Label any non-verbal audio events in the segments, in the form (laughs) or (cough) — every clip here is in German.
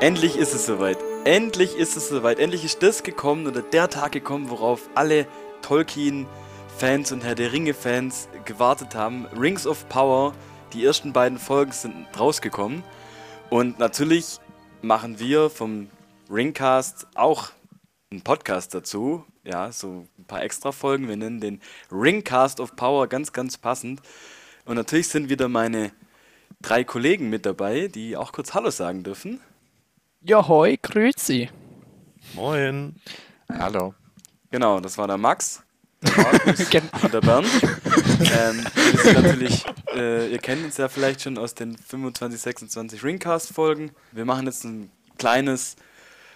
Endlich ist es soweit. Endlich ist es soweit. Endlich ist das gekommen oder der Tag gekommen, worauf alle Tolkien-Fans und Herr der Ringe-Fans gewartet haben. Rings of Power. Die ersten beiden Folgen sind rausgekommen. Und natürlich machen wir vom Ringcast auch einen Podcast dazu. Ja, so ein paar extra Folgen. Wir nennen den Ringcast of Power ganz, ganz passend. Und natürlich sind wieder meine drei Kollegen mit dabei, die auch kurz Hallo sagen dürfen. Ja, hoi, grüezi. Moin. Hallo. Genau, das war der Max, der (laughs) Markus und der Bernd. Ähm, wir sind natürlich, äh, ihr kennt uns ja vielleicht schon aus den 25, 26 Ringcast-Folgen. Wir machen jetzt ein kleines,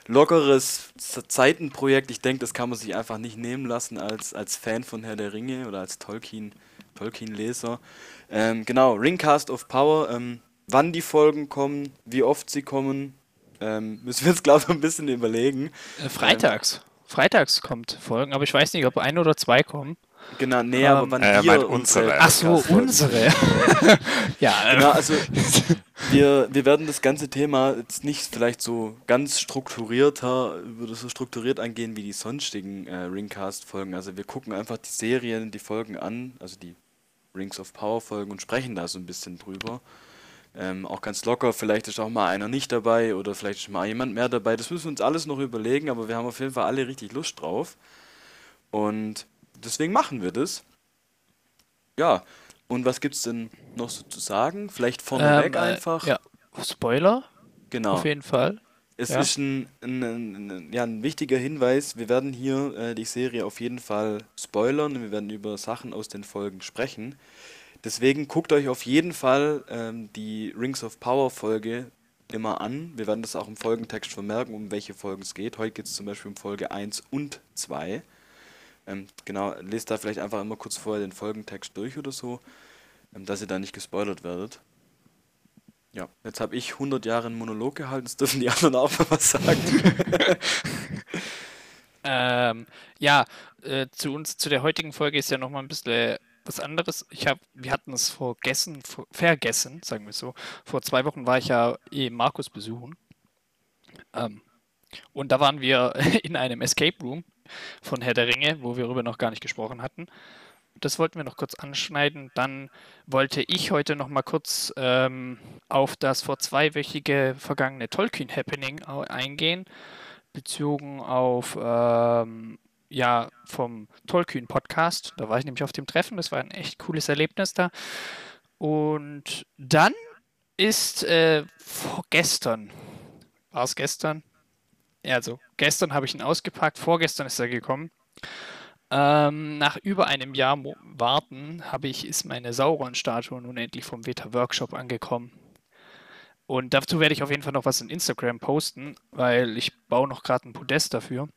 lockeres Zeitenprojekt. Ich denke, das kann man sich einfach nicht nehmen lassen als, als Fan von Herr der Ringe oder als Tolkien, Tolkien-Leser. Ähm, genau, Ringcast of Power. Ähm, wann die Folgen kommen, wie oft sie kommen, ähm, müssen wir uns, glaube ich, ein bisschen überlegen. Äh, freitags. Freitags kommt Folgen, aber ich weiß nicht, ob ein oder zwei kommen. Genau, nee, aber Ähm, wann äh, wir unsere. Ach so, unsere. (laughs) ja, äh, Genau, also wir, wir werden das ganze Thema jetzt nicht vielleicht so ganz strukturierter, würde so strukturiert angehen wie die sonstigen äh, Ringcast-Folgen. Also wir gucken einfach die Serien, die Folgen an, also die Rings of Power-Folgen und sprechen da so ein bisschen drüber. Ähm, auch ganz locker, vielleicht ist auch mal einer nicht dabei oder vielleicht ist mal jemand mehr dabei. Das müssen wir uns alles noch überlegen, aber wir haben auf jeden Fall alle richtig Lust drauf. Und deswegen machen wir das. Ja, und was gibt's denn noch so zu sagen? Vielleicht vorneweg ähm, äh, einfach. Ja, Spoiler, Genau. auf jeden Fall. Es ja. ist ein, ein, ein, ein, ja, ein wichtiger Hinweis. Wir werden hier äh, die Serie auf jeden Fall spoilern und wir werden über Sachen aus den Folgen sprechen. Deswegen guckt euch auf jeden Fall ähm, die Rings of Power Folge immer an. Wir werden das auch im Folgentext vermerken, um welche Folgen es geht. Heute geht es zum Beispiel um Folge 1 und 2. Ähm, genau, lest da vielleicht einfach immer kurz vorher den Folgentext durch oder so, ähm, dass ihr da nicht gespoilert werdet. Ja, jetzt habe ich 100 Jahre einen Monolog gehalten, jetzt dürfen die anderen auch mal was sagen. (laughs) Ähm, ja, äh, zu uns, zu der heutigen Folge ist ja nochmal ein bisschen was anderes. Ich habe, wir hatten es vergessen, ver- vergessen, sagen wir so. Vor zwei Wochen war ich ja eh Markus besuchen. Ähm, und da waren wir (laughs) in einem Escape Room von Herr der Ringe, wo wir darüber noch gar nicht gesprochen hatten. Das wollten wir noch kurz anschneiden. Dann wollte ich heute noch mal kurz ähm, auf das vor zweiwöchige vergangene Tolkien Happening eingehen bezogen auf ähm, ja vom Tolkien Podcast. Da war ich nämlich auf dem Treffen. Das war ein echt cooles Erlebnis da. Und dann ist äh, vorgestern, war es gestern? Ja, also gestern habe ich ihn ausgepackt, vorgestern ist er gekommen. Ähm, nach über einem Jahr Mo Warten habe ich, ist meine Sauron-Statue nun endlich vom Veta Workshop angekommen. Und dazu werde ich auf jeden Fall noch was in Instagram posten, weil ich baue noch gerade ein Podest dafür.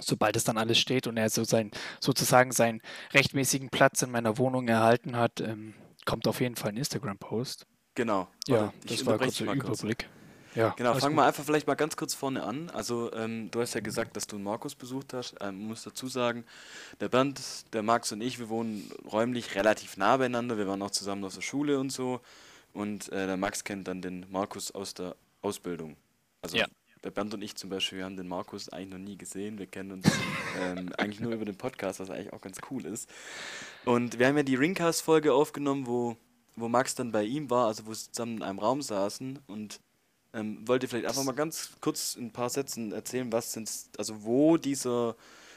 Sobald es dann alles steht und er so sein, sozusagen seinen rechtmäßigen Platz in meiner Wohnung erhalten hat, ähm, kommt auf jeden Fall ein Instagram-Post. Genau. Ja, Warte, ich das war kurz der kurz. Überblick. Ja, Genau, fangen wir einfach vielleicht mal ganz kurz vorne an. Also, ähm, du hast ja gesagt, dass du einen Markus besucht hast. Ähm, muss dazu sagen, der Bernd, der Max und ich, wir wohnen räumlich relativ nah beieinander. Wir waren auch zusammen auf der Schule und so. Und äh, der Max kennt dann den Markus aus der Ausbildung. Also, Ja. Der Bernd und ich zum Beispiel, wir haben den Markus eigentlich noch nie gesehen. Wir kennen uns ähm, (laughs) eigentlich nur über den Podcast, was eigentlich auch ganz cool ist. Und wir haben ja die Ringcast-Folge aufgenommen, wo, wo Max dann bei ihm war, also wo sie zusammen in einem Raum saßen und ähm, wollt ihr vielleicht einfach mal ganz kurz in ein paar Sätzen erzählen, was sind, also wo dieser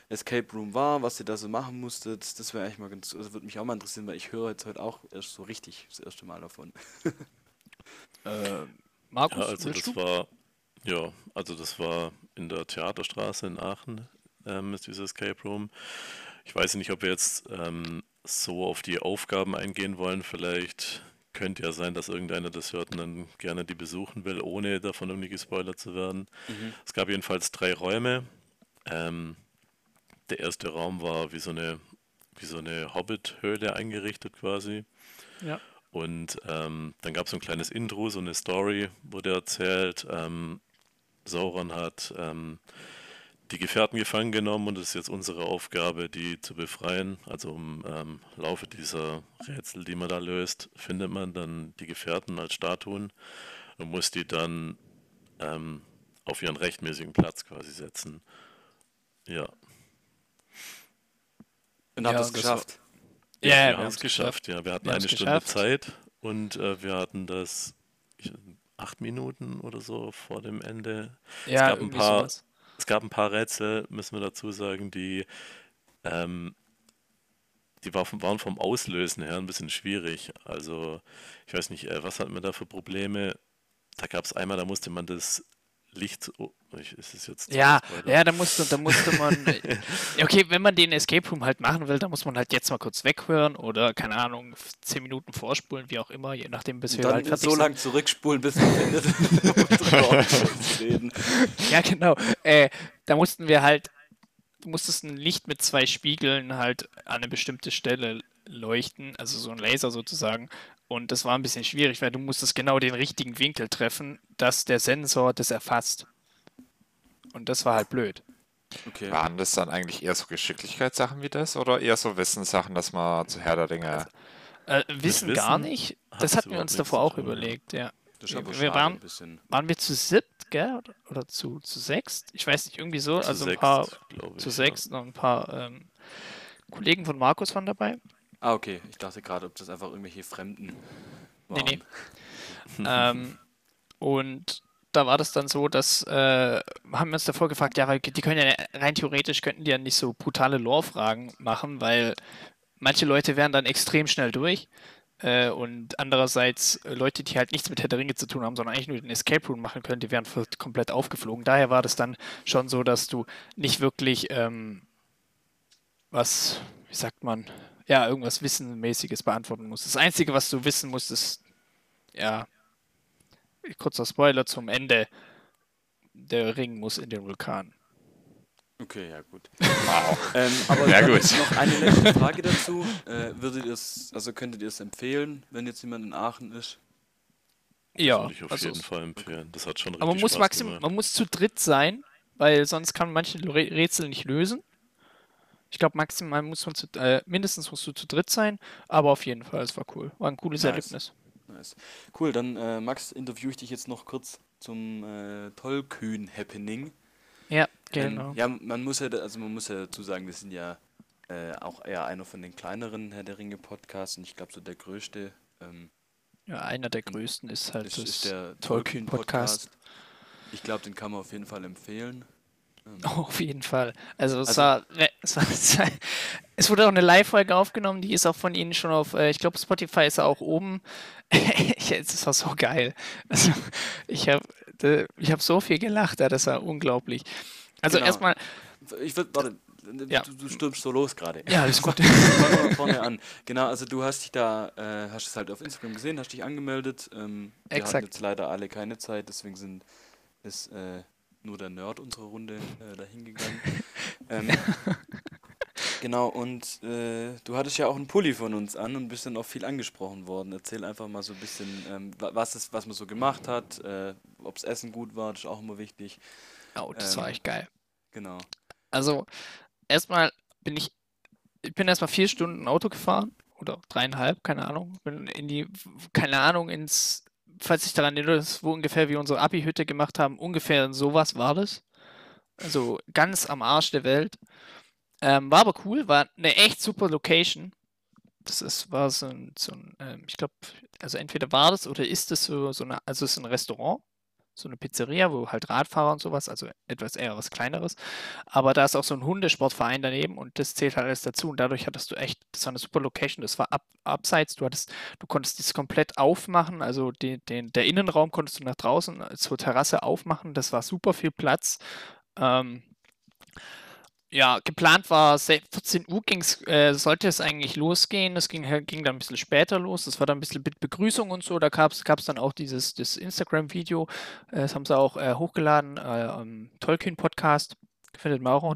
Escape Room war, was ihr da so machen musstet? Das wäre eigentlich mal ganz, also würde mich auch mal interessieren, weil ich höre jetzt heute auch erst so richtig das erste Mal davon. (laughs) Äh, Markus, Ja, also das du? war, ja, also das war in der Theaterstraße in Aachen, ähm, ist dieses Escape Room. Ich weiß nicht, ob wir jetzt ähm, so auf die Aufgaben eingehen wollen. Vielleicht könnte ja sein, dass irgendeiner das hört und dann gerne die besuchen will, ohne davon irgendwie gespoilert zu werden. Mhm. Es gab jedenfalls drei Räume. Ähm, der erste Raum war wie so eine, wie so eine Hobbit-Höhle eingerichtet quasi. Ja. Und ähm, dann gab es so ein kleines Intro, so eine Story, wurde erzählt. Ähm, Sauron hat ähm, die Gefährten gefangen genommen und es ist jetzt unsere Aufgabe, die zu befreien. Also im ähm, Laufe dieser Rätsel, die man da löst, findet man dann die Gefährten als Statuen und muss die dann ähm, auf ihren rechtmäßigen Platz quasi setzen. Ja. Und habt Ja, es das geschafft. Ja, Ja, wir wir haben es geschafft. Ja, wir hatten Wir eine Stunde geschafft. Zeit und äh, wir hatten das acht Minuten oder so vor dem Ende. Ja, gab ein paar- sowas. Es gab ein paar Rätsel, müssen wir dazu sagen, die, ähm, die war vom, waren vom Auslösen her ein bisschen schwierig. Also, ich weiß nicht, äh, was hatten wir da für Probleme? Da gab es einmal, da musste man das Licht. Oh, ist es jetzt Ja, ja, da musste, da musste man. (laughs) Okay, wenn man den Escape Room halt machen will, dann muss man halt jetzt mal kurz weghören oder, keine Ahnung, 10 Minuten vorspulen, wie auch immer, je nachdem, bis wir dann halt fertig so lange zurückspulen, bis wir (laughs) reden. Ja, genau. Äh, da mussten wir halt, du musstest ein Licht mit zwei Spiegeln halt an eine bestimmte Stelle leuchten, also so ein Laser sozusagen. Und das war ein bisschen schwierig, weil du musstest genau den richtigen Winkel treffen, dass der Sensor das erfasst. Und das war halt blöd. Okay. Waren das dann eigentlich eher so Geschicklichkeitssachen wie das oder eher so Wissenssachen, dass man zu Herr der Ringe. Äh, wissen gar Wissen nicht. hat Das hatten wir uns davor auch tun, ja. überlegt, ja. Das ist aber wir waren- ein bisschen. Waren wir zu siebt, gell? Oder, zu, zu sechst? Ich weiß nicht, irgendwie so. Zu also ein sechst, paar ich, zu ja. sechs, noch ein paar ähm, Kollegen von Markus waren dabei. Ah, okay. Ich dachte gerade, ob das einfach irgendwelche Fremden Nee, waren. nee. ähm, und da war das dann so, dass äh, haben wir uns davor gefragt, ja, weil die können ja rein theoretisch könnten die ja nicht so brutale Lore-Fragen machen, weil manche Leute wären dann extrem schnell durch. Äh, und andererseits äh, Leute, die halt nichts mit Herr der Ringe zu tun haben, sondern eigentlich nur den Escape Room machen können, die wären komplett aufgeflogen. Daher war das dann schon so, dass du nicht wirklich ähm, was, wie sagt man, ja, irgendwas Wissenmäßiges beantworten musst. Das Einzige, was du wissen musst, ist, ja, kurzer Spoiler zum Ende, der Ring muss in den Vulkan. Okay, ja gut. Wow. (laughs) Ähm, aber Ja, gut. noch eine letzte (laughs) Frage dazu. Äh, würdet ihr es, also könntet ihr es empfehlen, wenn jetzt jemand in Aachen ist? Ja, Würde ich auf also jeden Fall empfehlen. Das hat schon richtig aber man muss Spaß maxim, gemacht. man muss zu dritt sein, weil sonst kann man manche Rä- Rätsel nicht lösen. Ich glaube, maximal muss man zu, äh, mindestens musst du zu dritt sein, aber auf jeden Fall, es war cool. War ein cooles Nice. Erlebnis. Nice. Cool, dann äh, Max, interviewe ich dich jetzt noch kurz zum äh, Tollkühn-Happening. Ja, Ähm, genau. ja, man muss ja, also man muss ja dazu sagen, wir sind ja äh, auch eher einer von den kleineren Herr der Ringe Podcasts und ich glaube so der größte ähm, Ja, einer der größten ist halt ist, das ist der Tolkien-Podcast. Ich glaube, den kann man auf jeden Fall empfehlen. Oh, (laughs) auf jeden Fall. Also es, Also- war, re- es, war, (laughs) es wurde auch eine Live-Folge aufgenommen, die ist auch von Ihnen schon auf, äh, ich glaube Spotify ist auch oben. (laughs) es war so geil. Also ich habe ich hab so viel gelacht, das war unglaublich. Also Genau. erstmal, Ich würde, warte, Ja. du, du stürmst so los gerade. ja, alles gut. Fangen wir mal vorne an. Genau, also du hast dich da, äh, hast es halt auf Instagram gesehen, hast dich angemeldet. Ähm, wir Exakt. hatten jetzt leider alle keine Zeit, deswegen sind ist äh, nur der Nerd unserer Runde äh, dahin gegangen. (laughs) ähm, genau, und äh, du hattest ja auch einen Pulli von uns an und bist dann auch viel angesprochen worden. Erzähl einfach mal so ein bisschen, ähm, wa- was, es, was man so gemacht hat, äh, ob das Essen gut war, das ist auch immer wichtig. Oh, das war Ähm, echt geil. Genau. Also erstmal bin ich, ich bin erstmal vier Stunden Auto gefahren oder dreieinhalb, keine Ahnung. Bin in die, keine Ahnung, ins, falls ich daran erinnere, das wo ungefähr wie unsere Abi-Hütte gemacht haben, ungefähr sowas war das. Also ganz am Arsch der Welt. Ähm, war aber cool, war eine echt super Location. Das ist, war so ein, so ein ähm, ich glaube, also entweder war das oder ist es so, so eine, also es ist ein Restaurant, so eine Pizzeria, wo halt Radfahrer und sowas, also etwas eher was Kleineres. Aber da ist auch so ein Hundesportverein daneben und das zählt halt alles dazu. Und dadurch hattest du echt, das war eine super Location, das war ab, abseits, du hattest, du konntest das komplett aufmachen, also den, den, der Innenraum konntest du nach draußen zur Terrasse aufmachen, das war super viel Platz. Ähm, ja, geplant war se- 14 Uhr ging's, äh, sollte es eigentlich losgehen. Es ging, ging dann ein bisschen später los. Das war dann ein bisschen mit Begrüßung und so. Da gab es dann auch dieses das Instagram-Video. Äh, das haben sie auch äh, hochgeladen äh, am Tolkien-Podcast. Findet man auch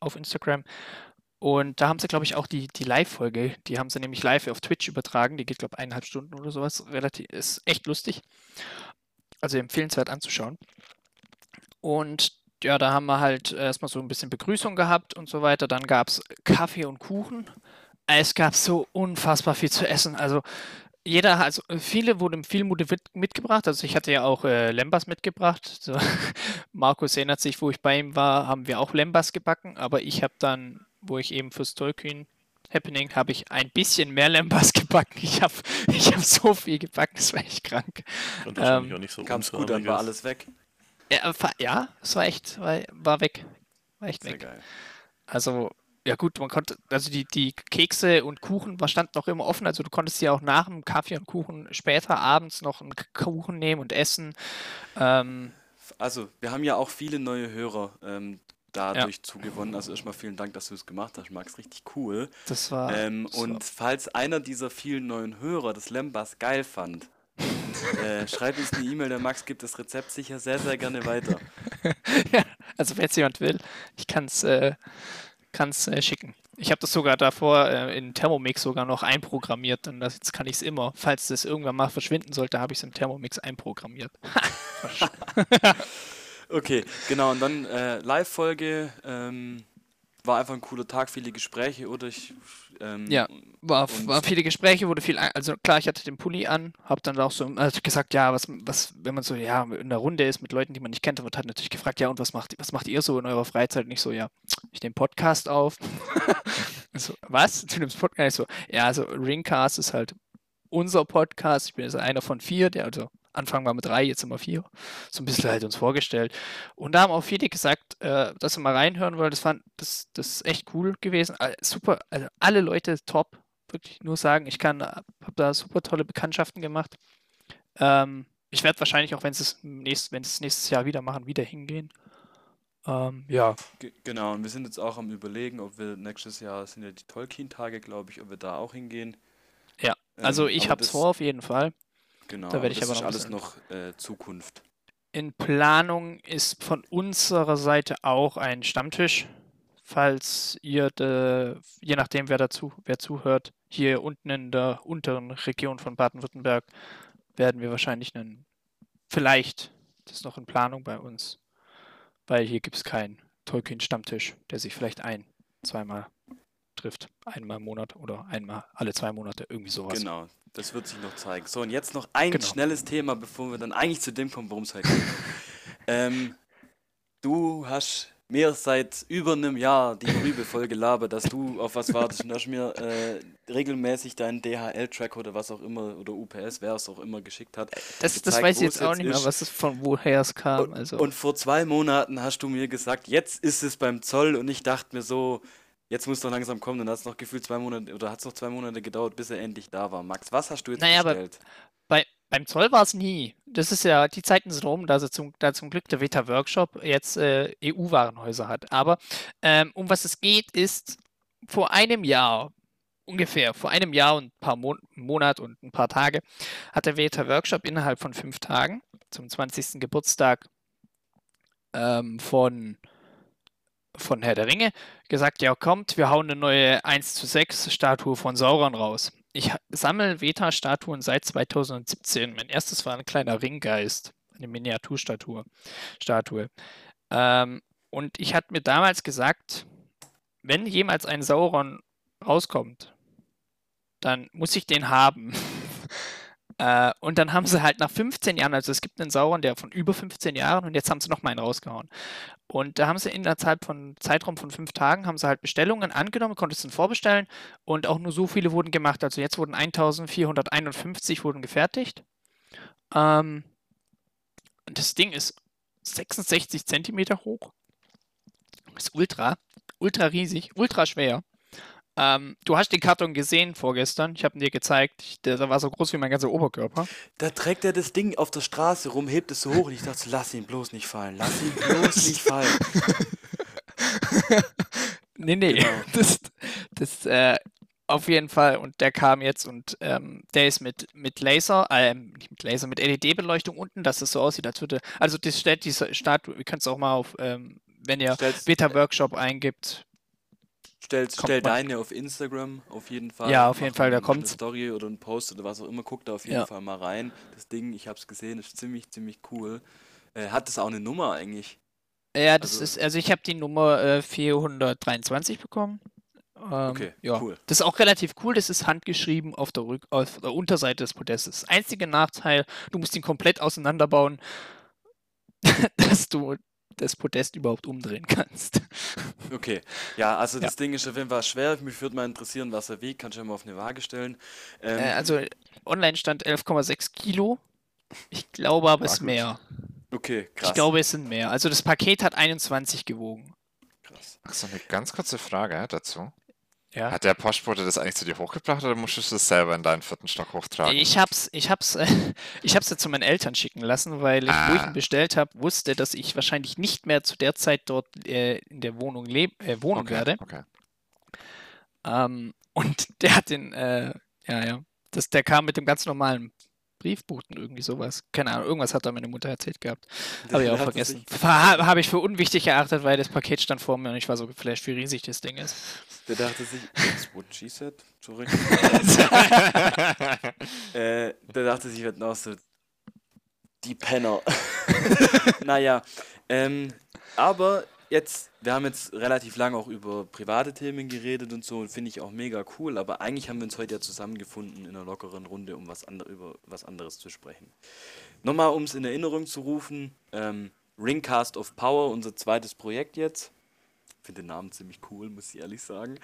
auf Instagram. Und da haben sie, glaube ich, auch die, die Live-Folge, die haben sie nämlich live auf Twitch übertragen. Die geht, glaube ich, eineinhalb Stunden oder sowas. Relativ, ist echt lustig. Also empfehlenswert anzuschauen. Und ja, da haben wir halt erstmal so ein bisschen Begrüßung gehabt und so weiter. Dann gab es Kaffee und Kuchen. Es gab so unfassbar viel zu essen. Also jeder, also viele wurden viel Mode mit, mitgebracht. Also ich hatte ja auch äh, Lembas mitgebracht. So, (laughs) Markus erinnert sich, wo ich bei ihm war, haben wir auch Lembas gebacken, aber ich habe dann, wo ich eben fürs Tolkien Happening, habe ich ein bisschen mehr Lembas (laughs) gebacken. Ich habe ich hab so viel gebacken, das war echt krank. Und wahrscheinlich Ähm, auch nicht so Kam's gut, dann war alles weg. Ja, fa- ja es war echt, war, war weg. War echt Sehr weg. geil. Also, ja gut, man konnte, also die, die Kekse und Kuchen war- standen noch immer offen, also du konntest ja auch nach dem Kaffee und Kuchen später abends noch einen Kuchen nehmen und essen. Ähm, Also, wir haben ja auch viele neue Hörer ähm, dadurch zugewonnen. Also erstmal vielen Dank, dass du es gemacht hast, Max. Richtig cool. das war. Ähm, das war- und falls einer dieser vielen neuen Hörer das Lembas geil fand, äh, schreibt uns eine E-Mail, der Max gibt das Rezept sicher sehr, sehr gerne weiter. (laughs) ja, also wenn es jemand will, ich kann es äh, kann's, äh, schicken. Ich habe das sogar davor äh, in Thermomix sogar noch einprogrammiert, dann das, jetzt kann ich es immer. Falls das irgendwann mal verschwinden sollte, habe ich es in Thermomix einprogrammiert. (laughs) (laughs) Okay, genau. Und dann äh, Live-Folge. Ähm, war einfach ein cooler Tag, viele Gespräche, oder? Ich, ähm, Ja. War, Und- war viele Gespräche, wurde viel, also klar, ich hatte den Pulli an, habe dann auch so also gesagt, ja, was, was, wenn man so, ja, in der Runde ist mit Leuten, die man nicht kennt, dann wird halt natürlich gefragt, ja, und was macht, was macht ihr so in eurer Freizeit? Nicht so, ja, ich nehme Podcast auf. (laughs) so, was? Du nimmst Podcast? Ich so, ja, also Ringcast ist halt unser Podcast. Ich bin jetzt einer von vier, der, also Anfang war mit drei, jetzt sind wir vier. So ein bisschen halt uns vorgestellt. Und da haben auch viele gesagt, äh, dass sie mal reinhören wollen. Das fand das, das ist echt cool gewesen. All- Super, also alle Leute top. Wirklich nur sagen, ich kann, habe da super tolle Bekanntschaften gemacht. Ähm, ich werde wahrscheinlich auch, wenn sie es nächst, wenn sie es nächstes Jahr wieder machen, wieder hingehen. Ähm, ja, Ge- Genau, und wir sind jetzt auch am überlegen, ob wir nächstes Jahr sind ja die Tolkien-Tage, glaube ich, ob wir da auch hingehen. Ja, also Ähm, ich habe es vor auf jeden Fall. Genau, da werd ich das aber ist noch ein alles noch äh, Zukunft. In Planung ist von unserer Seite auch ein Stammtisch, falls ihr, de, je nachdem wer dazu, wer zuhört, hier unten in der unteren Region von Baden-Württemberg werden wir wahrscheinlich einen, vielleicht, das ist noch in Planung bei uns, weil hier gibt es keinen Tolkien-Stammtisch, der sich vielleicht ein, zweimal trifft, einmal im Monat oder einmal alle zwei Monate, irgendwie sowas. Genau, das wird sich noch zeigen. So, und jetzt noch ein Genau. schnelles Thema, bevor wir dann eigentlich zu dem kommen, worum es heute geht. (laughs) ähm, du hast mir seit über einem Jahr die Rübe voll gelabert, dass du auf was wartest und hast mir äh, regelmäßig deinen DHL-Track oder was auch immer oder UPS, wer es auch immer geschickt hat. Das, das gezeigt, weiß ich jetzt auch nicht mehr, was es von woher es kam. Und, Also. und vor zwei Monaten hast du mir gesagt, jetzt ist es beim Zoll und ich dachte mir so, jetzt muss doch langsam kommen. Dann hat es noch gefühlt zwei Monate oder hat es noch zwei Monate gedauert, bis er endlich da war. Max, was hast du jetzt Naja, bestellt? Bei, beim Zoll war es nie. Das ist ja, die Zeiten sind rum, da, zum, da zum Glück der Veta Workshop jetzt äh, EU-Warenhäuser hat. Aber ähm, um was es geht, ist vor einem Jahr, ungefähr, vor einem Jahr und ein paar Mon Monat und ein paar Tage, hat der Veta Workshop innerhalb von fünf Tagen zum 20. Geburtstag ähm, von, von Herr der Ringe gesagt, ja kommt, wir hauen eine neue 1 zu 6 Statue von Sauron raus. Ich sammle Veta-Statuen seit 2017. Mein erstes war ein kleiner Ringgeist, eine Miniaturstatue. Statue. Ähm, und ich hatte mir damals gesagt, wenn jemals ein Sauron rauskommt, dann muss ich den haben. (laughs) äh, und dann haben sie halt nach 15 Jahren, also es gibt einen Sauron, der von über 15 Jahren und jetzt haben sie noch mal einen rausgehauen. Und da haben sie in der Zeit von Zeitraum von fünf Tagen haben sie halt Bestellungen angenommen, konntest du vorbestellen und auch nur so viele wurden gemacht. Also jetzt wurden 1451 wurden gefertigt. Ähm, das Ding ist 66 Zentimeter hoch. Ist ultra, ultra riesig, ultra schwer. Ähm, du hast den Karton gesehen vorgestern. Ich habe ihn dir gezeigt. Ich- Der, der war so groß wie mein ganzer Oberkörper. Da trägt er das Ding auf der Straße rum, hebt es so hoch und ich dachte, lass ihn bloß nicht fallen, lass ihn bloß (laughs) nicht fallen. (laughs) Nee, nee. Genau. (laughs) Das, das äh, auf jeden Fall. Und der kam jetzt und ähm, der ist mit, mit Laser, ähm, nicht mit Laser, mit LED-Beleuchtung unten, dass es so aussieht, als würde. Also das stellt diese Statue, ihr könnt es auch mal auf, ähm, wenn ihr Stell's- Beta Workshop eingibt. Stell, Kommt stell deine auf Instagram auf jeden Fall. Ja, auf jeden Fall, da eine kommt's. Story oder ein Post oder was auch immer, guck da auf jeden Ja. Fall mal rein. Das Ding, ich hab's gesehen, ist ziemlich, ziemlich cool. Äh, hat das auch eine Nummer eigentlich? Ja, das Also- ist, also ich habe die Nummer äh, 423 bekommen. Ähm, Okay, ja. cool. Das ist auch relativ cool. Das ist handgeschrieben auf der, Rück auf der Unterseite des Podestes. Einziger Nachteil, du musst ihn komplett auseinanderbauen, (laughs) dass du das Podest überhaupt umdrehen kannst. (laughs) Okay, ja, also das Ding ist auf jeden Fall schwer. Mich würde mal interessieren, was er wiegt. Kannst du ja mal auf eine Waage stellen. Ähm, Äh, also online stand 11,6 Kilo. Ich glaube aber es ist mehr. okay, krass. Ich glaube es sind mehr. Also das Paket hat 21 gewogen. krass. Ach so, eine ganz kurze Frage dazu. Ja. Hat der Postbote das eigentlich zu dir hochgebracht oder musstest du es selber in deinen vierten Stock hochtragen? Ich hab's, ich hab's, äh, (laughs) ich hab's jetzt zu meinen Eltern schicken lassen, weil ich, wo ich Ah. ihn bestellt habe, wusste, dass ich wahrscheinlich nicht mehr zu der Zeit dort äh, in der Wohnung leb äh, wohnen okay, werde. okay. Ähm, und (laughs) der hat den, äh, ja, ja, das, der kam mit dem ganz normalen Briefboten, irgendwie sowas. Keine Ahnung, irgendwas hat da meine Mutter erzählt gehabt. Habe ich auch vergessen. Habe ich für unwichtig erachtet, weil das Paket stand vor mir und ich war so geflasht, wie riesig das Ding ist. Der dachte sich, that's what she said. Zurück. (laughs) äh, der dachte sich, wir hätten auch so die Penner. (laughs) naja, ähm, aber jetzt, wir haben jetzt relativ lange auch über private Themen geredet und so und finde ich auch mega cool, aber eigentlich haben wir uns heute ja zusammengefunden in einer lockeren Runde, um was andere, über was anderes zu sprechen. Nochmal, um es in Erinnerung zu rufen, ähm, Ringcast of Power, unser zweites Projekt jetzt. Ich finde den Namen ziemlich cool, muss ich ehrlich sagen.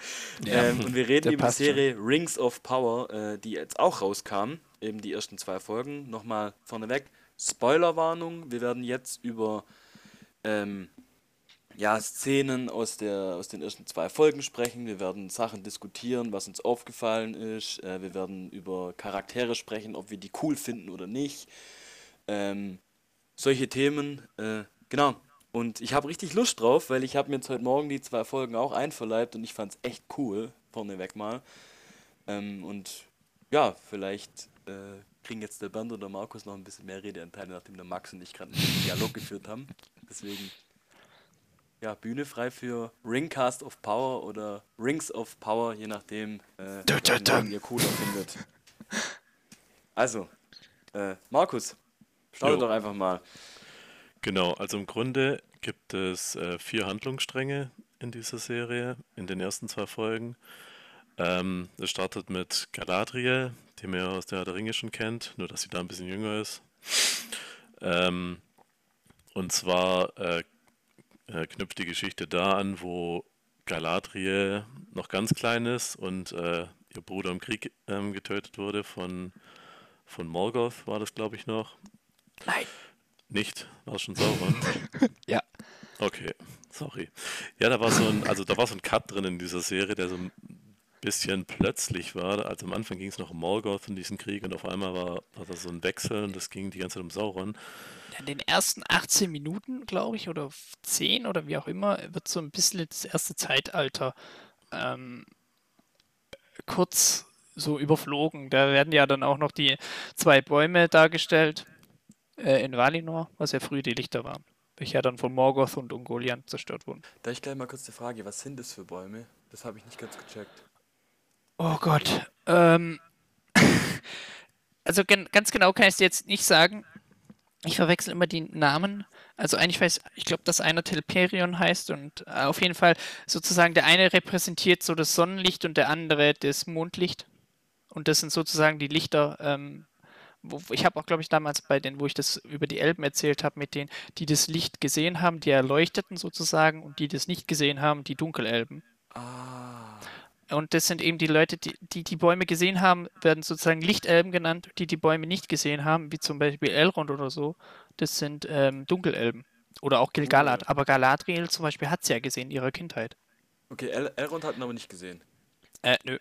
Ja, ähm, und wir reden über die passt schon. Serie Rings of Power, äh, die jetzt auch rauskam, eben die ersten zwei Folgen. Nochmal vorneweg, Spoilerwarnung, wir werden jetzt über ähm, ja, Szenen aus, der, aus den ersten zwei Folgen sprechen. Wir werden Sachen diskutieren, was uns aufgefallen ist. Äh, wir werden über Charaktere sprechen, ob wir die cool finden oder nicht. Ähm, solche Themen, äh, genau. Und ich habe richtig Lust drauf, weil ich habe mir jetzt heute Morgen die zwei Folgen auch einverleibt und ich fand es echt cool, vorneweg mal. Ähm, und ja, vielleicht äh, kriegen jetzt der Bernd oder Markus noch ein bisschen mehr Redeanteile, nachdem der Max und ich gerade einen Dialog geführt haben. Deswegen, ja, Bühne frei für Ringcast of Power oder Rings of Power, je nachdem, äh, welchen du. Namen ihr cooler findet. Also, äh, Markus, starte doch einfach mal. Genau, also im Grunde gibt es äh, vier Handlungsstränge in dieser Serie, in den ersten zwei Folgen. Ähm, es startet mit Galadriel, die man ja aus der Herr der Ringe schon kennt, nur dass sie da ein bisschen jünger ist. Ähm, und zwar äh, äh, knüpft die Geschichte da an, wo Galadriel noch ganz klein ist und äh, ihr Bruder im Krieg ähm, getötet wurde von, von Morgoth, war das glaube ich noch. Nein. Nicht? War es schon Sauron? (laughs) Ja. Okay, sorry. Ja, da war so ein, also da war so ein Cut drin in dieser Serie, der so bisschen plötzlich war. Also am Anfang ging es noch um Morgoth und diesen Krieg und auf einmal war, war da so ein Wechsel und das ging die ganze Zeit um Sauron. In den ersten 18 Minuten, glaube ich, oder 10 oder wie auch immer, wird so ein bisschen das erste Zeitalter ähm, kurz so überflogen. Da werden ja dann auch noch die zwei Bäume dargestellt äh, in Valinor, was ja früher die Lichter waren, welche ja dann von Morgoth und Ungoliant zerstört wurden. Da ich gleich mal kurz die Frage, was sind das für Bäume? Das habe ich nicht ganz gecheckt. Oh Gott. Ähm, (laughs) also gen ganz genau kann ich es jetzt nicht sagen. Ich verwechsel immer die Namen. Also eigentlich weiß ich glaube, dass einer Telperion heißt und äh, auf jeden Fall sozusagen der eine repräsentiert so das Sonnenlicht und der andere das Mondlicht. Und das sind sozusagen die Lichter. Ähm, wo, ich habe auch, glaube ich, damals bei den, wo ich das über die Elben erzählt habe, mit denen, die das Licht gesehen haben, die erleuchteten sozusagen und die das nicht gesehen haben, die Dunkelelben. Ah. Und das sind eben die Leute, die, die die Bäume gesehen haben, werden sozusagen Lichtelben genannt, die die Bäume nicht gesehen haben, wie zum Beispiel Elrond oder so. Das sind ähm, Dunkelelben. Oder auch Gilgalad. Aber Galadriel zum Beispiel hat sie ja gesehen in ihrer Kindheit. Okay, El Elrond hat ihn aber nicht gesehen. Äh, nö.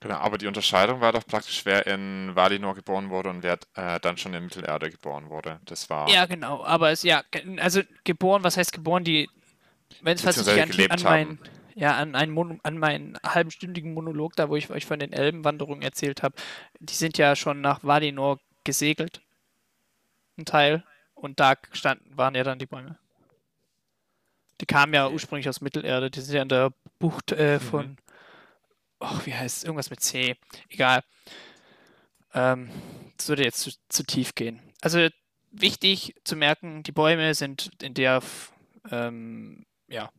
Genau, aber die Unterscheidung war doch praktisch, wer in Valinor geboren wurde und wer äh, dann schon in Mittelerde geboren wurde. Das war. Ja, genau. Aber es, ja, also geboren, was heißt geboren? Die, wenn es ich Beziehungsweise an, an meinen, ja, an einen, Mono, an meinen halbstündigen Monolog, da wo ich euch von den Elbenwanderungen erzählt habe, die sind ja schon nach Valinor gesegelt. Ein Teil. Und da standen, waren ja dann die Bäume. Die kamen ja ursprünglich aus Mittelerde, die sind ja in der Bucht äh, Mhm. von. Och, wie heißt es? Irgendwas mit C. Egal. Ähm, das würde jetzt zu, zu tief gehen. Also wichtig zu merken, die Bäume sind in der ähm, ja,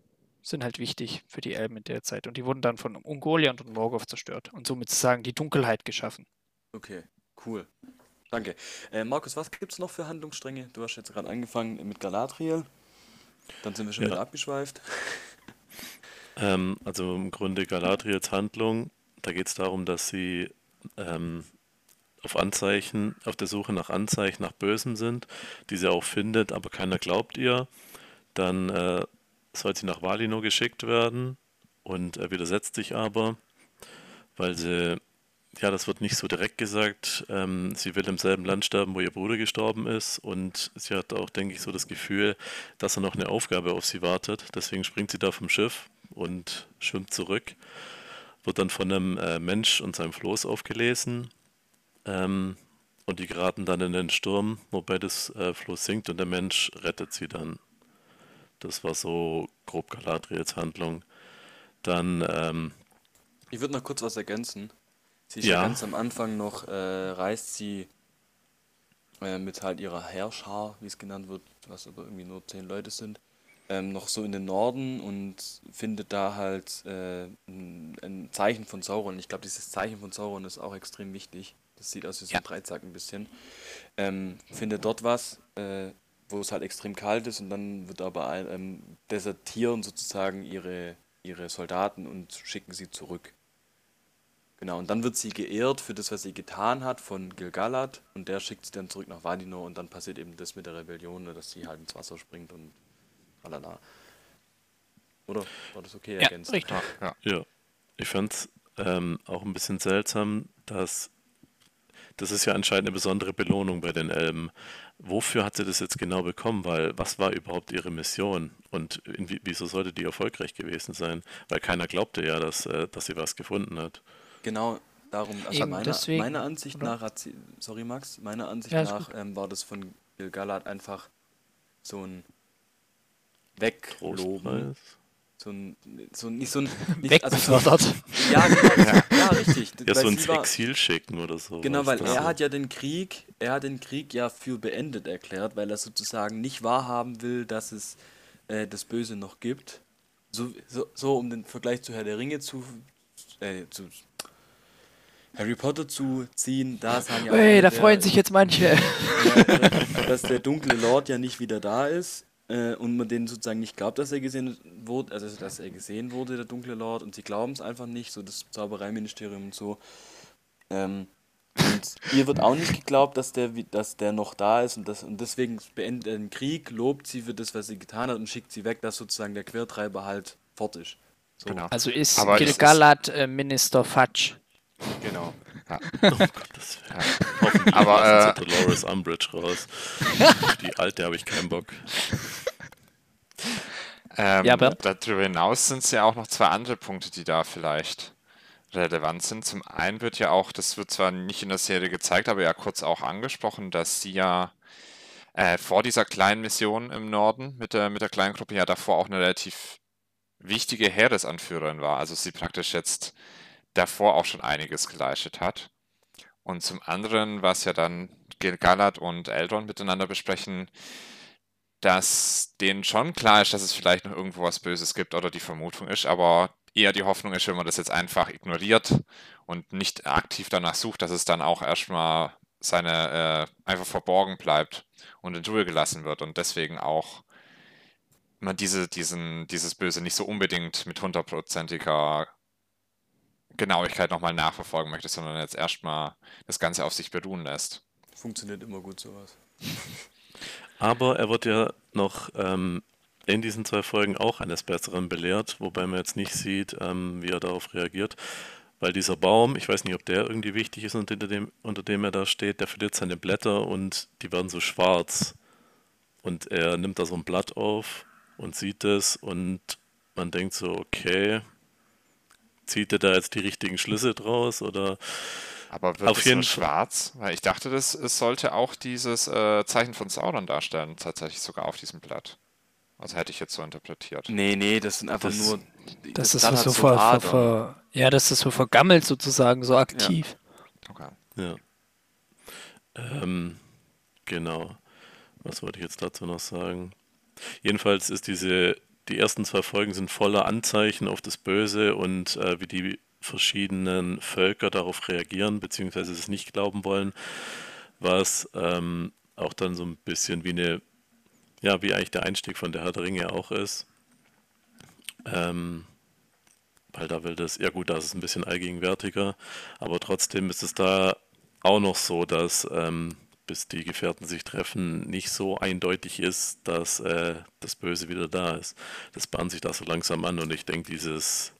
sind halt wichtig für die Elben in der Zeit. Und die wurden dann von Ungoliant und Morgoth zerstört und somit sozusagen die Dunkelheit geschaffen. Okay, cool. Danke. Äh, Markus, was gibt es noch für Handlungsstränge? Du hast jetzt gerade angefangen mit Galadriel. Dann sind wir schon Ja. wieder abgeschweift. (laughs) Ähm, also im Grunde Galadriels Handlung, da geht es darum, dass sie ähm, auf Anzeichen, auf der Suche nach Anzeichen nach Bösem sind, die sie auch findet, aber keiner glaubt ihr. Dann äh, soll sie nach Valinor geschickt werden und er widersetzt sich aber, weil sie, ja, das wird nicht so direkt gesagt, ähm, sie will im selben Land sterben, wo ihr Bruder gestorben ist und sie hat auch, denke ich, so das Gefühl, dass er noch eine Aufgabe auf sie wartet. Deswegen springt sie da vom Schiff und schwimmt zurück, wird dann von einem äh, Mensch und seinem Floß aufgelesen ähm, und die geraten dann in den Sturm, wobei das äh, Floß sinkt und der Mensch rettet sie dann. Das war so grob Galadriels Handlung. Dann, ähm, Ich würde noch kurz was ergänzen. Sie ist ja, Ja. ganz am Anfang noch, äh, reist sie äh, mit halt ihrer Herrschar, wie es genannt wird, was aber irgendwie nur zehn Leute sind, ähm, noch so in den Norden und findet da halt äh, ein, ein Zeichen von Sauron. Ich glaube, dieses Zeichen von Sauron ist auch extrem wichtig. Das sieht aus wie so Ja. ein Dreizack ein bisschen. Ähm, findet dort was, äh, wo es halt extrem kalt ist und dann wird aber ähm, desertieren sozusagen ihre, ihre Soldaten und schicken sie zurück. Genau, und dann wird sie geehrt für das, was sie getan hat von Gilgalad und der schickt sie dann zurück nach Valinor und dann passiert eben das mit der Rebellion, ne, dass sie halt ins Wasser springt und tralala. Oder? War das okay Ja, ergänzt? richtig. Ja. Ja, ich fand es ähm, auch ein bisschen seltsam, dass das ist ja anscheinend eine besondere Belohnung bei den Elben. Wofür hat sie das jetzt genau bekommen? Weil was war überhaupt ihre Mission? Und wieso sollte die erfolgreich gewesen sein? Weil keiner glaubte ja, dass, äh, dass sie was gefunden hat. Genau, darum, also Eben meiner, deswegen, meiner Ansicht oder? nach hat sie, sorry Max, meiner Ansicht Ja, nach ähm, war das von Gilgalad einfach so ein Wegloben. Trostpreis? So ein, so ein, nicht so ein, (laughs) nicht, also so, Wegbefördert. (laughs) ja, genau, (laughs) ja, richtig. Ja, weil so ins war- Exil schicken oder so. Genau, weil er so- hat ja den Krieg, er hat den Krieg ja für beendet erklärt, weil er sozusagen nicht wahrhaben will, dass es äh, das Böse noch gibt. So, so, so um den Vergleich zu Herr der Ringe zu, äh, zu Harry Potter zu ziehen, da sagen ja Hey, da der- freuen sich jetzt manche. ja, dass der dunkle Lord ja nicht wieder da ist äh, und man denen sozusagen nicht glaubt, dass er gesehen wurde, also dass er gesehen wurde, der dunkle Lord, und sie glauben es einfach nicht, so das Zaubereiministerium und so. Ähm, und ihr wird auch nicht geglaubt, dass der, wie- dass der noch da ist und, das, und deswegen beendet er den Krieg, lobt sie für das, was sie getan hat und schickt sie weg, dass sozusagen der Quertreiber halt fort ist. So, Genau. Also ist Gilgalad äh, Minister Fudge. Genau. Oh (laughs) Gottes Willen. Hoffentlich Aber, äh, Dolores Umbridge raus. Die alte habe ich keinen Bock. (laughs) Ähm, Ja, Bernd? darüber hinaus sind es ja auch noch zwei andere Punkte, die da vielleicht relevant sind. Zum einen wird ja auch, das wird zwar nicht in der Serie gezeigt, aber ja kurz auch angesprochen, dass sie ja äh, vor dieser kleinen Mission im Norden mit der, mit der kleinen Gruppe ja davor auch eine relativ wichtige Heeresanführerin war. Also sie praktisch jetzt davor auch schon einiges geleistet hat. Und zum anderen, was ja dann Gil-galad und Eldron miteinander besprechen, dass denen schon klar ist, dass es vielleicht noch irgendwo was Böses gibt oder die Vermutung ist, aber eher die Hoffnung ist, wenn man das jetzt einfach ignoriert und nicht aktiv danach sucht, dass es dann auch erstmal seine äh, einfach verborgen bleibt und in Ruhe gelassen wird und deswegen auch man diese, diesen, dieses Böse nicht so unbedingt mit hundertprozentiger Genauigkeit nochmal nachverfolgen möchte, sondern jetzt erstmal das Ganze auf sich beruhen lässt. Funktioniert immer gut sowas. (laughs) Aber er wird ja noch ähm, in diesen zwei Folgen auch eines Besseren belehrt, wobei man jetzt nicht sieht, ähm, wie er darauf reagiert. Weil dieser Baum, ich weiß nicht, ob der irgendwie wichtig ist, unter dem, unter dem er da steht, der verliert seine Blätter und die werden so schwarz. Und er nimmt da so ein Blatt auf und sieht es und man denkt so, okay, zieht er da jetzt die richtigen Schlüsse draus oder Aber wird Auf es jeden schwarz? Weil ich dachte, das es sollte auch dieses äh, Zeichen von Sauron darstellen, tatsächlich sogar auf diesem Blatt. Also hätte ich jetzt so interpretiert. Nee, nee, das sind einfach Das- nur. Das, ist Blatt so, so ver, ver, ver, ja, das ist so vergammelt sozusagen, so aktiv. Okay. Ja. Ähm, genau. Was wollte ich jetzt dazu noch sagen? Jedenfalls ist diese die ersten zwei Folgen sind voller Anzeichen auf das Böse und äh, wie die verschiedenen Völker darauf reagieren, beziehungsweise es nicht glauben wollen, was ähm, auch dann so ein bisschen wie eine, ja, wie eigentlich der Einstieg von der Herr der Ringe auch ist. Ähm, weil da will das, ja gut, da ist es ein bisschen allgegenwärtiger, aber trotzdem ist es da auch noch so, dass ähm, bis die Gefährten sich treffen, nicht so eindeutig ist, dass äh, das Böse wieder da ist. Das bahnt sich da so langsam an und ich denke, dieses,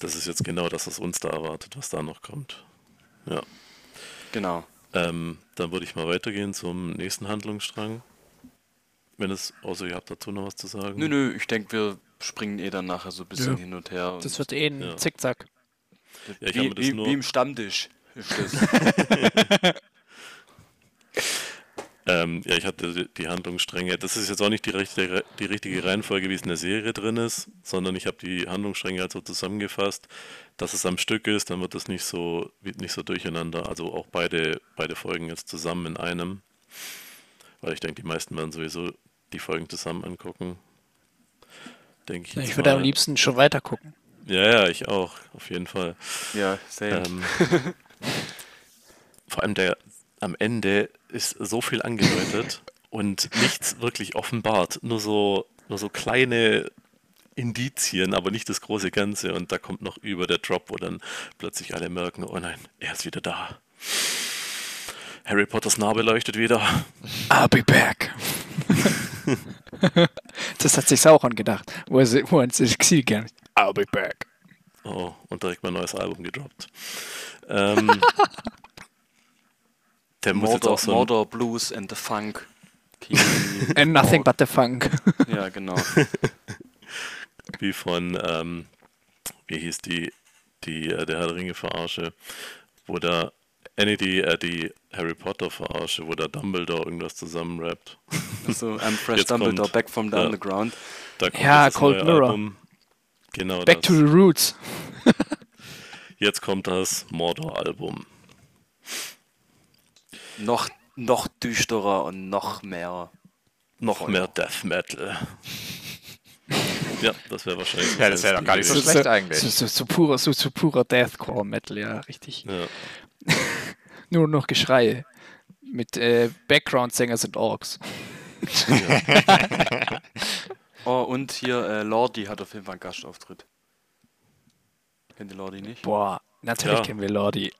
das ist jetzt genau das, was uns da erwartet, was da noch kommt. Ja. Genau. Ähm, dann würde ich mal weitergehen zum nächsten Handlungsstrang. Wenn es, außer ihr habt dazu noch was zu sagen. Nö, nö, ich denke, wir springen eh dann nachher so ein bisschen Ja. hin und her. Und Das wird eh ein Ja. Zickzack. Ja, wie, wie, nur- wie im Stammtisch. (laughs) (laughs) Ähm, ja, ich hatte die- Handlungsstränge. Das ist jetzt auch nicht die richtige, die richtige Reihenfolge, wie es in der Serie drin ist, sondern ich habe die Handlungsstränge halt so zusammengefasst, dass es am Stück ist, dann wird das nicht so, wird nicht so durcheinander. Also auch beide, beide Folgen jetzt zusammen in einem. Weil ich denke, die meisten werden sowieso die Folgen zusammen angucken. Denke ich. Ich würde am liebsten schon weiter gucken. Ja, ja, ich auch, auf jeden Fall. ja, same. Ähm, (laughs) vor allem der am Ende ist so viel angedeutet (laughs) und nichts wirklich offenbart. Nur so, nur so kleine Indizien, aber nicht das große Ganze. Und da kommt noch über der Drop, wo dann plötzlich alle merken, oh nein, er ist wieder da. Harry Potters Narbe leuchtet wieder. I'll be back. (laughs) das hat sich Sauron gedacht, wo er, wo er ins Exil ging. I'll be back. Oh, und direkt mein neues Album gedroppt. Ähm, (laughs) der muss jetzt Mordor, auch so Mordor Blues and the Funk. (laughs) And nothing but the funk. (laughs) Ja, genau. (laughs) wie von, ähm, wie hieß die, die, äh, der Herr der Ringe Verarsche, wo da, äh, die, äh, die Harry Potter Verarsche, wo da Dumbledore irgendwas zusammenrappt. So, I'm fresh Jetzt Dumbledore, kommt- back from the ja. underground. Da kommt Ja, jetzt das Cold neue Mirror. Album. Genau Back das. to the roots. Jetzt kommt das Mordor-Album. Noch, noch düsterer und noch mehr. Noch Feuer. mehr Death Metal. (laughs) ja, das wäre wahrscheinlich. Ja, das wäre doch gar nicht so schlecht eigentlich. So, so, so purer, so, so purer Deathcore Metal, ja, richtig. Ja, (laughs) Nur noch Geschreie. Mit äh, Background-Sänger sind Orks. (laughs) Oh, und hier äh, Lordi hat auf jeden Fall einen Gastauftritt. Kennt ihr Lordi nicht? Boah, natürlich Ja. kennen wir Lordi.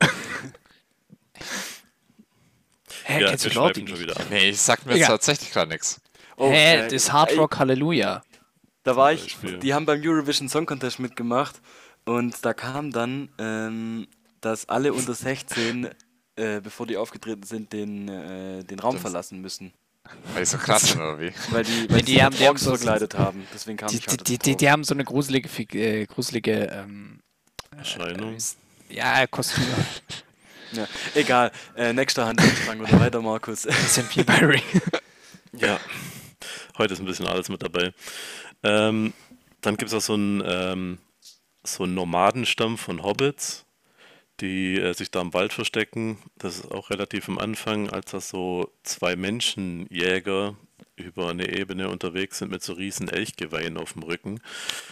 Hä, ja kennst du Lordi nicht? wieder. Nee, ich sag mir jetzt Ja. tatsächlich gerade nichts. Oh, Hä, äh, das ist Hard Rock Halleluja. Da war ich, die haben beim Eurovision Song Contest mitgemacht und da kam dann, ähm, dass alle unter 16, äh, bevor die aufgetreten sind, den, äh, den Raum Das- verlassen müssen. Weil die so krass sind, oder wie? Weil die, Ja, weil die die, haben- die haben so- verkleidet haben. Deswegen kam Die, ich die, halt die, die, die haben so eine gruselige, äh, gruselige ähm, Erscheinung. ja, Kostüme. (laughs) ja, Egal, äh, nächster Handlungsstrang oder weiter, Markus. Sind wie bei Ring. Ja, heute ist ein bisschen alles mit dabei. Ähm, dann gibt es auch so einen, ähm, so einen Nomadenstamm von Hobbits, die äh, sich da im Wald verstecken. Das ist auch relativ am Anfang, als da so zwei Menschenjäger über eine Ebene unterwegs sind mit so riesen Elchgeweihen auf dem Rücken.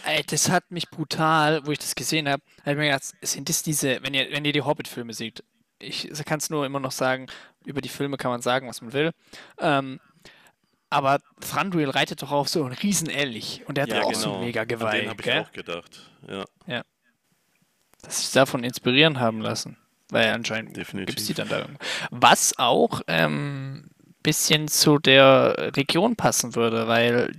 Ey, das hat mich brutal, wo ich das gesehen habe, habe ich mir gedacht, sind das diese, wenn ihr, wenn ihr die Hobbit-Filme seht, ich kann es nur immer noch sagen, über die Filme kann man sagen, was man will. Ähm, aber Thranduil reitet doch auf so einen riesen Elch und der hat Ja, auch genau. so mega An den Geweih, habe ich auch gedacht. Ja, Dass sich davon inspirieren haben lassen. Weil anscheinend gibt es die dann da irgendwo. Was auch ähm, bisschen zu der Region passen würde, weil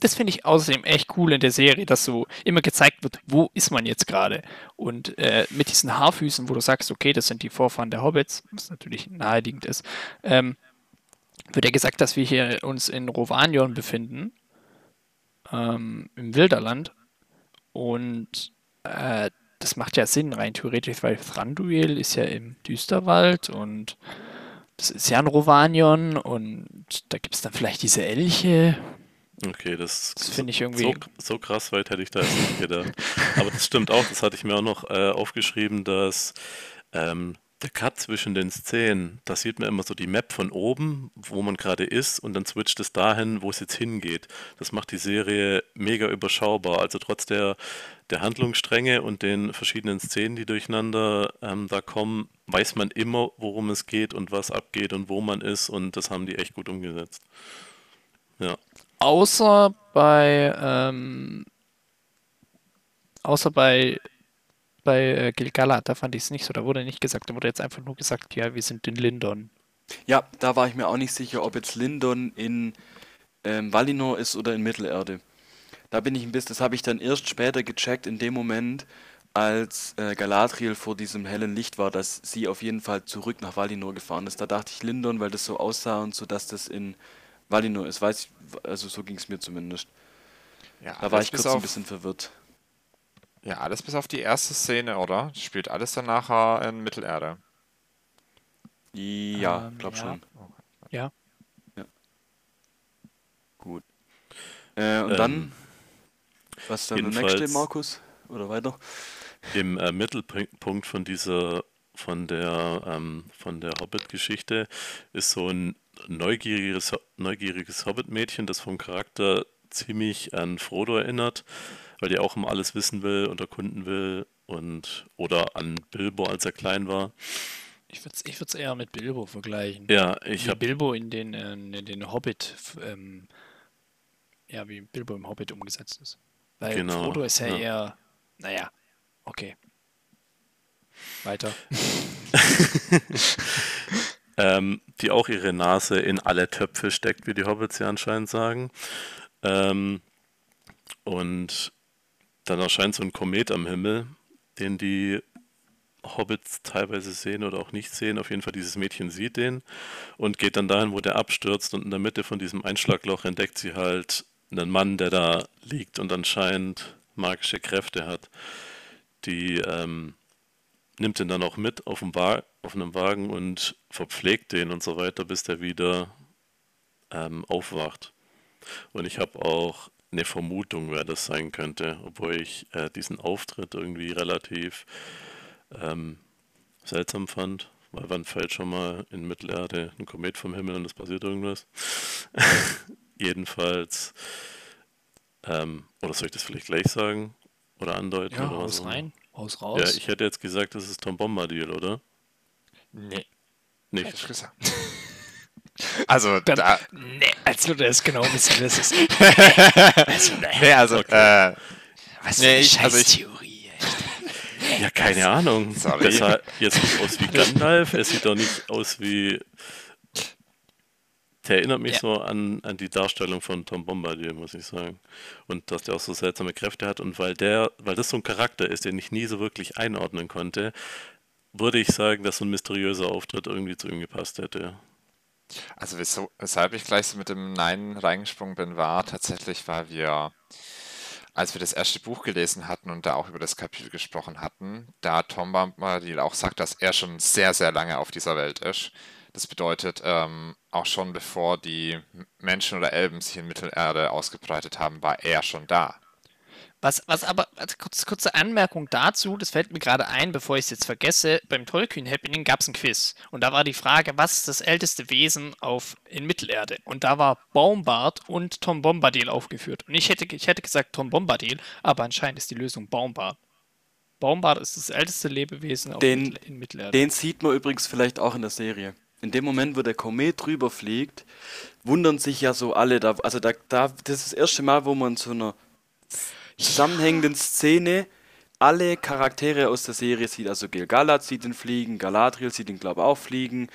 das finde ich außerdem echt cool in der Serie, dass so immer gezeigt wird, wo ist man jetzt gerade. Und äh, mit diesen Haarfüßen, wo du sagst, okay, das sind die Vorfahren der Hobbits, was natürlich naheliegend ist, ähm, wird ja gesagt, dass wir hier uns in Rovanion befinden, ähm, im Wilderland. Und äh, das macht ja Sinn rein theoretisch, weil Thranduil ist ja im Düsterwald und das ist ja ein Rovanion und da gibt es dann vielleicht diese Elche. Okay, das, Das finde ich irgendwie. So, so krass weit hätte ich da jetzt nicht gedacht. Aber das stimmt auch, das hatte ich mir auch noch äh, aufgeschrieben, dass ähm, der Cut zwischen den Szenen, da sieht man immer so die Map von oben, wo man gerade ist, und dann switcht es dahin, wo es jetzt hingeht. Das macht die Serie mega überschaubar. Also trotz der, der Handlungsstränge und den verschiedenen Szenen, die durcheinander ähm, da kommen, weiß man immer, worum es geht und was abgeht und wo man ist, und das haben die echt gut umgesetzt. Ja. Außer bei, ähm, außer bei bei äh, Gilgalad, da fand ich es nicht so. Da wurde nicht gesagt, da wurde jetzt einfach nur gesagt, ja, wir sind in Lindon. Ja, da war ich mir auch nicht sicher, ob jetzt Lindon in ähm, Valinor ist oder in Mittelerde. Da bin ich ein bisschen, das habe ich dann erst später gecheckt, in dem Moment, als äh, Galadriel vor diesem hellen Licht war, dass sie auf jeden Fall zurück nach Valinor gefahren ist. Da dachte ich Lindon, weil das so aussah und so, dass das in Valinor ist. Weiß ich, also so ging es mir zumindest. Ja, da war ich kurz ein bisschen verwirrt. Ja, alles bis auf die erste Szene, oder? Spielt alles dann nachher in Mittelerde. Ja, ähm, glaub ja. schon. Ja. ja. Gut. Äh, und ähm, dann, was ist dann der nächste, Markus? Oder weiter? Im äh, Mittelpunkt von dieser, von der, ähm, von der Hobbit-Geschichte ist so ein neugieriges, neugieriges Hobbit-Mädchen, das vom Charakter ziemlich an Frodo erinnert weil die auch immer alles wissen will und erkunden will und oder an Bilbo, als er klein war. Ich würde es ich eher mit Bilbo vergleichen. Ja, ich habe Bilbo in den, äh, in den Hobbit, ähm, ja, wie Bilbo im Hobbit umgesetzt ist. Weil genau, Frodo ist ja, ja. eher, naja, okay. Weiter. (laughs) (laughs) ähm, die auch ihre Nase in alle Töpfe steckt, wie die Hobbits ja anscheinend sagen. Ähm, und dann erscheint so ein Komet am Himmel, den die Hobbits teilweise sehen oder auch nicht sehen. Auf jeden Fall, dieses Mädchen sieht den und geht dann dahin, wo der abstürzt. Und in der Mitte von diesem Einschlagloch entdeckt sie halt einen Mann, der da liegt und anscheinend magische Kräfte hat. Die ähm, nimmt ihn dann auch mit auf, dem auf einem Wagen und verpflegt den und so weiter, bis der wieder ähm, aufwacht. Und ich habe auch eine Vermutung, wer das sein könnte, obwohl ich äh, diesen Auftritt irgendwie relativ ähm, seltsam fand. Weil wann fällt schon mal in Mittelerde ein Komet vom Himmel und es passiert irgendwas? (laughs) Jedenfalls, ähm, oder soll ich das vielleicht gleich sagen? Oder andeuten? Ja, oder aus rein, aus raus. Ja, ich hätte jetzt gesagt, das ist Tom Bombadil, oder? Nee. Nicht. (laughs) Also, Dann, da. Nee, als würde er es genau wissen, wer es ist. (laughs) also, nee, also, okay. äh, Was nee, für eine also Theorie. Ja, keine Ahnung. Sorry. Das sah jetzt nicht aus wie Gandalf, es sieht doch nicht aus wie. Der erinnert mich ja. so an, an die Darstellung von Tom Bombadil, muss ich sagen. Und dass der auch so seltsame Kräfte hat. Und weil der, weil das so ein Charakter ist, den ich nie so wirklich einordnen konnte, würde ich sagen, dass so ein mysteriöser Auftritt irgendwie zu ihm gepasst hätte. Also wieso, weshalb ich gleich so mit dem Nein reingesprungen bin, war tatsächlich, weil wir, als wir das erste Buch gelesen hatten und da auch über das Kapitel gesprochen hatten, da Tom Bombadil auch sagt, dass er schon sehr, sehr lange auf dieser Welt ist. Das bedeutet, ähm, auch schon bevor die Menschen oder Elben sich in Mittelerde ausgebreitet haben, war er schon da. Was, was aber, also kurz, kurze Anmerkung dazu, das fällt mir gerade ein, bevor ich es jetzt vergesse, beim Tollkühn Happening gab es ein Quiz. Und da war die Frage, was ist das älteste Wesen auf, in Mittelerde? Und da war Baumbart und Tom Bombadil aufgeführt. Und ich hätte, ich hätte gesagt Tom Bombadil, aber anscheinend ist die Lösung Baumbart. Baumbart ist das älteste Lebewesen auf den, Mittel, in Mittelerde. Den sieht man übrigens vielleicht auch in der Serie. In dem Moment, wo der Komet drüber fliegt, wundern sich ja so alle. Da, also da, da, das ist das erste Mal, wo man zu einer zusammenhängenden Szene alle Charaktere aus der Serie sieht. Also Gil-galad sieht ihn fliegen, Galadriel sieht ihn, glaube ich, auch fliegen.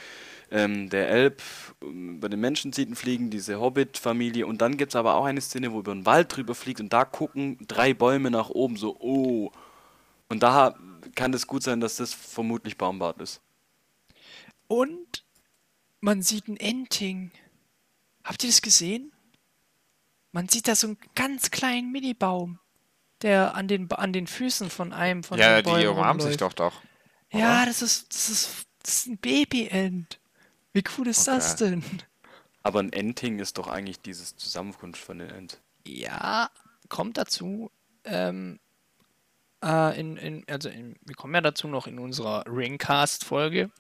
Ähm, der Elb ähm, bei den Menschen sieht ihn fliegen, diese Hobbit-Familie. Und dann gibt es aber auch eine Szene, wo über den Wald drüber fliegt und da gucken drei Bäume nach oben, so, oh. Und da kann es gut sein, dass das vermutlich Baumbart ist. Und man sieht ein Enting. Habt ihr das gesehen? Man sieht da so einen ganz kleinen Minibaum der an den, an den Füßen von einem von ja, den Bäumen die umarmen sich doch doch. Oder? Ja, das ist, das ist, das ist ein Baby-End. Wie cool ist okay. das denn? Aber ein Ending ist doch eigentlich dieses Zusammenkunft von den End. Ja, kommt dazu. Ähm, äh, in, in, also in, wir kommen ja dazu noch in unserer Ringcast-Folge,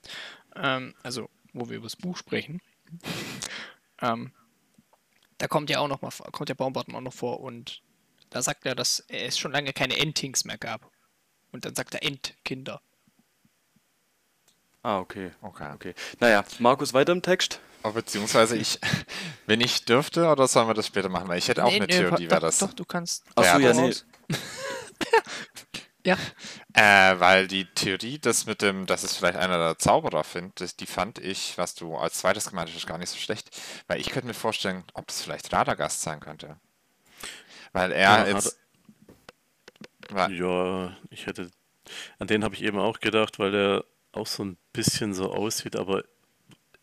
ähm, also wo wir über das Buch sprechen. ähm, da kommt ja auch noch mal, kommt der Baumgarten auch noch vor und da sagt er, dass es schon lange keine Entings mehr gab. Und dann sagt er Endkinder. Ah, okay. Okay. Okay. Naja, Markus, weiter im Text. Oh, beziehungsweise ich, (laughs) wenn ich dürfte, oder sollen wir das später machen? Weil ich hätte auch Nee, eine nee, Theorie, wer das. Doch, du kannst. Achso, Ja, ja, nee. (laughs) ja. Äh, weil die Theorie, das mit dem, dass es vielleicht einer der Zauberer findet, die fand ich, was du als zweites gemeint hast, gar nicht so schlecht. Weil ich könnte mir vorstellen, ob das vielleicht Radagast sein könnte. Weil er Ja, jetzt. Weil, Ja, ich hätte. An den habe ich eben auch gedacht, weil der auch so ein bisschen so aussieht, aber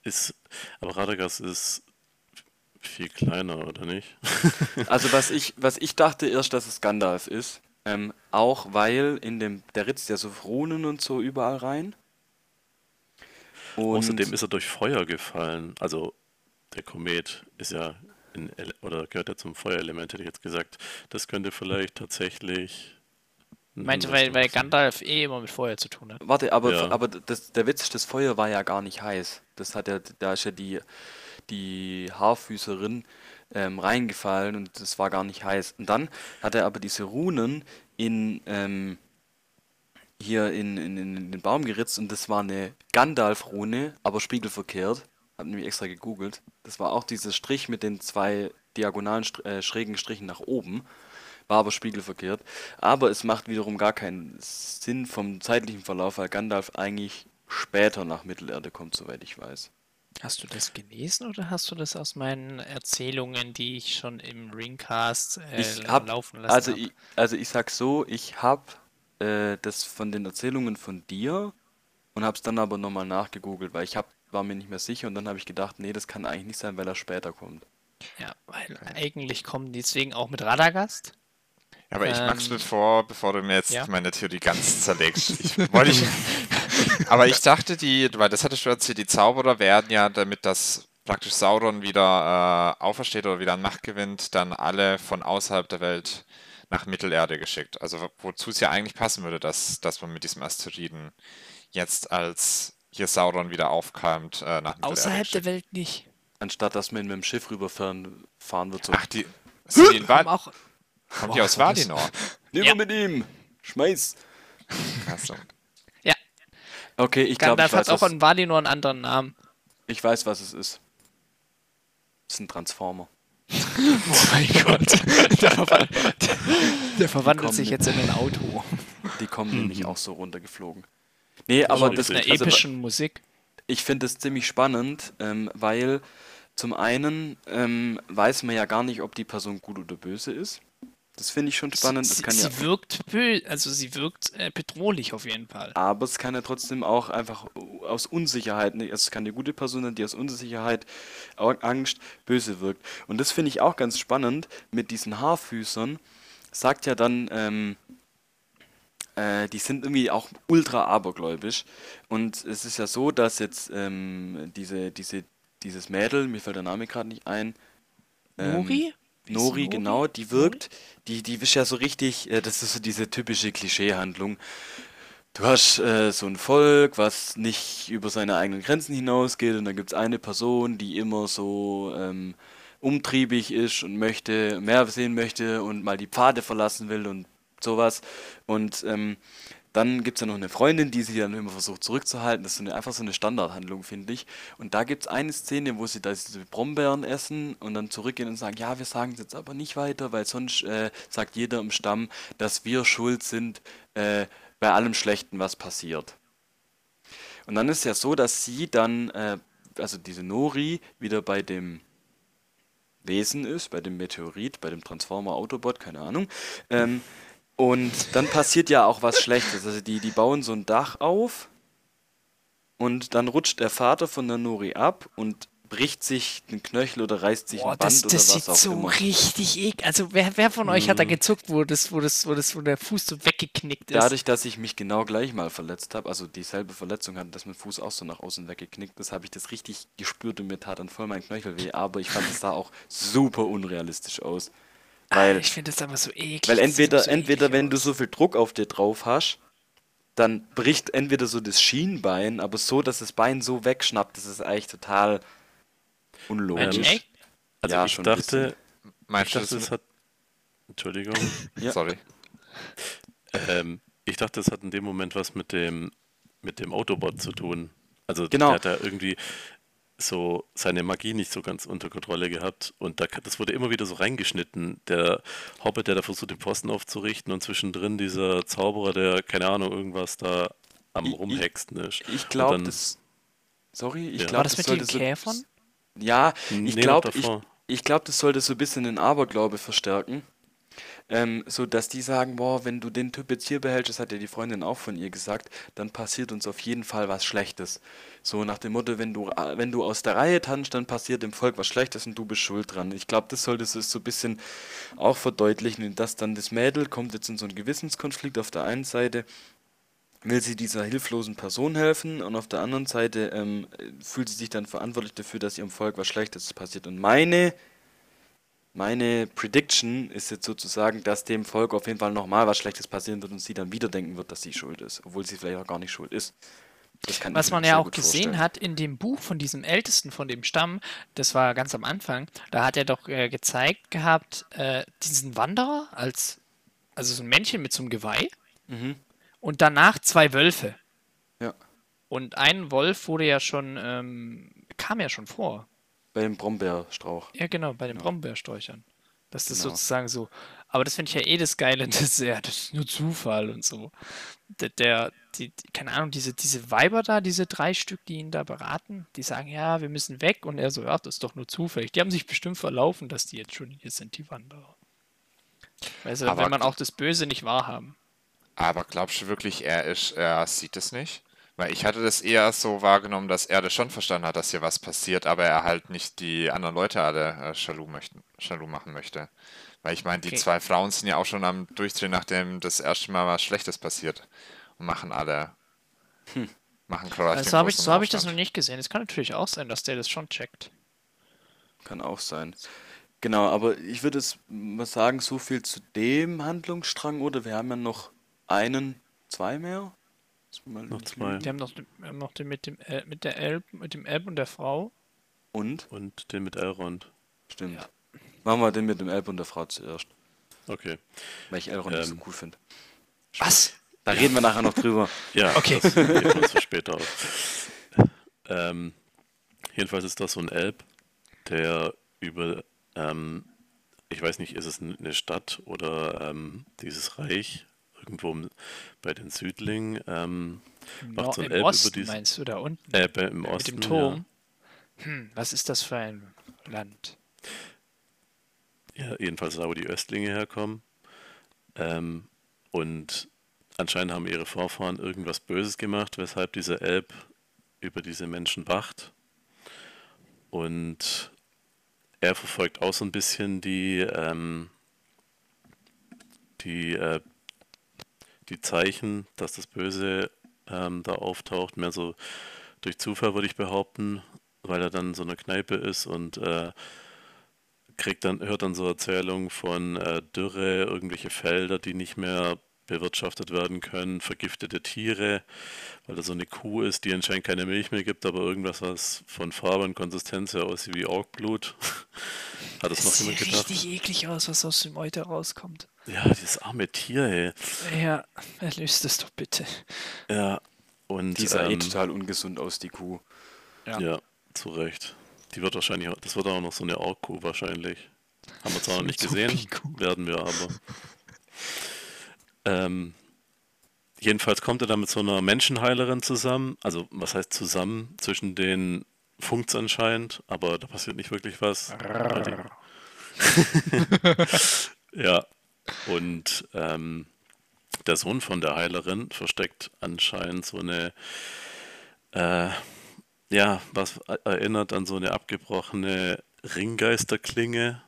ist. Aber Radagast ist viel kleiner, oder nicht? Also was ich, was ich dachte erst, dass es Gandalf ist. Ähm, auch weil in dem, der ritzt ja so Runen und so überall rein. Und Außerdem ist er durch Feuer gefallen. Also der Komet ist ja in, oder gehört ja zum Feuerelement, hätte ich jetzt gesagt. Das könnte vielleicht tatsächlich. ein Meinte, weil, weil. Gandalf eh immer mit Feuer zu tun hat. Warte, aber, Ja. aber das, der Witz, das Feuer war ja gar nicht heiß. Das hat ja, da ist ja die, die Haarfüßerin ähm, reingefallen und das war gar nicht heiß. Und dann hat er aber diese Runen in ähm, hier in, in, in den Baum geritzt und das war eine Gandalf-Rune, aber spiegelverkehrt. Hab nämlich extra gegoogelt. Das war auch dieser Strich mit den zwei diagonalen äh, schrägen Strichen nach oben. War aber spiegelverkehrt. Aber es macht wiederum gar keinen Sinn vom zeitlichen Verlauf, weil Gandalf eigentlich später nach Mittelerde kommt, soweit ich weiß. Hast du das gelesen oder hast du das aus meinen Erzählungen, die ich schon im Ringcast äh, hab, laufen lassen also hab? ich, also ich sag so, ich habe äh, das von den Erzählungen von dir und habe es dann aber nochmal nachgegoogelt, weil ich hab, war mir nicht mehr sicher und dann habe ich gedacht, nee, das kann eigentlich nicht sein, weil er später kommt. Ja, weil eigentlich kommen die deswegen auch mit Radagast. Ja, aber ich mag's Ähm, bevor, bevor du mir jetzt ja? meine Theorie ganz zerlegst. Ich, wollte (laughs) ich, (laughs) aber ich dachte, die, weil das hattest du erzählt, die Zauberer werden ja, damit das praktisch Sauron wieder äh, aufersteht oder wieder an Macht gewinnt, dann alle von außerhalb der Welt nach Mittelerde geschickt. Also wo- wozu es ja eigentlich passen würde, dass, dass man mit diesem Asteroiden jetzt als hier Sauron wieder aufkeimt, äh, nach Mittelerde Außerhalb der geschickt. Welt nicht. Anstatt dass man mit dem Schiff rüberfahren fahren wird. So, Ach, die, sind die in Val auch, kommt die aus Valinor? Nimm ja. mit ihm! Schmeiß! Achso. Okay, ich glaube, ich Gandalf hat weiß, auch in Valinor einen anderen Namen. ich weiß, was es ist. Es ist ein Transformer. (laughs) Oh mein Gott. (laughs) Der, verwandelt, der verwandelt sich jetzt in ein Auto. Die kommen nämlich auch so runtergeflogen. Nee, aber das, so Mit einer also, epischen Musik. ich finde es ziemlich spannend, ähm, weil zum einen ähm, weiß man ja gar nicht, ob die Person gut oder böse ist. Das finde ich schon spannend. sie, sie ja, wirkt bö also sie wirkt äh, bedrohlich auf jeden Fall. aber es kann ja trotzdem auch einfach aus Unsicherheit, ne, es kann eine gute Person sein, die aus Unsicherheit, Angst, böse wirkt. Und das finde ich auch ganz spannend mit diesen Haarfüßern. Sagt ja dann, ähm, äh, die sind irgendwie auch ultra abergläubisch. Und es ist ja so, dass jetzt ähm, diese, diese, dieses Mädel, mir fällt der Name gerade nicht ein, ähm, Nori? Nori, genau, die wirkt, die, die ist ja so richtig, äh, das ist so diese typische Klischeehandlung. Du hast äh, so ein Volk, was nicht über seine eigenen Grenzen hinausgeht und dann gibt es eine Person, die immer so ähm, umtriebig ist und möchte, mehr sehen möchte und mal die Pfade verlassen will und sowas. Und ähm, dann gibt es ja noch eine Freundin, die sie dann immer versucht zurückzuhalten. Das ist so eine, einfach so eine Standardhandlung, finde ich. Und da gibt es eine Szene, wo sie da diese Brombeeren essen und dann zurückgehen und sagen, ja, wir sagen es jetzt aber nicht weiter, weil sonst äh, sagt jeder im Stamm, dass wir schuld sind äh, bei allem Schlechten, was passiert. Und dann ist ja so, dass sie dann, äh, also diese Nori, wieder bei dem Wesen ist, bei dem Meteorit, bei dem Transformer Autobot, keine Ahnung. Ähm, und dann passiert ja auch was Schlechtes. Also die, die bauen so ein Dach auf und dann rutscht der Vater von der Nori ab und bricht sich den Knöchel oder reißt sich Boah, ein Band das, oder das was sieht auch so immer. richtig eklig. Also wer, wer von euch hat da Mhm. gezuckt, wo das, wo das, wo das, wo der Fuß so weggeknickt ist? Dadurch, dass ich mich genau gleich mal verletzt habe, also dieselbe Verletzung hatte, dass mein Fuß auch so nach außen weggeknickt ist, habe ich das richtig gespürt und mir tat dann voll mein Knöchel weh. Aber ich fand es sah auch super unrealistisch aus. Weil, ich finde das aber so eklig. weil entweder, so entweder eklig wenn du so viel Druck auf dir drauf hast, dann bricht entweder so das Schienbein, aber so, dass das Bein so wegschnappt, das ist eigentlich total unlogisch. Also Ja, ich schon dachte, ich Meinst du dachte, das hat. Entschuldigung. (laughs) Ja. Sorry. Ähm, ich dachte, es hat in dem Moment was mit dem, mit dem Autobot zu tun. Also Genau. der hat da irgendwie so seine Magie nicht so ganz unter Kontrolle gehabt und da, das wurde immer wieder so reingeschnitten. Der Hobbit, der da versucht, den Posten aufzurichten und zwischendrin dieser Zauberer, der, keine Ahnung, irgendwas da am Ich- ich- Rumhexen ist. Ich Und glaube, dann- das. Sorry, ich Ja. glaube, War das mit den so- Käfern? Ja, Nee, ich noch glaube, ich, ich glaube, das sollte so ein bisschen den Aberglaube verstärken. Ähm, so dass die sagen, boah, wenn du den Typ jetzt hier behältst, das hat ja die Freundin auch von ihr gesagt, dann passiert uns auf jeden Fall was Schlechtes. So nach dem Motto, wenn du, äh, wenn du aus der Reihe tanzt, dann passiert dem Volk was Schlechtes und du bist schuld dran. Ich glaube, das sollte es so ein bisschen auch verdeutlichen, dass dann das Mädel kommt jetzt in so einen Gewissenskonflikt auf der einen Seite, will sie dieser hilflosen Person helfen und auf der anderen Seite ähm, fühlt sie sich dann verantwortlich dafür, dass ihrem Volk was Schlechtes passiert. Und meine, meine Prediction ist jetzt sozusagen, dass dem Volk auf jeden Fall nochmal was Schlechtes passieren wird und sie dann wieder denken wird, dass sie schuld ist, obwohl sie vielleicht auch gar nicht schuld ist. Was man ja auch gesehen vorstellen. hat in dem Buch von diesem Ältesten von dem Stamm, das war ganz am Anfang, da hat er doch äh, gezeigt gehabt, äh, diesen Wanderer als, also so ein Männchen mit so einem Geweih Mhm. und danach zwei Wölfe. Ja, Und ein Wolf wurde ja schon, ähm, kam ja schon vor. Bei dem Brombeerstrauch. Ja, genau, bei den Brombeersträuchern. Dass das Genau. sozusagen so. Aber das finde ich ja eh das Geile, (laughs) das, ja, das ist nur Zufall und so. Der, der die, die, keine Ahnung, diese, diese Weiber da, diese drei Stück, die ihn da beraten, die sagen, ja, wir müssen weg. Und er so, ja, das ist doch nur zufällig. Die haben sich bestimmt verlaufen, dass die jetzt schon hier sind, die Wanderer. Also, Aber- will man auch das Böse nicht wahrhaben. Aber glaubst du wirklich, er ist, er sieht es nicht? Weil ich hatte das eher so wahrgenommen, dass er das schon verstanden hat, dass hier was passiert, aber er halt nicht die anderen Leute alle äh, jaloux, möchten, jaloux machen möchte. Weil ich meine, die Okay. zwei Frauen sind ja auch schon am Durchdrehen, nachdem das erste Mal was Schlechtes passiert. Und machen alle. Machen gerade Also, so habe ich, so hab ich das noch nicht gesehen. Es kann natürlich auch sein, dass der das schon checkt. Kann auch sein. Genau, aber ich würde es mal sagen, so viel zu dem Handlungsstrang, oder? Wir haben ja noch einen, zwei mehr? Noch zwei. Wir haben noch, wir haben noch den mit dem, El- mit der Elb, mit dem Elb und der Frau. Und? Und den mit Elrond. Stimmt. Machen wir den mit dem Elb und der Frau zuerst, Okay. weil ich Elrond nicht so Ähm. cool finde. Was? Da reden wir nachher noch drüber. (laughs) Ja, Okay. das heben wir uns für später auf. Ähm, jedenfalls ist das so ein Elb, der über, ähm, ich weiß nicht, ist es eine Stadt oder ähm, dieses Reich, irgendwo bei den Südlingen, ähm, Nor- so ein im Elb Osten meinst du da unten? äh, bei- im mit Osten. dem Turm? Hm, was ist das für ein Land? Ja, ja, jedenfalls da, wo die Östlinge herkommen. Ähm, und anscheinend haben ihre Vorfahren irgendwas Böses gemacht, weshalb dieser Elb über diese Menschen wacht. Und er verfolgt auch so ein bisschen die, ähm, die, äh, die Zeichen, dass das Böse ähm, da auftaucht. Mehr so durch Zufall würde ich behaupten, weil er dann so einer Kneipe ist und äh, kriegt dann, hört dann so Erzählungen von äh, Dürre, irgendwelche Felder, die nicht mehr bewirtschaftet werden können, vergiftete Tiere, weil da so eine Kuh ist, die anscheinend keine Milch mehr gibt, aber irgendwas, was von Farbe und Konsistenz her aussieht wie Orkblut. (laughs) Hat das noch Es jemand sieht gedacht? richtig eklig aus, was aus dem Euter rauskommt. Ja, dieses arme Tier, ey. Ja, erlöst es doch bitte. Ja, und Die sah eh ähm, total ungesund aus, die Kuh. Ja. ja, zu Recht. Die wird wahrscheinlich, auch- das wird auch noch so eine Ork-Kuh wahrscheinlich. Haben wir zwar noch nicht (laughs) gesehen, werden wir aber. Ähm, jedenfalls kommt er dann mit so einer Menschenheilerin zusammen. Also, was heißt zusammen? Zwischen den funkt's anscheinend, aber da passiert nicht wirklich was. (laughs) Ja, und ähm, der Sohn von der Heilerin versteckt anscheinend so eine, äh, ja, was erinnert an so eine abgebrochene Ringgeisterklinge.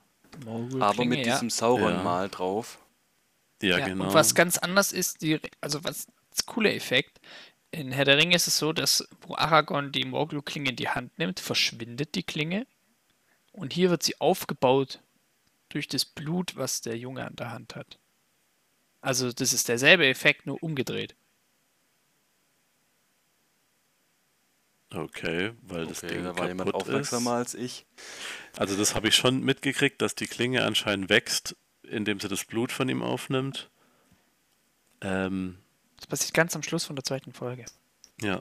Aber mit ja. diesem Sauron-Mal drauf. Ja, Ja, genau. Und was ganz anders ist, die, also was das coole Effekt, in Herr der Ringe ist es so, dass wo Aragorn die Morgul-Klinge in die Hand nimmt, verschwindet die Klinge und hier wird sie aufgebaut durch das Blut, was der Junge an der Hand hat. Also das ist derselbe Effekt, nur umgedreht. Okay, weil das Okay, Ding da war jemand kaputt aufmerksamer ist. als ich. Also das habe ich schon mitgekriegt, dass die Klinge anscheinend wächst, indem sie das Blut von ihm aufnimmt. Ähm, Das passiert ganz am Schluss von der zweiten Folge. ja.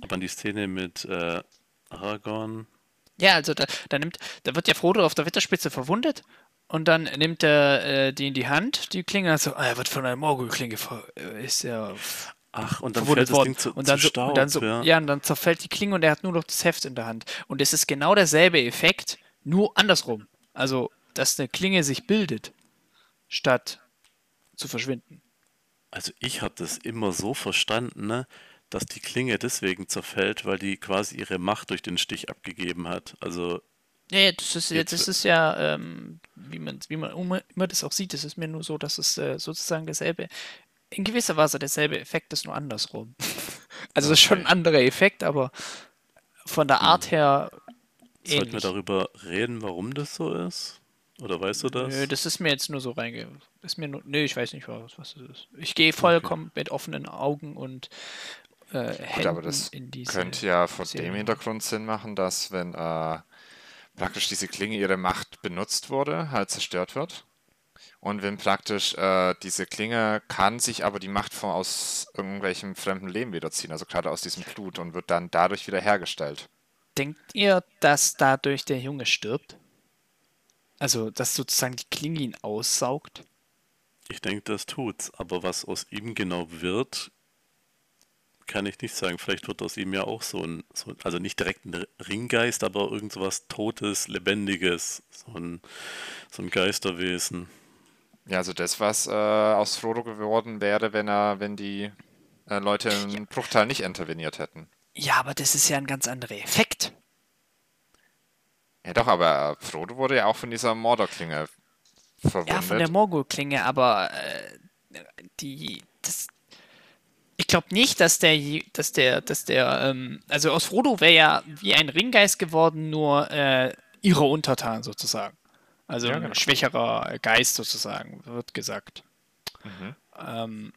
Aber an die Szene mit äh, Aragorn, Ja, also da, da nimmt, da wird ja Frodo auf der Wetterspitze verwundet und dann nimmt er äh, die in die Hand, die Klinge, also, ah, er wird von einer Morgul-Klinge äh, ist er ach, und dann verwundet fällt das worden. Ding zu, und dann zu so, Staub, und dann so, ja. ja. und dann zerfällt die Klinge und er hat nur noch das Heft in der Hand. Und es ist genau derselbe Effekt, nur andersrum. Also, dass eine Klinge sich bildet, statt zu verschwinden. Also ich habe das immer so verstanden, ne, dass die Klinge deswegen zerfällt, weil die quasi ihre Macht durch den Stich abgegeben hat. Also Ja, das ist, ja- Jetzt- das ist ja, ähm, wie man, wie man immer das auch sieht, es ist mir nur so, dass es äh, sozusagen derselbe, in gewisser Weise derselbe Effekt ist, nur andersrum. (laughs) Also es ist schon ein Okay. anderer Effekt, aber von der Art her sollten wir ähnlich. darüber reden, warum das so ist? Oder weißt du das? Nö, das ist mir jetzt nur so reinge... Ist mir nur, nö, ich weiß nicht, was, was das ist. Ich gehe vollkommen mit offenen Augen und äh, Gut, Händen aber das in diese... könnte ja vor Serie. dem Hintergrund Sinn machen, dass wenn äh, praktisch diese Klinge ihre Macht benutzt wurde, halt zerstört wird. Und wenn praktisch äh, diese Klinge kann sich aber die Macht von aus irgendwelchem fremden Leben wiederziehen, also gerade aus diesem Blut und wird dann dadurch wieder hergestellt. Denkt ihr, dass dadurch der Junge stirbt? Also, dass sozusagen die Klinge ihn aussaugt? Ich denke, das tut's. Aber was aus ihm genau wird, kann ich nicht sagen. Vielleicht wird aus ihm ja auch so ein, so, also nicht direkt ein Ringgeist, aber irgend so was Totes, Lebendiges. So ein, so ein Geisterwesen. Ja, also das, was äh, aus Frodo geworden wäre, wenn er, wenn die äh, Leute im Bruchteil nicht interveniert hätten. Ja, aber das ist ja ein ganz anderer Effekt. Ja doch, aber Frodo wurde ja auch von dieser Mordorklinge verwundet. Ja, von der Morgul-Klinge, aber äh, die, das, ich glaube nicht, dass der, dass der, dass der, ähm, also aus Frodo wäre ja wie ein Ringgeist geworden, nur äh, ihrer Untertan sozusagen. Also Ja, ein genau. schwächerer Geist sozusagen, wird gesagt. Mhm. Ähm,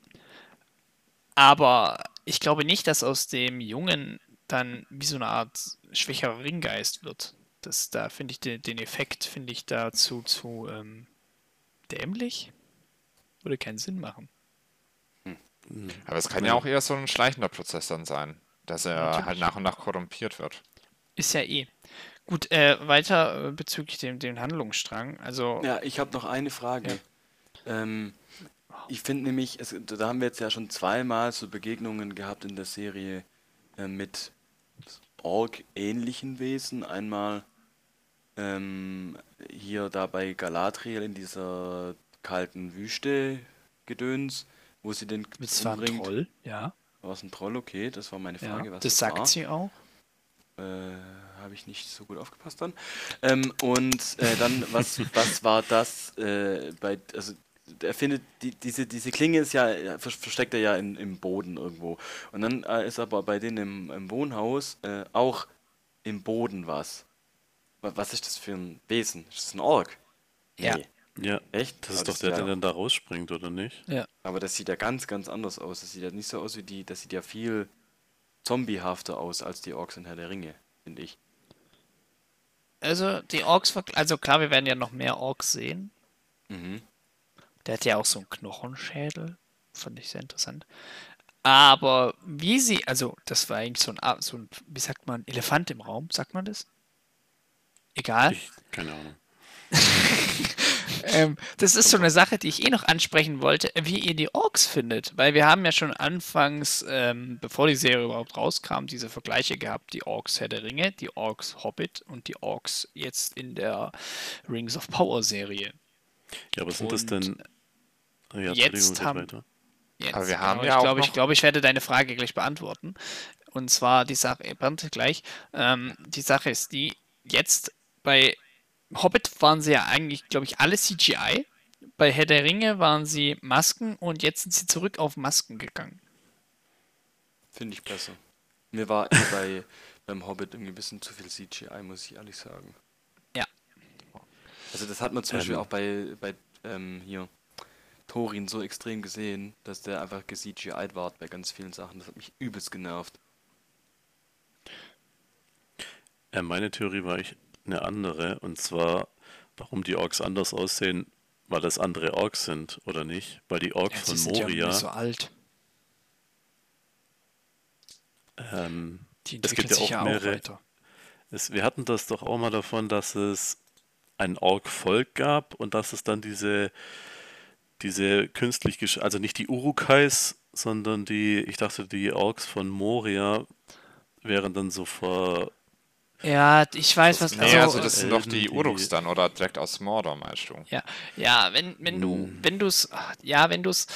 aber ich glaube nicht, dass aus dem Jungen dann wie so eine Art schwächerer Ringgeist wird. Das, da finde ich den, den Effekt, finde ich dazu zu ähm, dämlich. Würde keinen Sinn machen. Aber es kann ja auch eher so ein schleichender Prozess dann sein, dass er Natürlich. halt nach und nach korrumpiert wird. Ist ja eh. Gut, äh, weiter äh, bezüglich dem, dem Handlungsstrang. Also, Ja, ich habe noch eine Frage. Ähm, ich finde nämlich, es, da haben wir jetzt ja schon zweimal so Begegnungen gehabt in der Serie äh, mit Ork-ähnlichen Wesen. Einmal ähm, hier da bei Galadriel in dieser kalten Wüste Gedöns, wo sie den das war ein umbringt. Troll, ja. War es ein Troll? Okay, das war meine ja. Frage. was Das sagt war. sie auch. Äh, habe ich nicht so gut aufgepasst dann. Ähm, und äh, dann, was, (laughs) was war das äh, bei, also er findet, die, diese, diese Klinge ist ja, ja, ver- versteckt er ja in, im Boden irgendwo. Und dann äh, ist aber bei denen im, im Wohnhaus äh, auch im Boden was. Wa- Was ist das für ein Wesen? Ist das ein Ork? Ja. Nee. Ja, Echt? das ist Aber doch der, ja, der dann da rausspringt, oder nicht? Ja. Aber das sieht ja ganz, ganz anders aus. Das sieht ja nicht so aus wie die, das sieht ja viel zombiehafter aus als die Orks in Herr der Ringe, finde ich. Also, die Orks, also klar, wir werden ja noch mehr Orks sehen. Mhm. Der hat ja auch so einen Knochenschädel. Fand ich sehr interessant. Aber wie sie, also das war eigentlich so ein, so ein, wie sagt man, Elefant im Raum, sagt man das? Egal. Ich, keine Ahnung. (laughs) Ähm, das ist so eine Sache, die ich eh noch ansprechen wollte, wie ihr die Orks findet. Weil wir haben ja schon anfangs, ähm, bevor die Serie überhaupt rauskam, diese Vergleiche gehabt, die Orks Herr der Ringe, die Orks Hobbit und die Orks jetzt in der Rings of Power Serie. Ja, aber sind das denn. Ah Ja, jetzt haben- weiter. Jetzt, Aber wir haben genau, ja ich auch glaube, ich glaube, ich werde deine Frage gleich beantworten. Und zwar die Sache, Bernd, gleich. Ähm, die Sache ist die, jetzt bei Hobbit waren sie ja eigentlich, glaube ich, alle CGI. Bei Herr der Ringe waren sie Masken und jetzt sind sie zurück auf Masken gegangen. Finde ich besser. Mir war eh bei, (laughs) beim Hobbit irgendwie ein bisschen zu viel CGI, muss ich ehrlich sagen. Also das hat man zum Beispiel auch bei, bei ähm, hier Thorin so extrem gesehen, dass der einfach ge-CGI'd war bei ganz vielen Sachen. Das hat mich übelst genervt. Äh, meine Theorie war ich eine andere, und zwar, warum die Orks anders aussehen, weil das andere Orks sind, oder nicht? Weil die Orks Ja, von sind ja Moria, nicht so alt. ähm, Die es gibt ja auch ja auch mehrere, weiter. es, wir hatten das doch auch mal davon, dass es ein Ork-Volk gab und dass es dann diese, diese künstlich, gesch- also nicht die Urukais, sondern die, ich dachte, die Orks von Moria wären dann so vor, Ja, ich weiß, was. Nee, also das sind doch die die- Uruks dann oder direkt aus Mordor, meinst du? Ja, ja, wenn, wenn du, Hm. wenn du es, ja, wenn du es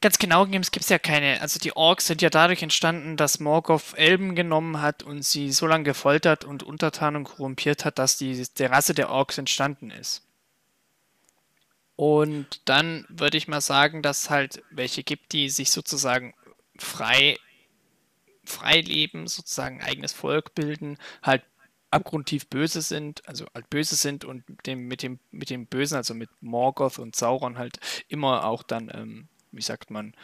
ganz genau nimmst, gibt es ja keine, also die Orks sind ja dadurch entstanden, dass Morgoth Elben genommen hat und sie so lange gefoltert und untertan und korrumpiert hat, dass die, der Rasse der Orks entstanden ist. Und dann würde ich mal sagen, dass es halt welche gibt, die sich sozusagen frei, frei leben, sozusagen ein eigenes Volk bilden, halt abgrundtief böse sind, also halt böse sind und mit dem, mit dem, mit dem Bösen, also mit Morgoth und Sauron halt immer auch dann, ähm, wie sagt man,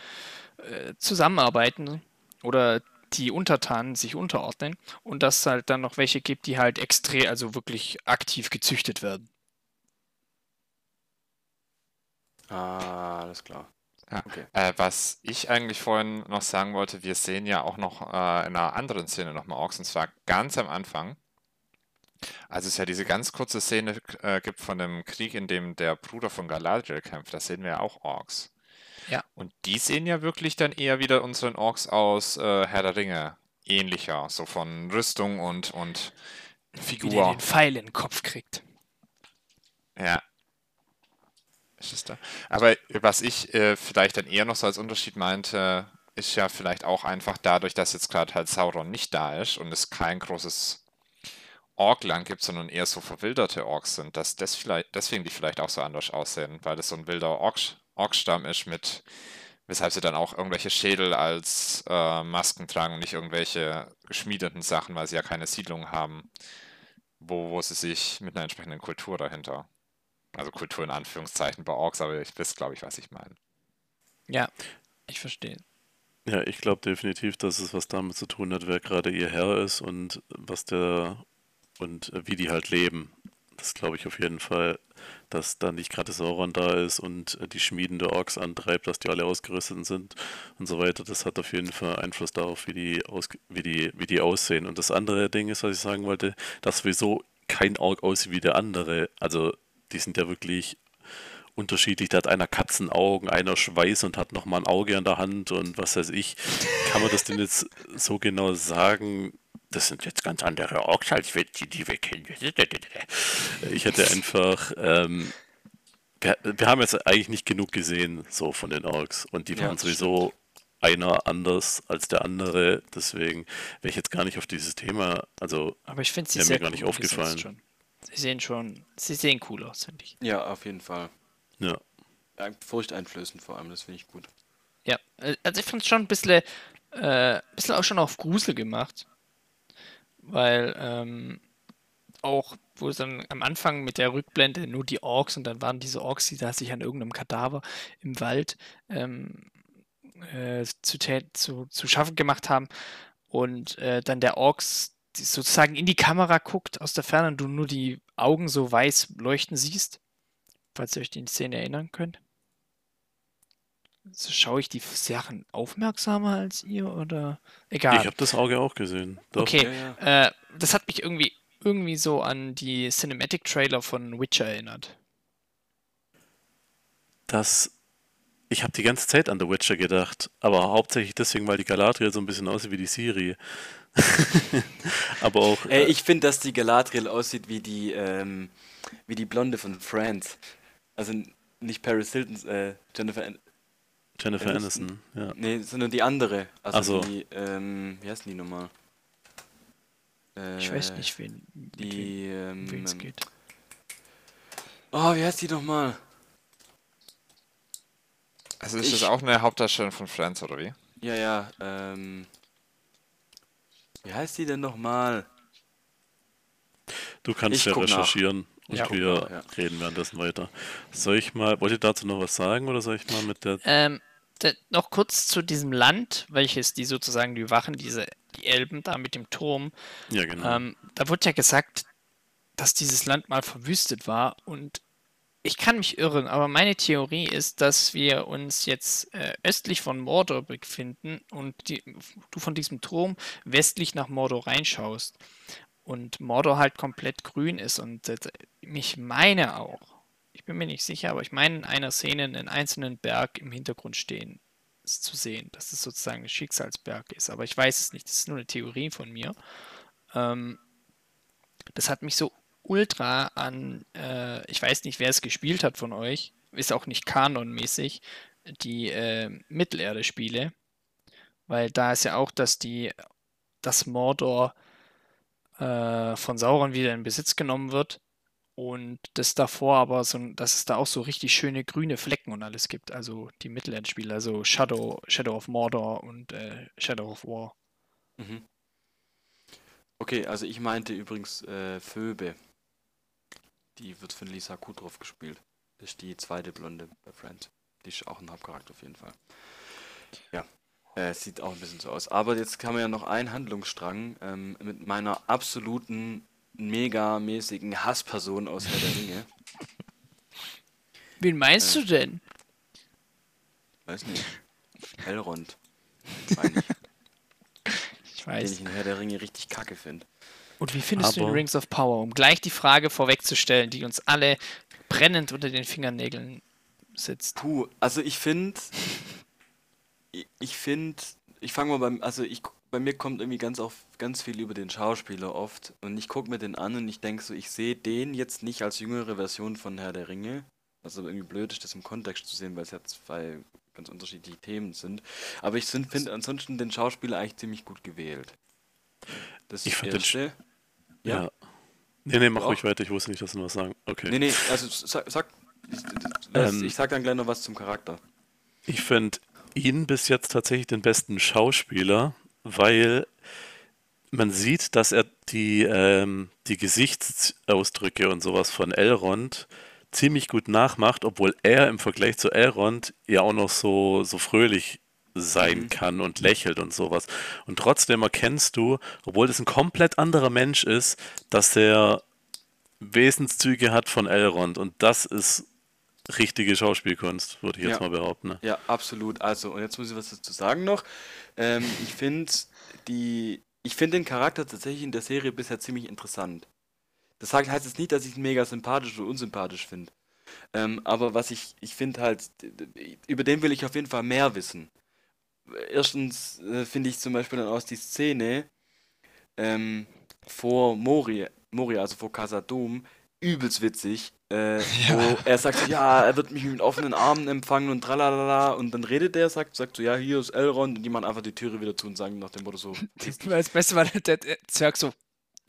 äh, zusammenarbeiten oder die Untertanen sich unterordnen und dass es halt dann noch welche gibt, die halt extrem, also wirklich aktiv gezüchtet werden. Ah, alles klar. Ja. Okay. Äh, was ich eigentlich vorhin noch sagen wollte, wir sehen ja auch noch äh, in einer anderen Szene nochmal Orks, und zwar ganz am Anfang. Also es ja diese ganz kurze Szene äh, gibt von dem Krieg, in dem der Bruder von Galadriel kämpft, da sehen wir ja auch Orks. Ja. Und die sehen ja wirklich dann eher wieder unseren Orks aus äh, Herr der Ringe ähnlicher, so von Rüstung und, und Wie der Figur. den Pfeil in den Kopf kriegt. Ja. Ist es da? Aber was ich äh, vielleicht dann eher noch so als Unterschied meinte, ist ja vielleicht auch einfach dadurch, dass jetzt gerade halt Sauron nicht da ist und es kein großes Orkland gibt, sondern eher so verwilderte Orks sind, dass das vielleicht, deswegen die vielleicht auch so anders aussehen, weil das so ein wilder Ork, Orkstamm ist mit, weshalb sie dann auch irgendwelche Schädel als äh, Masken tragen und nicht irgendwelche geschmiedeten Sachen, weil sie ja keine Siedlung haben, wo, wo sie sich mit einer entsprechenden Kultur dahinter also Kultur in Anführungszeichen bei Orks, aber ich wisst, glaube ich, was ich meine. Ja, ich verstehe. ja, ich glaube definitiv, dass es was damit zu tun hat, wer gerade ihr Herr ist und was der und wie die halt leben. Das glaube ich auf jeden Fall, dass da nicht gerade Sauron da ist und die Schmieden der Orks antreibt, dass die alle ausgerüstet sind und so weiter. Das hat auf jeden Fall Einfluss darauf, wie die, aus, wie die, wie die aussehen. Und das andere Ding ist, was ich sagen wollte, dass sowieso kein Ork aussieht wie der andere. Also die sind ja wirklich unterschiedlich. Da hat einer Katzenaugen, einer Schweiß und hat nochmal ein Auge an der Hand und was weiß ich. Kann man das denn jetzt so genau sagen? Das sind jetzt ganz andere Orks als wir- die, die wir kennen. Ich hätte einfach, ähm, wir, wir haben jetzt eigentlich nicht genug gesehen, so von den Orks. Und die Ja, waren das sowieso einer anders als der andere. Deswegen wäre ich jetzt gar nicht auf dieses Thema, also Aber ich finde sie mir gar nicht cool aufgefallen. Sie sehen schon, sie sehen cool aus, finde ich. Ja, auf jeden Fall. ja. Furchteinflößend vor allem, das finde ich gut. Ja, also ich fand es schon ein bisschen, äh, bisschen auch schon auf Grusel gemacht. Weil ähm, auch, wo es dann am Anfang mit der Rückblende nur die Orks und dann waren diese Orks, die da sich an irgendeinem Kadaver im Wald ähm, äh, zu, zu, zu schaffen gemacht haben und äh, dann der Orks sozusagen in die Kamera guckt aus der Ferne und du nur die Augen so weiß leuchten siehst, falls ihr euch die Szene erinnern könnt. So schaue ich die Sachen aufmerksamer als ihr oder egal. Ich habe das Auge auch gesehen. Doch. Okay, Ja, Äh, das hat mich irgendwie irgendwie so an die Cinematic Trailer von Witcher erinnert. Das. Ich habe die ganze Zeit an The Witcher gedacht, aber hauptsächlich deswegen, weil die Galadriel so ein bisschen aussieht wie die Siri. (laughs) aber auch. Ey, ich finde, dass die Galadriel aussieht wie die, ähm, wie die Blonde von Friends. Also nicht Paris Hilton, äh, Jennifer, An Jennifer Aniston. Aniston, ja. nee, sondern die andere. Also so. die, ähm, wie heißt die nochmal? Äh, Ich weiß nicht, wen, Die, ähm, wen es ähm, geht. oh, wie heißt die nochmal? Also ist Ich- das auch eine Hauptdarstellerin von Friends, oder wie? Ja, ja, ähm, wie heißt die denn nochmal? Du kannst Ich ja guck nach. recherchieren Und Ja. wir Ja. reden währenddessen weiter. Soll ich mal, wollt ihr dazu noch was sagen oder soll ich mal mit der. Ähm, da, noch kurz zu diesem Land, welches die sozusagen die Wachen, diese die Elben da mit dem Turm. Ja, genau. Ähm, da wurde ja gesagt, dass dieses Land mal verwüstet war und ich kann mich irren, aber meine Theorie ist, dass wir uns jetzt äh, östlich von Mordor befinden und die, du von diesem Turm westlich nach Mordor reinschaust und Mordor halt komplett grün ist und äh, ich meine auch, ich bin mir nicht sicher, aber ich meine in einer Szene einen einzelnen Berg im Hintergrund stehen zu sehen, dass es sozusagen ein Schicksalsberg ist, aber ich weiß es nicht, das ist nur eine Theorie von mir. Ähm, das hat mich so ultra an, äh, ich weiß nicht, wer es gespielt hat von euch, ist auch nicht kanonmäßig, die äh, Mittelerde-Spiele, weil da ist ja auch, dass die, dass Mordor äh, von Sauron wieder in Besitz genommen wird und das davor aber so, dass es da auch so richtig schöne grüne Flecken und alles gibt, also die Mittelerde-Spiele, also Shadow, Shadow of Mordor und äh, Shadow of War. Mhm. Okay, also ich meinte übrigens äh, Phoebe. Die wird von Lisa Kudrow gespielt. Das ist die zweite Blonde bei Friends. Die ist auch ein Hauptcharakter auf jeden Fall. Ja, äh, sieht auch ein bisschen so aus. Aber jetzt haben wir ja noch einen Handlungsstrang ähm, mit meiner absoluten, megamäßigen Hassperson aus Herr der Ringe. (laughs) Wen meinst Äh, du denn? Weiß nicht. Elrond. Ich. (laughs) Ich Den weiß. ich in Herr der Ringe richtig kacke finde. Und wie findest du den Aber- Rings of Power? Um gleich die Frage vorwegzustellen, die uns alle brennend unter den Fingernägeln sitzt. Puh, also ich finde, ich, finde, ich fange mal beim, also ich, bei mir kommt irgendwie ganz auf ganz viel über den Schauspieler oft und ich gucke mir den an und ich denke so, ich sehe den jetzt nicht als jüngere Version von Herr der Ringe, aber irgendwie blöd ist, das im Kontext zu sehen, weil es ja zwei ganz unterschiedliche Themen sind. Aber ich finde ansonsten den Schauspieler eigentlich ziemlich gut gewählt. Das Ich das den. Ja. ja. Nee, nee, mach ruhig weiter. Ich wusste nicht, dass du noch was sagen. Okay. Nee, nee, also sag, sag Ähm. ich sag dann gleich noch was zum Charakter. Ich finde ihn bis jetzt tatsächlich den besten Schauspieler, weil man sieht, dass er die, ähm, die Gesichtsausdrücke und sowas von Elrond ziemlich gut nachmacht, obwohl er im Vergleich zu Elrond ja auch noch so, so fröhlich sein Mhm. kann und lächelt und sowas. Und trotzdem erkennst du, obwohl das ein komplett anderer Mensch ist, dass er Wesenszüge hat von Elrond. Und das ist richtige Schauspielkunst, würde ich jetzt Ja. mal behaupten. Ne? Ja, absolut. Also, und jetzt muss ich was dazu sagen noch. Ähm, ich finde die, ich finde den Charakter tatsächlich in der Serie bisher ziemlich interessant. Das heißt jetzt nicht, dass ich ihn mega sympathisch oder unsympathisch finde. Ähm, aber was ich, ich finde halt, über den will ich auf jeden Fall mehr wissen. Erstens äh, finde ich zum Beispiel dann aus die Szene ähm, vor Mori, Moria, also vor Casadum, übelst witzig, äh, (laughs) wo er sagt so, ja, er wird mich mit offenen Armen empfangen und tralalala und dann redet der, sagt, sagt so, ja, hier ist Elrond und die machen einfach die Türe wieder zu und sagen nach dem Motto so, (laughs) Das Beste war der, Zwerg so,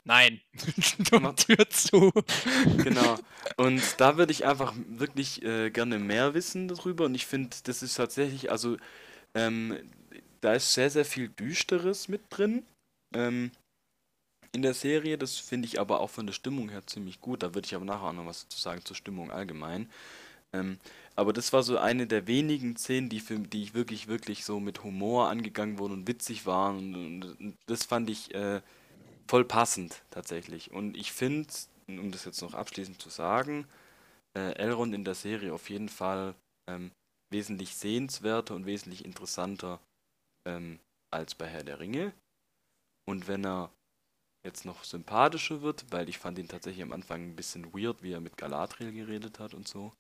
nein, (laughs) und Tür zu. Genau. Und da würde ich einfach wirklich äh, gerne mehr wissen darüber. Und ich finde, das ist tatsächlich, also ähm, da ist sehr, sehr viel Düsteres mit drin ähm, in der Serie. Das finde ich aber auch von der Stimmung her ziemlich gut. Da würde ich aber nachher auch noch was dazu sagen zur Stimmung allgemein. Ähm, aber das war so eine der wenigen Szenen, die, für, die ich wirklich, wirklich so mit Humor angegangen wurden und witzig waren. Und, und, und das fand ich äh, voll passend tatsächlich. Und ich finde, um das jetzt noch abschließend zu sagen, äh, Elrond in der Serie auf jeden Fall ähm, wesentlich sehenswerter und wesentlich interessanter ähm, als bei Herr der Ringe. Und wenn er jetzt noch sympathischer wird, weil ich fand ihn tatsächlich am Anfang ein bisschen weird, wie er mit Galadriel geredet hat und so.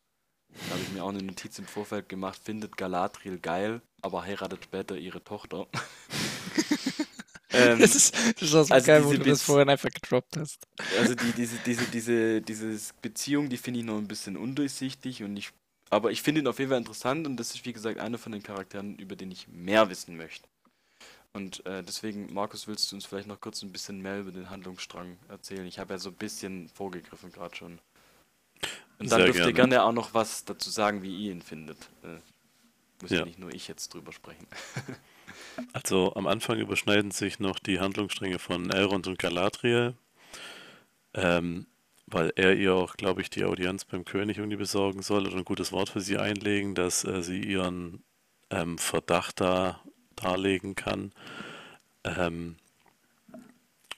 Da habe ich mir auch eine Notiz im Vorfeld gemacht, findet Galadriel geil, aber heiratet später ihre Tochter. (laughs) ähm, Das ist, das ist auch so Also geil, wo du das Witz- vorhin einfach gedroppt hast. Also die, diese, diese, diese, diese Beziehung, die finde ich noch ein bisschen undurchsichtig und ich, aber ich finde ihn auf jeden Fall interessant und das ist wie gesagt einer von den Charakteren, über den ich mehr wissen möchte. Und äh, deswegen, Markus, willst du uns vielleicht noch kurz ein bisschen mehr über den Handlungsstrang erzählen? Ich habe ja so ein bisschen vorgegriffen gerade schon. Und dann Sehr dürft ihr gerne. gerne auch noch was dazu sagen, wie ihr ihn findet. Äh, muss ja Ja. nicht nur ich jetzt drüber sprechen. (laughs) Also am Anfang überschneiden sich noch die Handlungsstränge von Elrond und Galadriel. Ähm, weil er ihr auch, glaube ich, die Audienz beim König irgendwie besorgen soll oder ein gutes Wort für sie einlegen, dass äh, sie ihren ähm, Verdacht da darlegen kann. Ähm,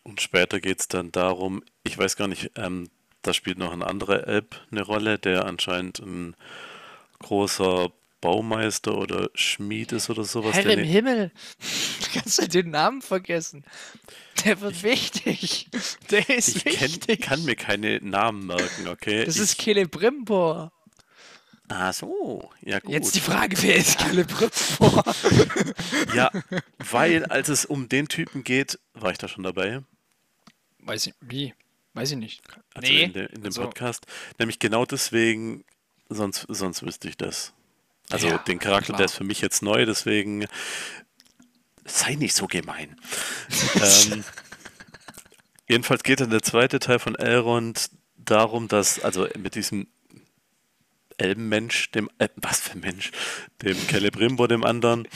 und später geht es dann darum, ich weiß gar nicht, ähm, da spielt noch ein anderer Elb eine Rolle, der anscheinend ein großer Baumeister oder Schmied ist oder sowas. Herr im ne- Himmel! (laughs) Du kannst ja den Namen vergessen. Der wird wichtig. Der ist ich kenn, wichtig. kann mir keine Namen merken, okay? das ich, ist Celebrimbor. Ah, so. Ja, gut. Jetzt die Frage, wer ist Celebrimbor? (laughs) Ja, weil als es um den Typen geht, war ich da schon dabei. Weiß ich, wie? Weiß ich nicht. Also nee. in, der, in dem also- Podcast. Nämlich genau deswegen, sonst, sonst wüsste ich das. Also Ja, den Charakter, klar. der ist für mich jetzt neu, deswegen sei nicht so gemein. (laughs) ähm, jedenfalls geht dann der zweite Teil von Elrond darum, dass, also mit diesem Elbenmensch, dem, äh, was für ein Mensch, dem Celebrimbor, dem anderen,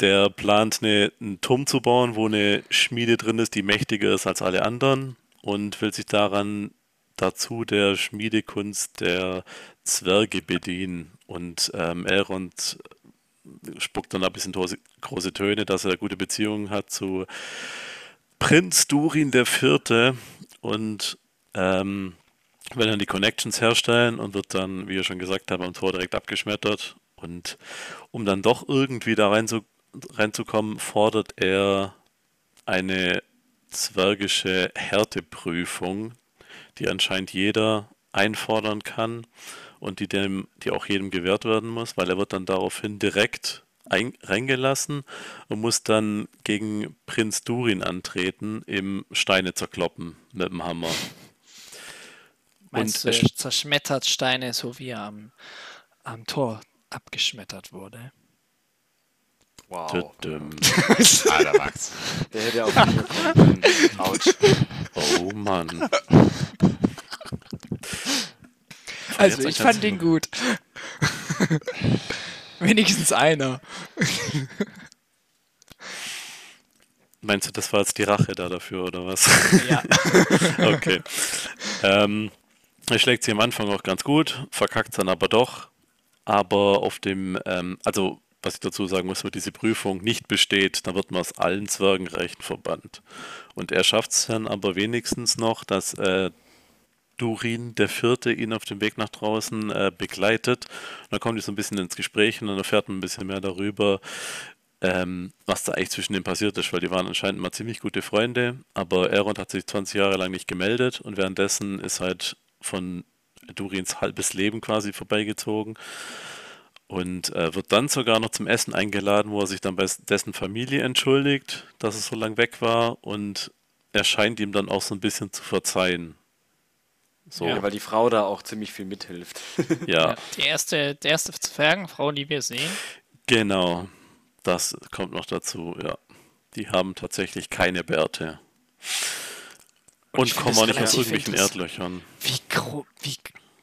der plant, eine, einen Turm zu bauen, wo eine Schmiede drin ist, die mächtiger ist als alle anderen und will sich daran dazu der Schmiedekunst der Zwerge bedienen. Und ähm, Elrond spuckt dann ein bisschen große, Töne, dass er gute Beziehungen hat zu Prinz Durin der Vierte und ähm, will dann die Connections herstellen und wird dann, wie ihr schon gesagt habt, am Tor direkt abgeschmettert. Und um dann doch irgendwie da rein zu, reinzukommen, fordert er eine zwergische Härteprüfung, die anscheinend jeder einfordern kann und die, dem, die auch jedem gewährt werden muss, weil er wird dann daraufhin direkt ein, reingelassen und muss dann gegen Prinz Durin antreten im Steine zerkloppen mit dem Hammer. Meinst du, es- er zerschmettert Steine, so wie er am, am Tor abgeschmettert wurde? Wow. (laughs) Alter Max. Der hätte auch von mir kommen können. Autsch. Oh Mann. (laughs) Also, ich fand ihn gut. (laughs) Wenigstens einer. Meinst du, das war jetzt die Rache da dafür oder was? Ja. (laughs) okay. Ähm, er schlägt sie am Anfang auch ganz gut, verkackt dann aber doch. Aber auf dem, ähm, also was ich dazu sagen muss, wenn diese Prüfung nicht besteht, dann wird man aus allen Zwergenreichen verbannt. Und er schafft es dann aber wenigstens noch, dass äh, Durin der Vierte ihn auf dem Weg nach draußen äh, begleitet. Und dann kommen die so ein bisschen ins Gespräch und dann erfährt man ein bisschen mehr darüber, ähm, was da eigentlich zwischen denen passiert ist, weil die waren anscheinend mal ziemlich gute Freunde, aber Elrond hat sich 20 Jahre lang nicht gemeldet und währenddessen ist halt von Durins halbes Leben quasi vorbeigezogen und äh, wird dann sogar noch zum Essen eingeladen, wo er sich dann bei dessen Familie entschuldigt, dass es so lang weg war und er scheint ihm dann auch so ein bisschen zu verzeihen. So, Ja, weil die Frau da auch ziemlich viel mithilft. (laughs) ja. Ja, die erste, die erste Zwergenfrau, die wir sehen. Genau, das kommt noch dazu, ja. Die haben tatsächlich keine Bärte. Und, find kommen auch nicht aus irgendwelchen. Erdlöchern. Wie, wie,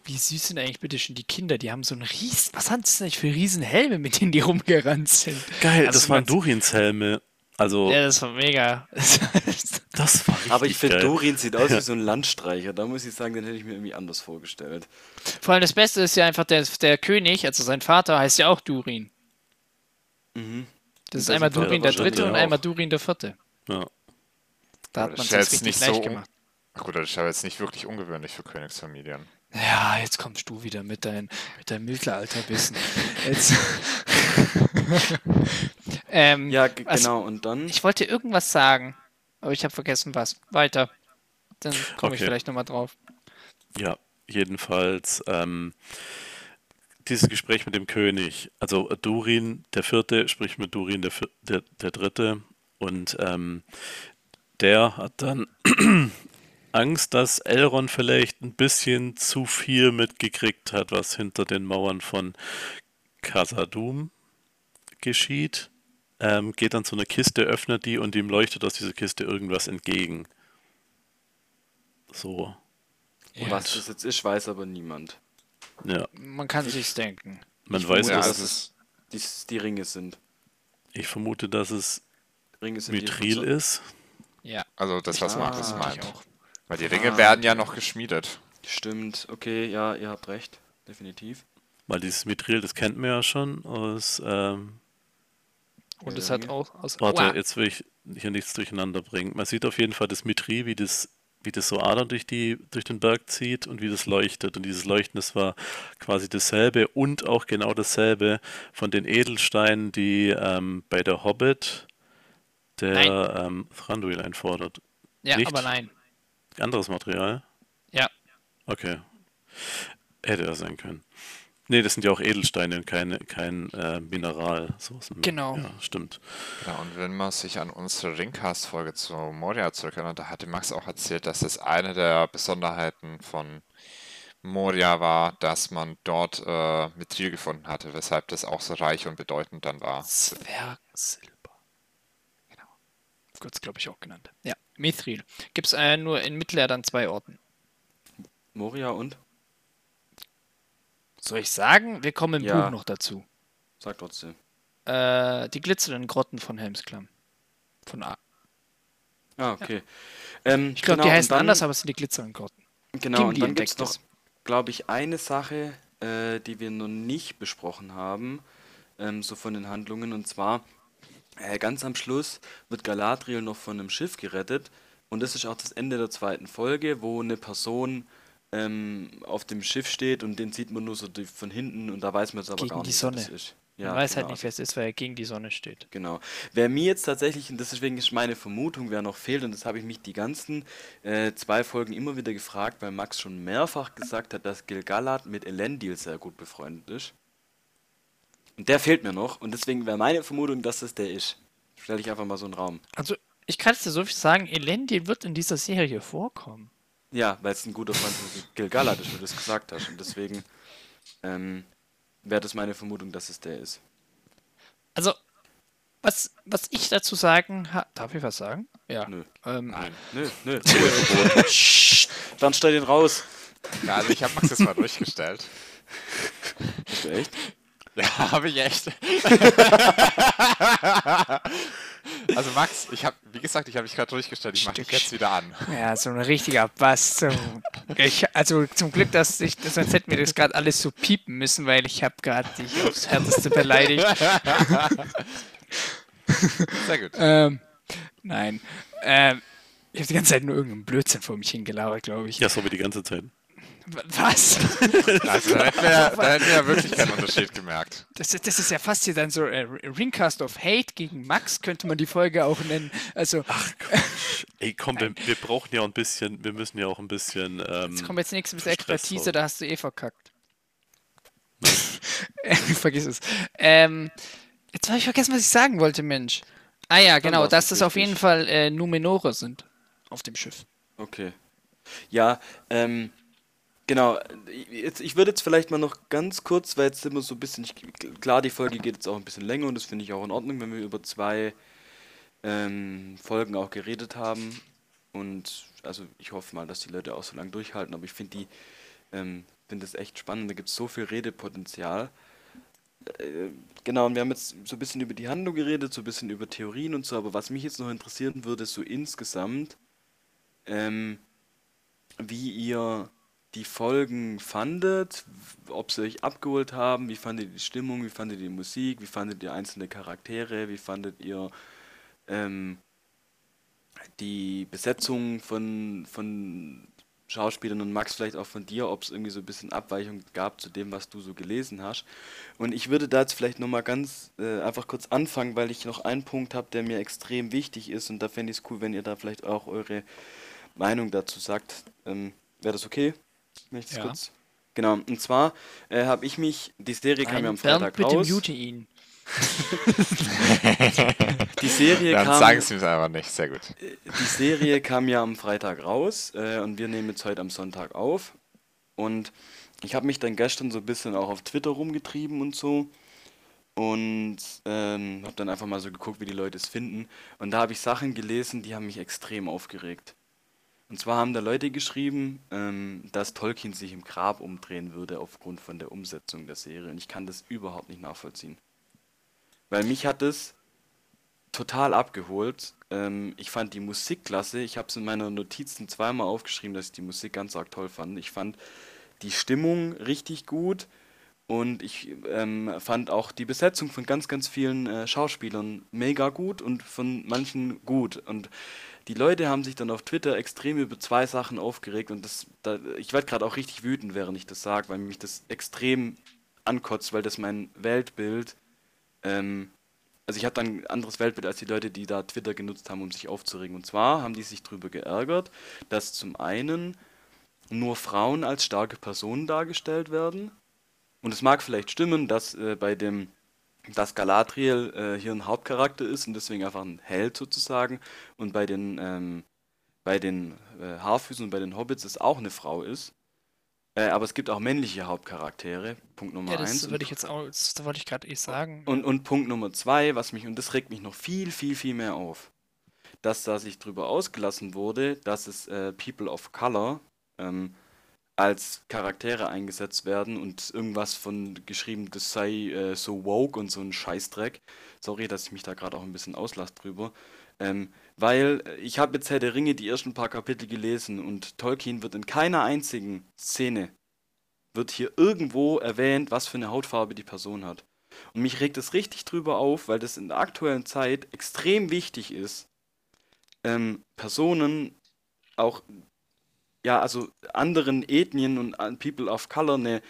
wie süß sind eigentlich bitte schon die Kinder? Die haben so einen Ries. Was haben das denn eigentlich für Riesenhelme, mit denen die rumgerannt sind? Geil, Also das waren man- Durins Helme. Also, Ja, das war mega. (laughs) das war richtig Aber ich finde. Dorin sieht aus wie (laughs) so ein Landstreicher. Da muss ich sagen, den hätte ich mir irgendwie anders vorgestellt. Vor allem das Beste ist ja einfach, der, der König, also sein Vater, heißt ja auch Durin. Mhm. Das ist Das einmal sind wir Durin der Dritte und auch. einmal Durin der Vierte. Ja. Da hat man das es ist richtig nicht leicht so- gemacht. Ach gut, das ist aber jetzt nicht wirklich ungewöhnlich für Königsfamilien. Ja, jetzt kommst du wieder mit, dein, mit deinem Mittelalterbissen. (laughs) Jetzt. (laughs) ähm, Ja, genau. Und dann. Ich wollte irgendwas sagen, aber ich habe vergessen was. Weiter. Dann komme ich Okay. vielleicht nochmal drauf. Ja, jedenfalls ähm, dieses Gespräch mit dem König. Also äh, Durin der Vierte spricht mit Durin der, Vier- der, der Dritte und ähm, der hat dann (clears throat) Angst, dass Elrond vielleicht ein bisschen zu viel mitgekriegt hat, was hinter den Mauern von Khazad-dûm geschieht. Ähm, geht dann zu einer Kiste, öffnet die und ihm leuchtet aus dieser Kiste irgendwas entgegen. So, Und was das jetzt ist, weiß aber niemand. ja. Man kann sich's denken. Man Ich weiß, vermute, Ja, dass dass das es die, die Ringe sind. ich vermute, dass es Ringe sind die Mithril ist. Ja. Also das, was Ah, Markus meint. auch. Weil die Ringe Ah, werden ja noch geschmiedet. Stimmt, okay, ja, ihr habt recht, definitiv. Weil dieses Mithril, das kennt man ja schon aus. Ähm, Und es hat auch aus. warte, Uah. jetzt will ich hier nichts durcheinander bringen. Man sieht auf jeden Fall das Mithril, wie das, wie das so Adern durch, die, durch den Berg zieht und wie das leuchtet. Und dieses Leuchten, das war quasi dasselbe und auch genau dasselbe von den Edelsteinen, die ähm, bei der Hobbit der ähm, Thranduil einfordert. Ja, nicht? aber nein. Anderes Material? Ja. Okay. Hätte er sein können. Nee, das sind ja auch Edelsteine und keine, kein äh, Mineral. So ist ein, Genau. Ja, stimmt. Genau, und wenn man sich an unsere Ringcast-Folge zu Moria zurückerinnert, da hatte Max auch erzählt, dass es eine der Besonderheiten von Moria war, dass man dort äh, Mithril gefunden hatte, weshalb das auch so reich und bedeutend dann war. Zwergsilber. Genau. Kurz, glaube ich, auch genannt. Ja, Mithril. Gibt es äh, nur in Mittelerde an zwei Orten. Moria und? Soll ich sagen? Wir kommen im Ja. Buch noch dazu. Sag trotzdem. Äh, die glitzernden Grotten von Helmsklamm. Von A. Ah, okay. Ähm, Ich glaube, genau, die heißen dann- anders, aber es sind die glitzernden Grotten. Genau, Gimli und dann gibt es noch, glaube ich, eine Sache, äh, die wir noch nicht besprochen haben, ähm, so von den Handlungen, und zwar äh, ganz am Schluss wird Galadriel noch von einem Schiff gerettet und das ist auch das Ende der zweiten Folge, wo eine Person ähm, auf dem Schiff steht und den sieht man nur so die- von hinten und da weiß man jetzt aber Gegen gar die nicht, wer das Sonne. ist. Man Ja, weiß halt genau. nicht, wer es ist, weil er gegen die Sonne steht. Genau. Wer mir jetzt tatsächlich, und deswegen ist meine Vermutung, wer noch fehlt, und das habe ich mich die ganzen äh, zwei Folgen immer wieder gefragt, weil Max schon mehrfach gesagt hat, dass Gil-galad mit Elendil sehr gut befreundet ist. Und der fehlt mir noch, und deswegen wäre meine Vermutung, dass das der ist. Stelle ich einfach mal so einen Raum. Also, ich kann es dir so viel sagen, Elendil wird in dieser Serie vorkommen. Ja, weil es ein guter Freund von Gil-galad ist, wie du das gesagt hast. Und deswegen ähm, wäre das meine Vermutung, dass es der ist. Also, was, was ich dazu sagen habe. Darf ich was sagen? Ja. Nö. Ähm, Nein. Nö, nö. (laughs) Dann stell den raus. Ja, also ich habe Max das mal durchgestellt. Bist du echt? Ja, habe ich echt. (laughs) also Max, ich habe, wie gesagt, ich habe mich gerade durchgestellt. Ich mache dich jetzt wieder an. Ja, so ein richtiger Bass. So. Ich, also zum Glück, dass ich, sonst hätten wir das gerade alles so piepen müssen, weil ich habe gerade dich aufs Härteste beleidigt. (laughs) Sehr gut. ähm, nein. Ähm, ich habe die ganze Zeit nur irgendeinen Blödsinn vor mich hingelauert, glaube ich. Ja, so wie die ganze Zeit. Was? (laughs) Also da hätten wir, da hätten wir ja wirklich keinen Unterschied gemerkt. Das, ist- das ist ja fast hier dann so äh, Ringcast of Hate gegen Max, könnte man die Folge auch nennen. Also, (laughs) Ey, komm, wir, wir brauchen ja auch ein bisschen, wir müssen ja auch ein bisschen. Ähm, jetzt kommt jetzt nichts mit Expertise, da hast du eh verkackt. (laughs) Vergiss es. Ähm, jetzt habe ich vergessen, was ich sagen wollte, Mensch. Ah ja, genau, dass das auf jeden Fall äh, Numenore sind auf dem Schiff. Okay. Ja, ähm, genau. Jetzt, ich würde jetzt vielleicht mal noch ganz kurz, weil jetzt immer so ein bisschen, ich, klar, die Folge geht jetzt auch ein bisschen länger und das finde ich auch in Ordnung, wenn wir über zwei ähm, Folgen auch geredet haben. Und also ich hoffe mal, dass die Leute auch so lange durchhalten, aber ich finde die, ähm, finde das echt spannend, da gibt es so viel Redepotenzial. Äh, Genau, und wir haben jetzt so ein bisschen über die Handlung geredet, so ein bisschen über Theorien und so, aber was mich jetzt noch interessieren würde, so insgesamt, ähm, wie ihr die Folgen fandet, ob sie euch abgeholt haben, wie fandet ihr die Stimmung, wie fandet ihr die Musik, wie fandet ihr einzelne Charaktere, wie fandet ihr ähm, die Besetzung von, von Schauspielern und Max vielleicht auch von dir, ob es irgendwie so ein bisschen Abweichung gab zu dem, was du so gelesen hast. Und ich würde da jetzt vielleicht nochmal ganz äh, einfach kurz anfangen, weil ich noch einen Punkt habe, der mir extrem wichtig ist und da fände ich es cool, wenn ihr da vielleicht auch eure Meinung dazu sagt. Ähm, Wäre das okay? Das Ja. kurz. Genau, und zwar äh, habe ich mich, die Serie kam ja am Bernd, Freitag bitte raus. mute ihn. (laughs) (laughs) Die Serie Dann kam, sagen Sie es einfach nicht. Sehr gut. die Serie kam ja am Freitag raus äh, und wir nehmen jetzt heute am Sonntag auf. Und ich habe mich dann gestern so ein bisschen auch auf Twitter rumgetrieben und so. Und ähm, habe dann einfach mal so geguckt, wie die Leute es finden. Und da habe ich Sachen gelesen, die haben mich extrem aufgeregt. Und zwar haben da Leute geschrieben, ähm, dass Tolkien sich im Grab umdrehen würde aufgrund von der Umsetzung der Serie. Und ich kann das überhaupt nicht nachvollziehen. Weil mich hat es total abgeholt. ähm, ich fand die Musik klasse. Ich habe es in meiner Notizen zweimal aufgeschrieben, dass ich die Musik ganz arg toll fand. Ich fand die Stimmung richtig gut und ich ähm, fand auch die Besetzung von ganz, ganz vielen äh, Schauspielern mega gut und von manchen gut. Und die Leute haben sich dann auf Twitter extrem über zwei Sachen aufgeregt und das, da, ich werde gerade auch richtig wütend, während ich das sage, weil mich das extrem ankotzt, weil das mein Weltbild, ähm, also ich habe dann ein anderes Weltbild als die Leute, die da Twitter genutzt haben, um sich aufzuregen. Und zwar haben die sich darüber geärgert, dass zum einen nur Frauen als starke Personen dargestellt werden. Und es mag vielleicht stimmen, dass äh, bei dem dass Galadriel äh, hier ein Hauptcharakter ist und deswegen einfach ein Held sozusagen. Und bei den, ähm, bei den äh, Haarfüßen und bei den Hobbits es auch eine Frau ist. Äh, aber es gibt auch männliche Hauptcharaktere. Punkt Nummer Ja, das eins. würde ich jetzt auch, das wollte ich gerade eh sagen. Und, und Punkt Nummer zwei, was mich, und das regt mich noch viel, viel, viel mehr auf, dass da sich drüber ausgelassen wurde, dass es äh, People of Color ähm, als Charaktere eingesetzt werden und irgendwas von geschrieben, das sei äh, so woke und so ein Scheißdreck. Sorry, dass ich mich da gerade auch ein bisschen auslasse drüber. Ähm, weil ich habe jetzt Herr der Ringe die ersten paar Kapitel gelesen und Tolkien wird in keiner einzigen Szene wird hier irgendwo erwähnt, was für eine Hautfarbe die Person hat. Und mich regt es richtig drüber auf, weil das in der aktuellen Zeit extrem wichtig ist, ähm, Personen auch, ja, also anderen Ethnien und an People of Color eine,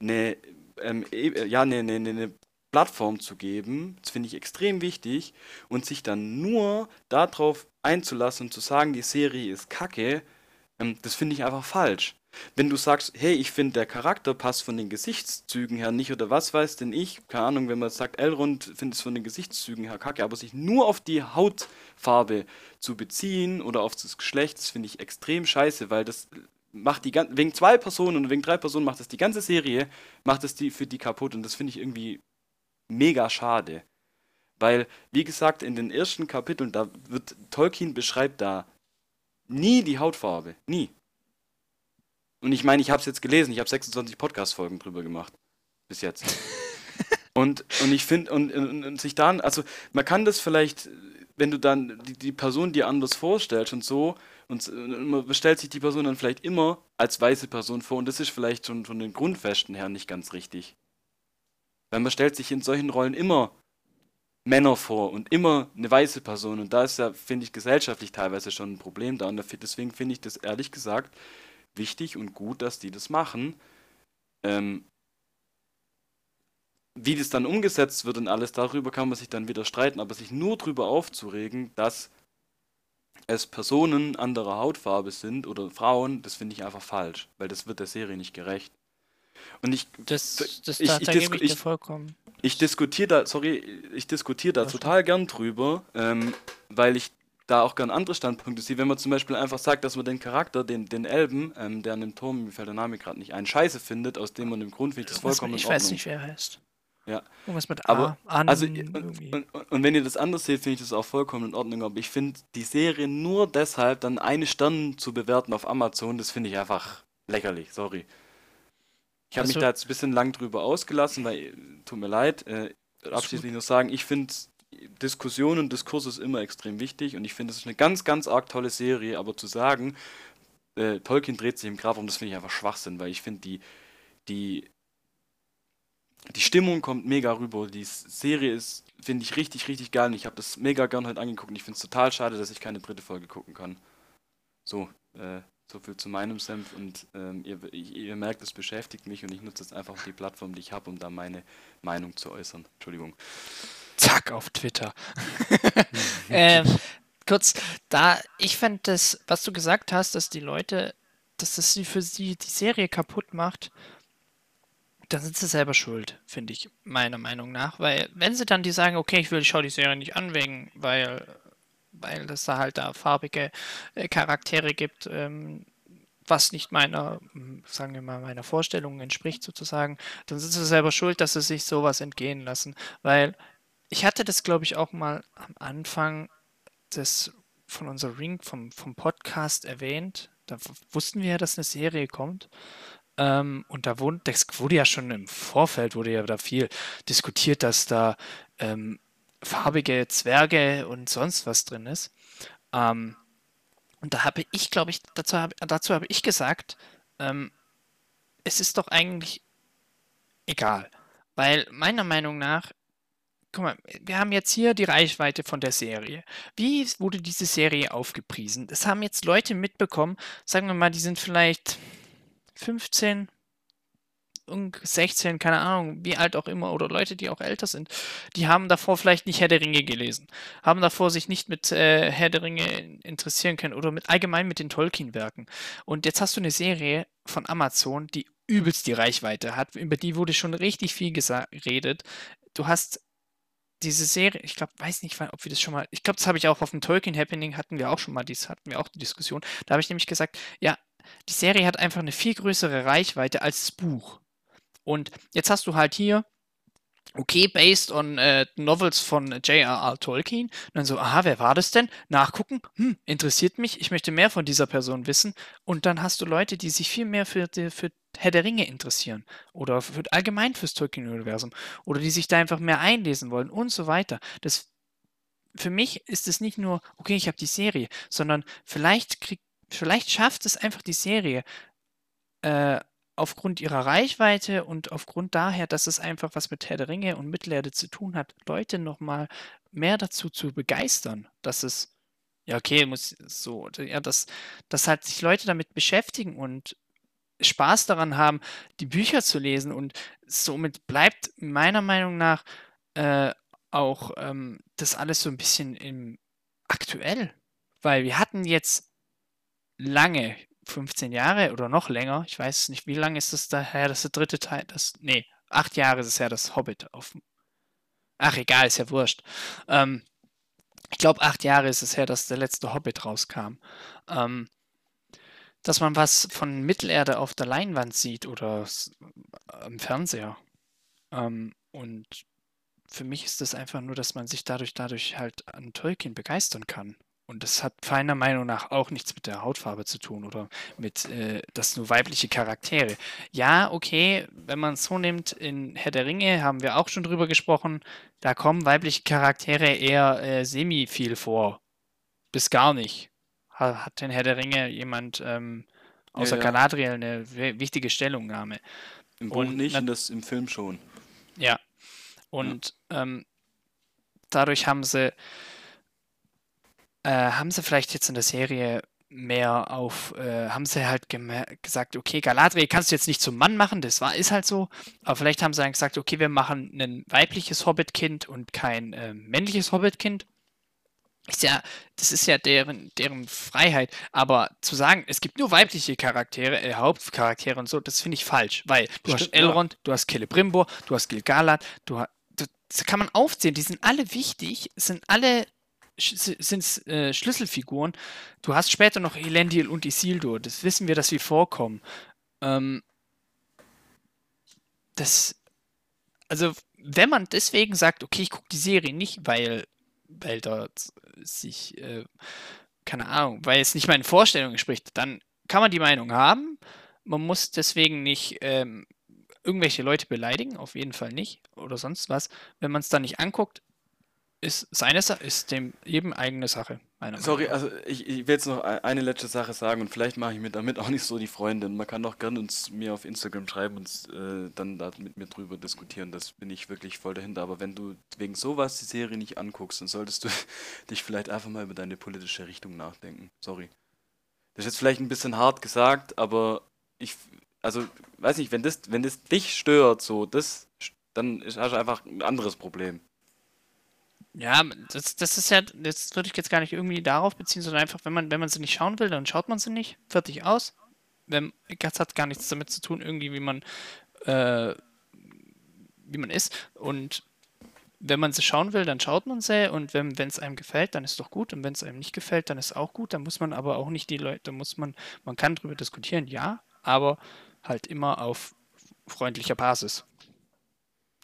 eine, ähm, e- ja, eine, eine, eine Plattform zu geben. Das finde ich extrem wichtig. Und sich dann nur darauf einzulassen und zu sagen, die Serie ist kacke, ähm, das finde ich einfach falsch. Wenn du sagst, hey, ich finde, der Charakter passt von den Gesichtszügen her nicht oder was weiß denn ich, keine Ahnung, wenn man sagt, Elrond findet es von den Gesichtszügen her kacke, aber sich nur auf die Hautfarbe zu beziehen oder auf das Geschlecht, das finde ich extrem scheiße, weil das macht die ganze, wegen zwei Personen und wegen drei Personen macht das die ganze Serie, macht das die für die kaputt und das finde ich irgendwie mega schade. Weil, wie gesagt, in den ersten Kapiteln, da wird, Tolkien beschreibt da nie die Hautfarbe. Nie. Und ich meine, ich habe es jetzt gelesen, ich habe 26 Podcast-Folgen drüber gemacht. Bis jetzt. (laughs) und, und ich finde, und, und, und sich dann, also man kann das vielleicht, wenn du dann die, die Person dir anders vorstellst und so, und, und man bestellt sich die Person dann vielleicht immer als weiße Person vor, und das ist vielleicht schon von den Grundfesten her nicht ganz richtig. Weil man stellt sich in solchen Rollen immer Männer vor und immer eine weiße Person. Und da ist ja, finde ich, gesellschaftlich teilweise schon ein Problem da. Und deswegen finde ich das ehrlich gesagt wichtig und gut, dass die das machen. Ähm, wie das dann umgesetzt wird und alles, darüber kann man sich dann wieder streiten, aber sich nur darüber aufzuregen, dass es Personen anderer Hautfarbe sind oder Frauen, das finde ich einfach falsch, weil das wird der Serie nicht gerecht. Und ich, Das, das, ich- da, ich da ich ich- vollkommen. ich diskutiere da, sorry, ich diskutiere da total gern drüber, ähm, weil ich da auch gern andere Standpunkte sehe. Wenn man zum Beispiel einfach sagt, dass man den Charakter, den, den Elben, ähm, der an dem Turm, mir fällt der Name gerade nicht ein, scheiße findet, aus dem man dem Grund finde ich das vollkommen ich in weiß nicht, wer er heißt. Ja. Irgendwas mit Aber, A. An, Also, irgendwie. und, und, und wenn ihr das anders seht, finde ich das auch vollkommen in Ordnung. Aber ich finde, die Serie nur deshalb dann eine Stern zu bewerten auf Amazon, das finde ich einfach lächerlich, sorry. Ich habe mich Also- da jetzt ein bisschen lang drüber ausgelassen, weil, äh, tut mir leid, äh, abschließend nur sagen, ich finde Diskussion und Diskurs ist immer extrem wichtig und ich finde, es ist eine ganz, ganz arg tolle Serie, aber zu sagen, äh, Tolkien dreht sich im Grab um, das finde ich einfach Schwachsinn, weil ich finde, die, die, die Stimmung kommt mega rüber. Die Serie ist, finde ich, richtig, richtig geil. Und ich habe das mega gern heute angeguckt. Und ich finde es total schade, dass ich keine dritte Folge gucken kann. So, äh, so viel zu meinem Senf. Und ähm, ihr, ihr merkt, es beschäftigt mich und ich nutze jetzt einfach die Plattform, die ich habe, um da meine Meinung zu äußern. Entschuldigung. Zack, auf Twitter. (laughs) (laughs) ähm, kurz, da, ich fände das, was du gesagt hast, dass die Leute, dass das sie für sie die Serie kaputt macht, dann sind sie selber schuld, finde ich, meiner Meinung nach. Weil, wenn sie dann die sagen, okay, ich will, ich schaue die Serie nicht an, wegen, weil, weil es da halt da farbige äh, Charaktere gibt, ähm, was nicht meiner, sagen wir mal, meiner Vorstellung entspricht sozusagen, dann sind sie selber schuld, dass sie sich sowas entgehen lassen. Weil ich hatte das, glaube ich, auch mal am Anfang des, von unserem Ring, vom, vom Podcast erwähnt. Da wussten wir ja, dass eine Serie kommt. Ähm, und da wurde, das wurde ja schon im Vorfeld, wurde ja da viel diskutiert, dass da ähm, farbige Zwerge und sonst was drin ist. Ähm, und da habe ich, glaube ich, dazu habe dazu habe ich gesagt, ähm, es ist doch eigentlich egal. Weil meiner Meinung nach, guck mal, wir haben jetzt hier die Reichweite von der Serie. Wie wurde diese Serie aufgepriesen? Das haben jetzt Leute mitbekommen, sagen wir mal, die sind vielleicht 15, 16, keine Ahnung, wie alt auch immer, oder Leute, die auch älter sind, die haben davor vielleicht nicht Herr der Ringe gelesen, haben davor sich nicht mit äh, Herr der Ringe interessieren können oder mit allgemein mit den Tolkien-Werken. Und jetzt hast du eine Serie von Amazon, die übelst die Reichweite hat, über die wurde schon richtig viel geredet. Du hast diese Serie, ich glaube, weiß nicht, ob wir das schon mal, ich glaube, das habe ich auch auf dem Tolkien Happening hatten wir auch schon mal, dies hatten wir auch die Diskussion. Da habe ich nämlich gesagt, ja, die Serie hat einfach eine viel größere Reichweite als das Buch. Und jetzt hast du halt hier, okay, based on äh, Novels von J.R.R. Tolkien. Und dann so, aha, wer war das denn? Nachgucken, hm, interessiert mich, ich möchte mehr von dieser Person wissen. Und dann hast du Leute, die sich viel mehr für, für Herr der Ringe interessieren oder für, allgemein fürs Tolkien-Universum oder die sich da einfach mehr einlesen wollen und so weiter. Das, für mich ist es nicht nur, okay, ich habe die Serie, sondern vielleicht, krieg, vielleicht schafft es einfach die Serie, äh, aufgrund ihrer Reichweite und aufgrund daher, dass es einfach was mit Herr der Ringe und Mittelerde zu tun hat, Leute nochmal mehr dazu zu begeistern, dass es, ja, okay, muss so, ja, dass, dass halt sich Leute damit beschäftigen und Spaß daran haben, die Bücher zu lesen und somit bleibt meiner Meinung nach äh, auch ähm, das alles so ein bisschen im aktuell, weil wir hatten jetzt lange 15 Jahre oder noch länger. Ich weiß nicht, wie lange ist das daher, das ist der dritte Teil, das, nee, acht Jahre ist es ja das Hobbit auf. Ach, egal, ist ja wurscht. Ähm, ich glaube, acht Jahre ist es her, dass der letzte Hobbit rauskam. Ähm, dass man was von Mittelerde auf der Leinwand sieht oder am Fernseher. Ähm, und für mich ist das einfach nur, dass man sich dadurch, dadurch halt an Tolkien begeistern kann. Und das hat meiner Meinung nach auch nichts mit der Hautfarbe zu tun oder mit, äh, das nur weibliche Charaktere. Ja, okay, wenn man es so nimmt, in Herr der Ringe haben wir auch schon drüber gesprochen, da kommen weibliche Charaktere eher äh, semi viel vor. Bis gar nicht. Hat, in Herr der Ringe jemand ähm, außer ja, ja. Galadriel eine wichtige Stellungnahme. Im Buch und, nicht, das im Film schon. Ja. Und ja. Ähm, dadurch haben sie äh, haben sie vielleicht jetzt in der Serie mehr auf, äh, haben sie halt gesagt, okay, Galadriel kannst du jetzt nicht zum Mann machen, das war, ist halt so, aber vielleicht haben sie dann gesagt, okay, wir machen ein weibliches Hobbitkind und kein äh, männliches Hobbitkind. Ist ja, das ist ja deren, deren Freiheit, aber zu sagen, es gibt nur weibliche Charaktere, äh, Hauptcharaktere und so, das finde ich falsch, weil du Stimmt, hast Elrond, ja. du hast Celebrimbor, du hast Gilgalad, du hast, das kann man aufzählen, die sind alle wichtig, sind alle sind äh, Schlüsselfiguren. Du hast später noch Elendil und Isildur. Das wissen wir, dass sie vorkommen. Ähm, das, also, wenn man deswegen sagt, okay, ich gucke die Serie nicht, weil, weil dort sich, äh, keine Ahnung, weil es nicht meinen Vorstellungen entspricht, dann kann man die Meinung haben. Man muss deswegen nicht ähm, irgendwelche Leute beleidigen, auf jeden Fall nicht, oder sonst was. Wenn man es dann nicht anguckt, ist seine Sache, ist dem eben eigene Sache. Sorry, also ich, ich, will jetzt noch e-, eine letzte Sache sagen und vielleicht mache ich mir damit auch nicht so die Freunde. Man kann doch gerne uns mir auf Instagram schreiben und äh, dann da mit mir drüber diskutieren. Das bin ich wirklich voll dahinter. Aber wenn du wegen sowas die Serie nicht anguckst, dann solltest du (laughs) dich vielleicht einfach mal über deine politische Richtung nachdenken. Sorry. Das ist jetzt vielleicht ein bisschen hart gesagt, aber ich, also weiß nicht, wenn das, wenn das dich stört, so das, dann hast du einfach ein anderes Problem. Ja, das, das ist ja, das würde ich jetzt gar nicht irgendwie darauf beziehen, sondern einfach, wenn man, wenn man sie nicht schauen will, dann schaut man sie nicht. Fertig aus. Wenn, das hat gar nichts damit zu tun, irgendwie, wie man, äh, wie man ist. Und wenn man sie schauen will, dann schaut man sie und wenn es einem gefällt, dann ist doch gut und wenn es einem nicht gefällt, dann ist auch gut. Dann muss man aber auch nicht die Leute, muss man, man kann drüber diskutieren, ja, aber halt immer auf freundlicher Basis.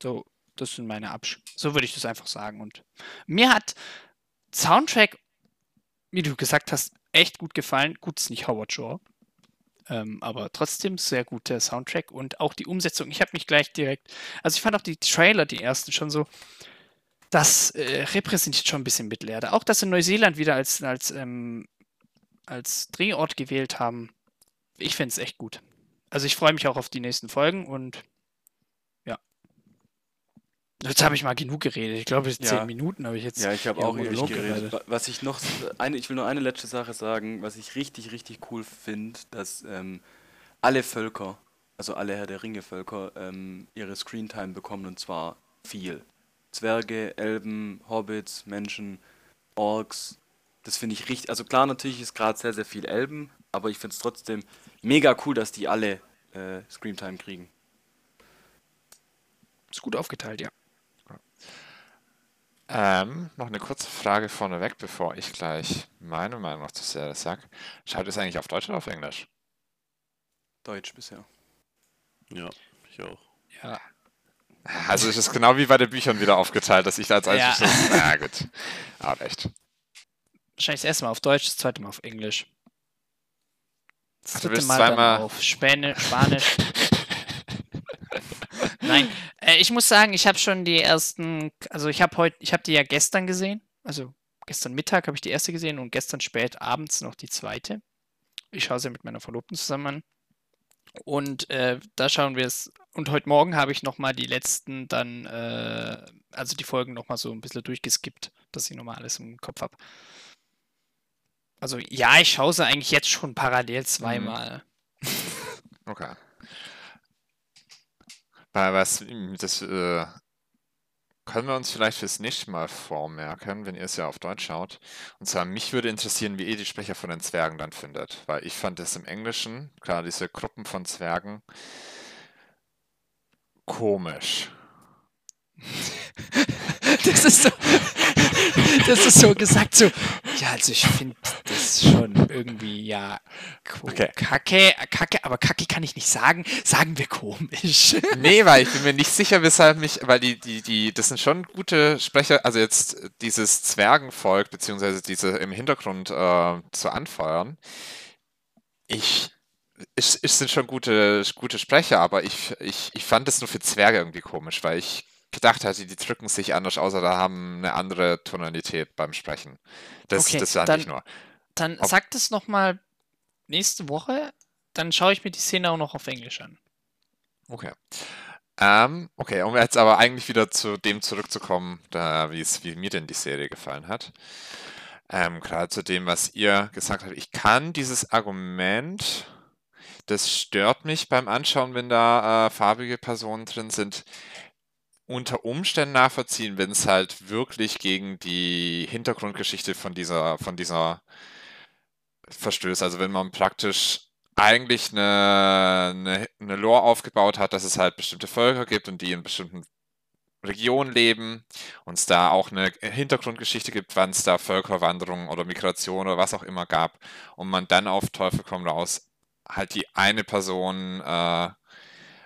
So, das sind meine Absch. So würde ich das einfach sagen. Und mir hat Soundtrack, wie du gesagt hast, echt gut gefallen. Gut, ist nicht Howard Shore. Ähm, aber trotzdem sehr guter Soundtrack und auch die Umsetzung. Ich habe mich gleich direkt, also ich fand auch die Trailer, die ersten, schon so, das äh, repräsentiert schon ein bisschen Mittelerde. Auch, dass sie Neuseeland wieder als, als, ähm, als Drehort gewählt haben, ich finde es echt gut. Also ich freue mich auch auf die nächsten Folgen und. Jetzt habe ich mal genug geredet. Ich glaube, zehn Ja. Minuten habe ich jetzt. Ja, ich habe auch ewig geredet. geredet. Wa- Was ich noch, eine, ich will nur eine letzte Sache sagen, was ich richtig, richtig cool finde, dass ähm, alle Völker, also alle Herr der Ringe Völker, ähm, ihre Screentime bekommen und zwar viel. Zwerge, Elben, Hobbits, Menschen, Orks. Das finde ich richtig. Also klar, natürlich ist gerade sehr, sehr viel Elben, aber ich finde es trotzdem mega cool, dass die alle äh, Screentime kriegen. Ist gut aufgeteilt, ja. Ähm, noch eine kurze Frage vorneweg, bevor ich gleich meine Meinung noch zu Serie sage. Schaut es eigentlich auf Deutsch oder auf Englisch? Deutsch bisher. Ja, ich auch. Ja. Also es ist genau wie bei den Büchern wieder aufgeteilt, dass ich als Ja. einziges... Na gut. Aber echt. Wahrscheinlich das erste Mal auf Deutsch, das zweite Mal auf Englisch. Das du dritte willst Mal auf Spanisch. (laughs) Nein, ich muss sagen, ich habe schon die ersten, also ich habe heute, ich habe die ja gestern gesehen, also gestern Mittag habe ich die erste gesehen und gestern spät abends noch die zweite. Ich schaue sie mit meiner Verlobten zusammen an. Und äh, da schauen wir es. Und heute Morgen habe ich nochmal die letzten dann, äh, also die Folgen nochmal so ein bisschen durchgeskippt, dass ich nochmal alles im Kopf habe. Also ja, ich schaue sie eigentlich jetzt schon parallel zweimal. Okay. Weil was, das äh, können wir uns vielleicht fürs nächste Mal vormerken, wenn ihr es ja auf Deutsch schaut. Und zwar, mich würde interessieren, wie ihr die Sprecher von den Zwergen dann findet. Weil ich fand das im Englischen, klar, diese Gruppen von Zwergen, komisch. (laughs) Das ist so, das ist so gesagt so, ja, also ich finde das schon irgendwie, ja, Okay. kacke, kacke, aber kacke kann ich nicht sagen, sagen wir komisch. Nee, weil ich bin mir nicht sicher, weshalb mich, weil die, die, die, das sind schon gute Sprecher, also jetzt dieses Zwergenvolk, beziehungsweise diese im Hintergrund äh, zu anfeuern. Ich, es sind schon gute, gute Sprecher, aber ich, ich, ich fand es nur für Zwerge irgendwie komisch, weil ich gedacht hatte, die drücken sich anders aus oder haben eine andere Tonalität beim Sprechen. Das, Okay, das dann- ich nur. Dann Ob- sag das nochmal nächste Woche, dann schaue ich mir die Szene auch noch auf Englisch an. Okay. Ähm, okay, um jetzt aber eigentlich wieder zu dem zurückzukommen, da, wie mir denn die Serie gefallen hat. Ähm, gerade zu dem, was ihr gesagt habt. Ich kann dieses Argument, das stört mich beim Anschauen, wenn da äh, farbige Personen drin sind, unter Umständen nachvollziehen, wenn es halt wirklich gegen die Hintergrundgeschichte von dieser, von dieser verstößt. Also wenn man praktisch eigentlich eine, eine, eine Lore aufgebaut hat, dass es halt bestimmte Völker gibt und die in bestimmten Regionen leben und es da auch eine Hintergrundgeschichte gibt, wann es da Völkerwanderungen oder Migration oder was auch immer gab und man dann auf Teufel komm raus halt die eine Person äh,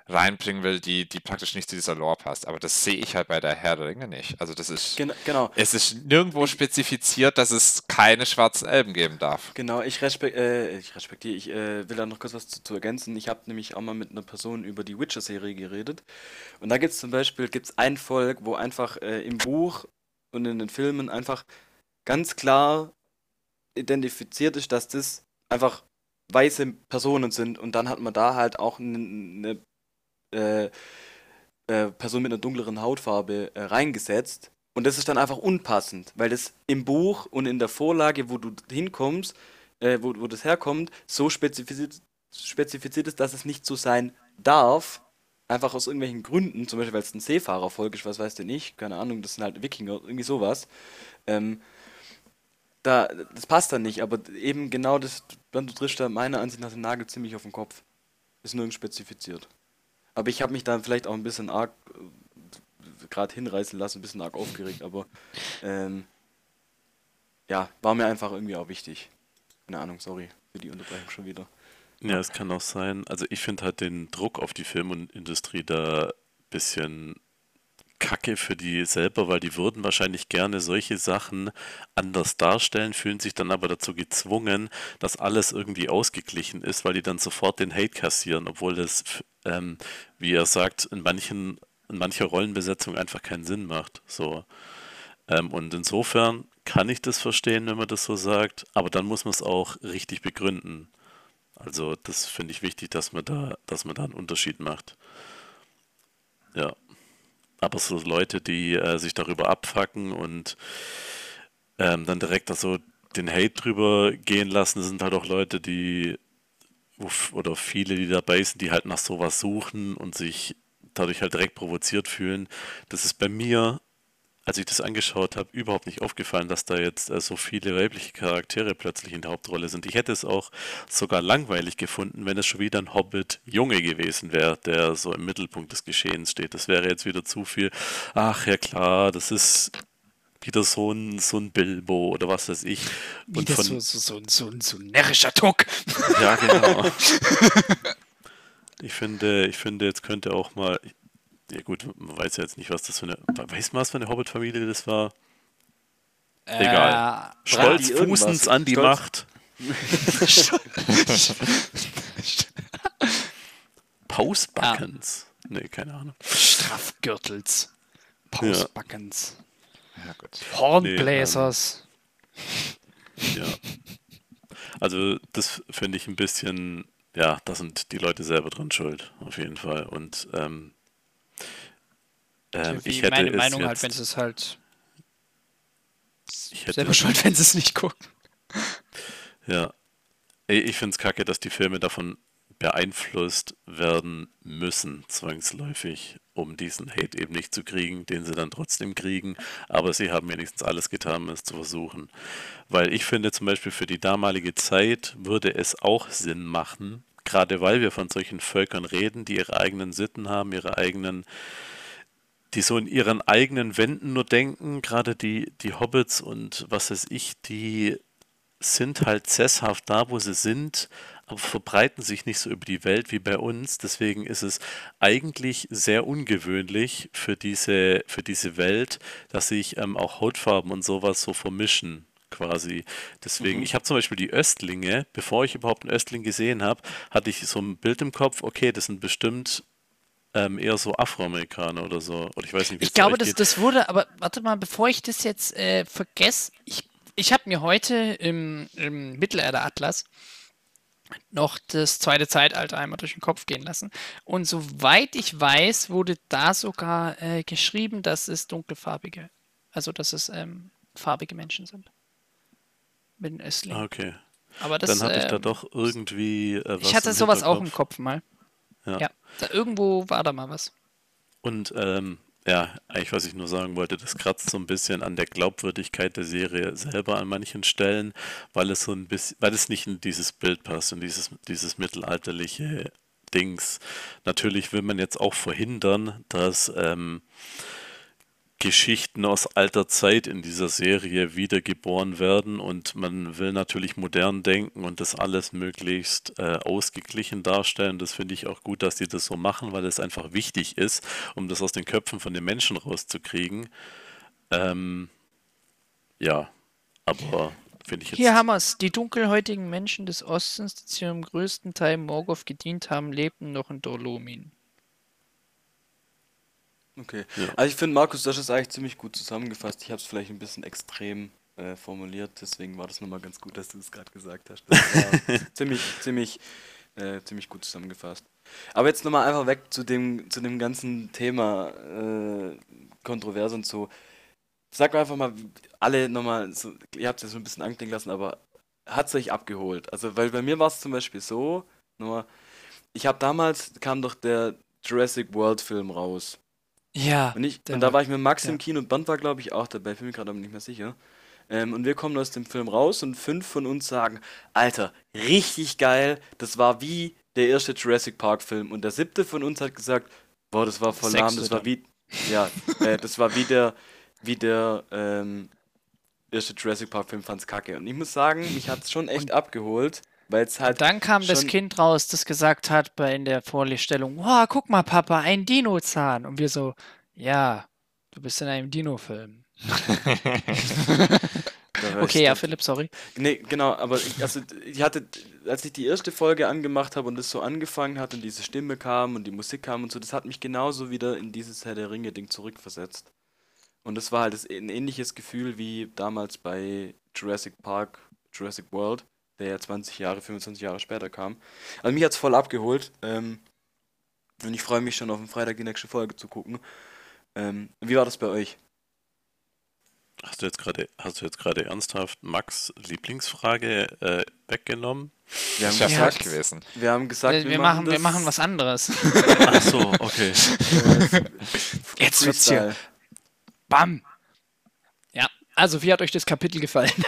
reinbringen will, die, die praktisch nicht zu dieser Lore passt. Aber das sehe ich halt bei der Herr der Ringe nicht. Also das ist, Gen genau. es ist nirgendwo spezifiziert, dass es keine schwarzen Elben geben darf. Genau, ich, respek äh, ich respektiere, ich äh, will da noch kurz was zu, zu ergänzen. Ich habe nämlich auch mal mit einer Person über die Witcher-Serie geredet. Und da gibt es zum Beispiel gibt's ein Volk, wo einfach äh, im Buch und in den Filmen einfach ganz klar identifiziert ist, dass das einfach weiße Personen sind. Und dann hat man da halt auch eine äh, äh, Person mit einer dunkleren Hautfarbe äh, reingesetzt. Und das ist dann einfach unpassend, weil das im Buch und in der Vorlage, wo du hinkommst, äh, wo, wo das herkommt, so spezifiziert, spezifiziert ist, dass es nicht so sein darf. Einfach aus irgendwelchen Gründen, zum Beispiel weil es ein Seefahrervolk ist, was weiß denn ich, keine Ahnung, das sind halt Wikinger, irgendwie sowas. Ähm, da, das passt dann nicht, aber eben genau das, du triffst da meiner Ansicht nach den Nagel ziemlich auf den Kopf. Ist nirgends spezifiziert. Aber ich habe mich dann vielleicht auch ein bisschen arg gerade hinreißen lassen, ein bisschen arg aufgeregt, aber ähm, ja, war mir einfach irgendwie auch wichtig. Keine Ahnung, sorry für die Unterbrechung schon wieder. Ja, es kann auch sein. Also ich finde halt den Druck auf die Filmindustrie da ein bisschen kacke für die selber, weil die würden wahrscheinlich gerne solche Sachen anders darstellen, fühlen sich dann aber dazu gezwungen, dass alles irgendwie ausgeglichen ist, weil die dann sofort den Hate kassieren, obwohl das, ähm, wie er sagt, in manchen, in mancher Rollenbesetzung einfach keinen Sinn macht. So. Ähm, und insofern kann ich das verstehen, wenn man das so sagt, aber dann muss man es auch richtig begründen. Also das finde ich wichtig, dass man da, dass man da einen Unterschied macht. Ja. Aber so Leute, die äh, sich darüber abfacken und ähm, dann direkt also den Hate drüber gehen lassen, sind halt auch Leute, die oder viele, die dabei sind, die halt nach sowas suchen und sich dadurch halt direkt provoziert fühlen. Das ist bei mir als ich das angeschaut habe, überhaupt nicht aufgefallen, dass da jetzt äh, so viele weibliche Charaktere plötzlich in der Hauptrolle sind. Ich hätte es auch sogar langweilig gefunden, wenn es schon wieder ein Hobbit-Junge gewesen wäre, der so im Mittelpunkt des Geschehens steht. Das wäre jetzt wieder zu viel. Ach ja klar, das ist wieder so ein, so ein Bilbo oder was weiß ich. Und von, so, so, so, so, so ein närrischer Tuck. Ja, genau. (laughs) ich finde, ich finde, jetzt könnte auch mal, ja gut, man weiß ja jetzt nicht, was das für eine. Weiß man, was für eine Hobbit-Familie das war? Äh, Egal. Stolz fußens an die Stolz. Macht. (laughs) Pausbackens. Ah. Nee, keine Ahnung. Straffgürtels. Pausbackens. Ja. ja. Hornbläsers. Nee, ähm, ja. Also, das finde ich ein bisschen. Ja, da sind die Leute selber dran schuld, auf jeden Fall. Und ähm, ähm, ich hätte meine Meinung halt, wenn sie es halt ich hätte selber schuld, wenn sie es nicht gucken. Ja. Ich finde es kacke, dass die Filme davon beeinflusst werden müssen, zwangsläufig, um diesen Hate eben nicht zu kriegen, den sie dann trotzdem kriegen. Aber sie haben wenigstens alles getan, um es zu versuchen. Weil ich finde zum Beispiel für die damalige Zeit würde es auch Sinn machen, gerade weil wir von solchen Völkern reden, die ihre eigenen Sitten haben, ihre eigenen die so in ihren eigenen Wänden nur denken, gerade die, die Hobbits und was weiß ich, die sind halt sesshaft da, wo sie sind, aber verbreiten sich nicht so über die Welt wie bei uns. Deswegen ist es eigentlich sehr ungewöhnlich für diese, für diese Welt, dass sich ähm, auch Hautfarben und sowas so vermischen quasi. Deswegen, mhm. ich habe zum Beispiel die Östlinge, bevor ich überhaupt einen Östling gesehen habe, hatte ich so ein Bild im Kopf, okay, das sind bestimmt ähm, eher so Afroamerikaner oder so. Oder ich weiß nicht, wie Ich glaube, das, das wurde, aber warte mal, bevor ich das jetzt äh, vergesse, ich, ich habe mir heute im, im Mittelalter-Atlas noch das zweite Zeitalter einmal durch den Kopf gehen lassen. Und soweit ich weiß, wurde da sogar äh, geschrieben, dass es dunkelfarbige, also dass es ähm, farbige Menschen sind. Mit den Östlingen. Ah, okay. Aber das, Dann hatte ich da ähm, doch irgendwie. Äh, ich hatte sowas auch im Kopf mal. Ja. ja. Da irgendwo war da mal was. Und ähm, ja, eigentlich was ich nur sagen wollte, das kratzt so ein bisschen an der Glaubwürdigkeit der Serie selber an manchen Stellen, weil es so ein bisschen, weil es nicht in dieses Bild passt, in dieses, dieses mittelalterliche Dings. Natürlich will man jetzt auch verhindern, dass ähm, Geschichten aus alter Zeit in dieser Serie wiedergeboren werden und man will natürlich modern denken und das alles möglichst äh, ausgeglichen darstellen. Das finde ich auch gut, dass die das so machen, weil es einfach wichtig ist, um das aus den Köpfen von den Menschen rauszukriegen. Ähm, ja, aber finde ich jetzt. Hier haben wir es. Die dunkelhäutigen Menschen des Ostens, die zu ihrem größten Teil Morgoth gedient haben, lebten noch in Dolomin. Okay. Ja. Also ich finde, Markus, das ist eigentlich ziemlich gut zusammengefasst. Ich habe es vielleicht ein bisschen extrem äh, formuliert, deswegen war das nochmal ganz gut, dass du es gerade gesagt hast. Das war (laughs) ziemlich, ziemlich, äh, ziemlich gut zusammengefasst. Aber jetzt nochmal einfach weg zu dem, zu dem ganzen Thema äh, kontrovers und so. Sag einfach mal, alle nochmal, so, ihr habt es ja so ein bisschen anklingen lassen, aber hat es euch abgeholt? Also, weil bei mir war es zum Beispiel so, nur, ich habe damals, kam doch der Jurassic World Film raus. Ja. Und, ich, und da war ich mit Max ja. im Kino und Band war, glaube ich, auch dabei, bin mir gerade aber nicht mehr sicher. Ähm, und wir kommen aus dem Film raus und fünf von uns sagen, Alter, richtig geil, das war wie der erste Jurassic Park Film. Und der siebte von uns hat gesagt, boah, das war voll lahm, das war wie, ja, äh, das war wie der, wie der, ähm, erste Jurassic Park Film fand's kacke. Und ich muss sagen, mich hat's schon echt und abgeholt. Weil es halt. dann kam das Kind raus, das gesagt hat bei in der Vorstellung, wow, guck mal, Papa, ein Dino-Zahn. Und wir so, ja, du bist in einem Dino-Film. (laughs) okay, ja, Philipp, sorry. Nee, genau, aber ich, also ich hatte, als ich die erste Folge angemacht habe und es so angefangen hat und diese Stimme kam und die Musik kam und so, das hat mich genauso wieder in dieses Herr der Ringe-Ding zurückversetzt. Und das war halt das, ein ähnliches Gefühl wie damals bei Jurassic Park, Jurassic World, der ja 20 Jahre, 25 Jahre später kam. Also mich hat's voll abgeholt. Ähm, und ich freue mich schon auf den Freitag die nächste Folge zu gucken. Ähm, wie war das bei euch? Hast du jetzt gerade, hast du jetzt gerade ernsthaft Max Lieblingsfrage äh, weggenommen? Wir haben Ja. falsch gewesen. Wir haben gesagt, wir, wir, machen, wir das, machen was anderes. Ach so, okay. (laughs) Jetzt wird's hier. Bam! Also wie hat euch das Kapitel gefallen? (laughs)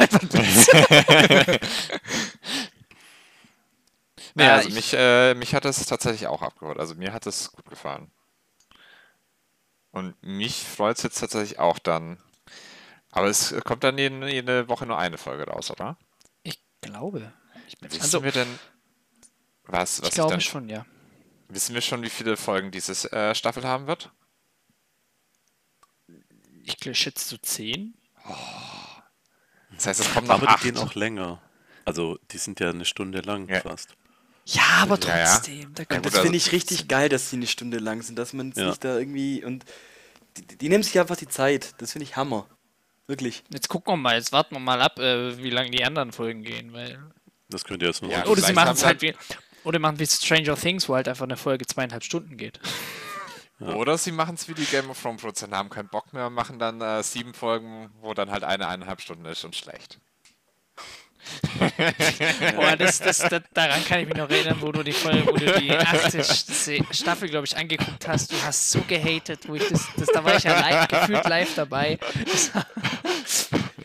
Nee, (laughs) Ja, also ich- mich, äh, mich hat es tatsächlich auch abgeholt. Also mir hat es gut gefallen. Und mich freut es jetzt tatsächlich auch dann. Aber es kommt dann jede, jede Woche nur eine Folge raus, oder? ich glaube. Ich bin Wissen also, wir denn, was, was ich ich glaube dann, schon, ja. wissen wir schon, wie viele Folgen diese äh, Staffel haben wird? Ich schätze so 10. Das heißt, es kommen noch Aber die acht. gehen auch länger. Also die sind ja eine Stunde lang Ja. fast. Ja, aber Ja, ja. trotzdem. Da Ja, könnte gut, Das also- finde ich richtig geil, dass die eine Stunde lang sind, dass man Ja. sich da irgendwie und die, die nehmen sich einfach die Zeit. Das finde ich Hammer. Wirklich. Jetzt gucken wir mal, jetzt warten wir mal ab, äh, wie lange die anderen Folgen gehen, weil. Das könnt ihr jetzt nur Ja, Oder sie machen es halt wie. Oder machen wie Stranger Things, wo halt einfach eine Folge zweieinhalb Stunden geht. Oder sie machen es wie die Game of Thrones Produzenten, haben keinen Bock mehr, machen dann äh, sieben Folgen, wo dann halt eine eineinhalb Stunden ist und schlecht. (laughs) Boah, das, das, das, daran kann ich mich noch erinnern, wo du die Folge, wo du die achte Staffel, glaube ich, angeguckt hast. Du hast so gehatet, wo ich das, das da war ich ja live, gefühlt live dabei.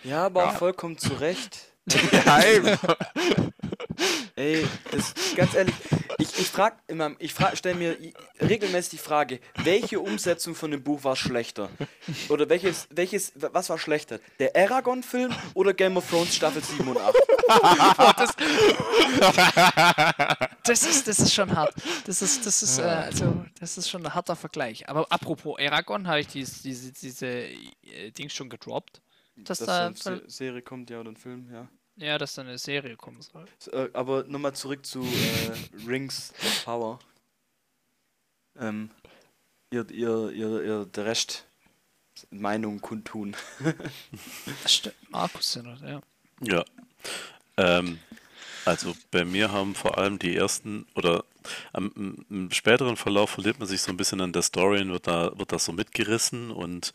Ja, aber auch vollkommen zu Recht. (laughs) Ja, eben. (laughs) Ey, das, ganz ehrlich, ich, ich frag immer, ich frag, stelle mir i- regelmäßig die Frage, welche Umsetzung von dem Buch war schlechter? Oder welches, welches, was war schlechter? Der Aragon-Film oder Game of Thrones Staffel 7 und 8? (laughs) das ist, das ist schon hart. Das ist, das ist, äh, also, das ist schon ein harter Vergleich. Aber apropos Aragon, habe ich diese, diese, diese äh, Dings schon gedroppt. Dass Dass da, eine Se Serie kommt, ja, oder ein Film, ja. Ja, dass da eine Serie kommen soll. So, äh, aber nochmal zurück zu äh, Rings of Power. Ähm, ihr, ihr, ihr, ihr, der Rest Meinung kundtun. (laughs) Das stimmt. Markus ja noch, ja. Ja. Ähm, also bei mir haben vor allem die ersten oder am, im- späteren Verlauf verliert man sich so ein bisschen an der Story und wird da, wird das so mitgerissen und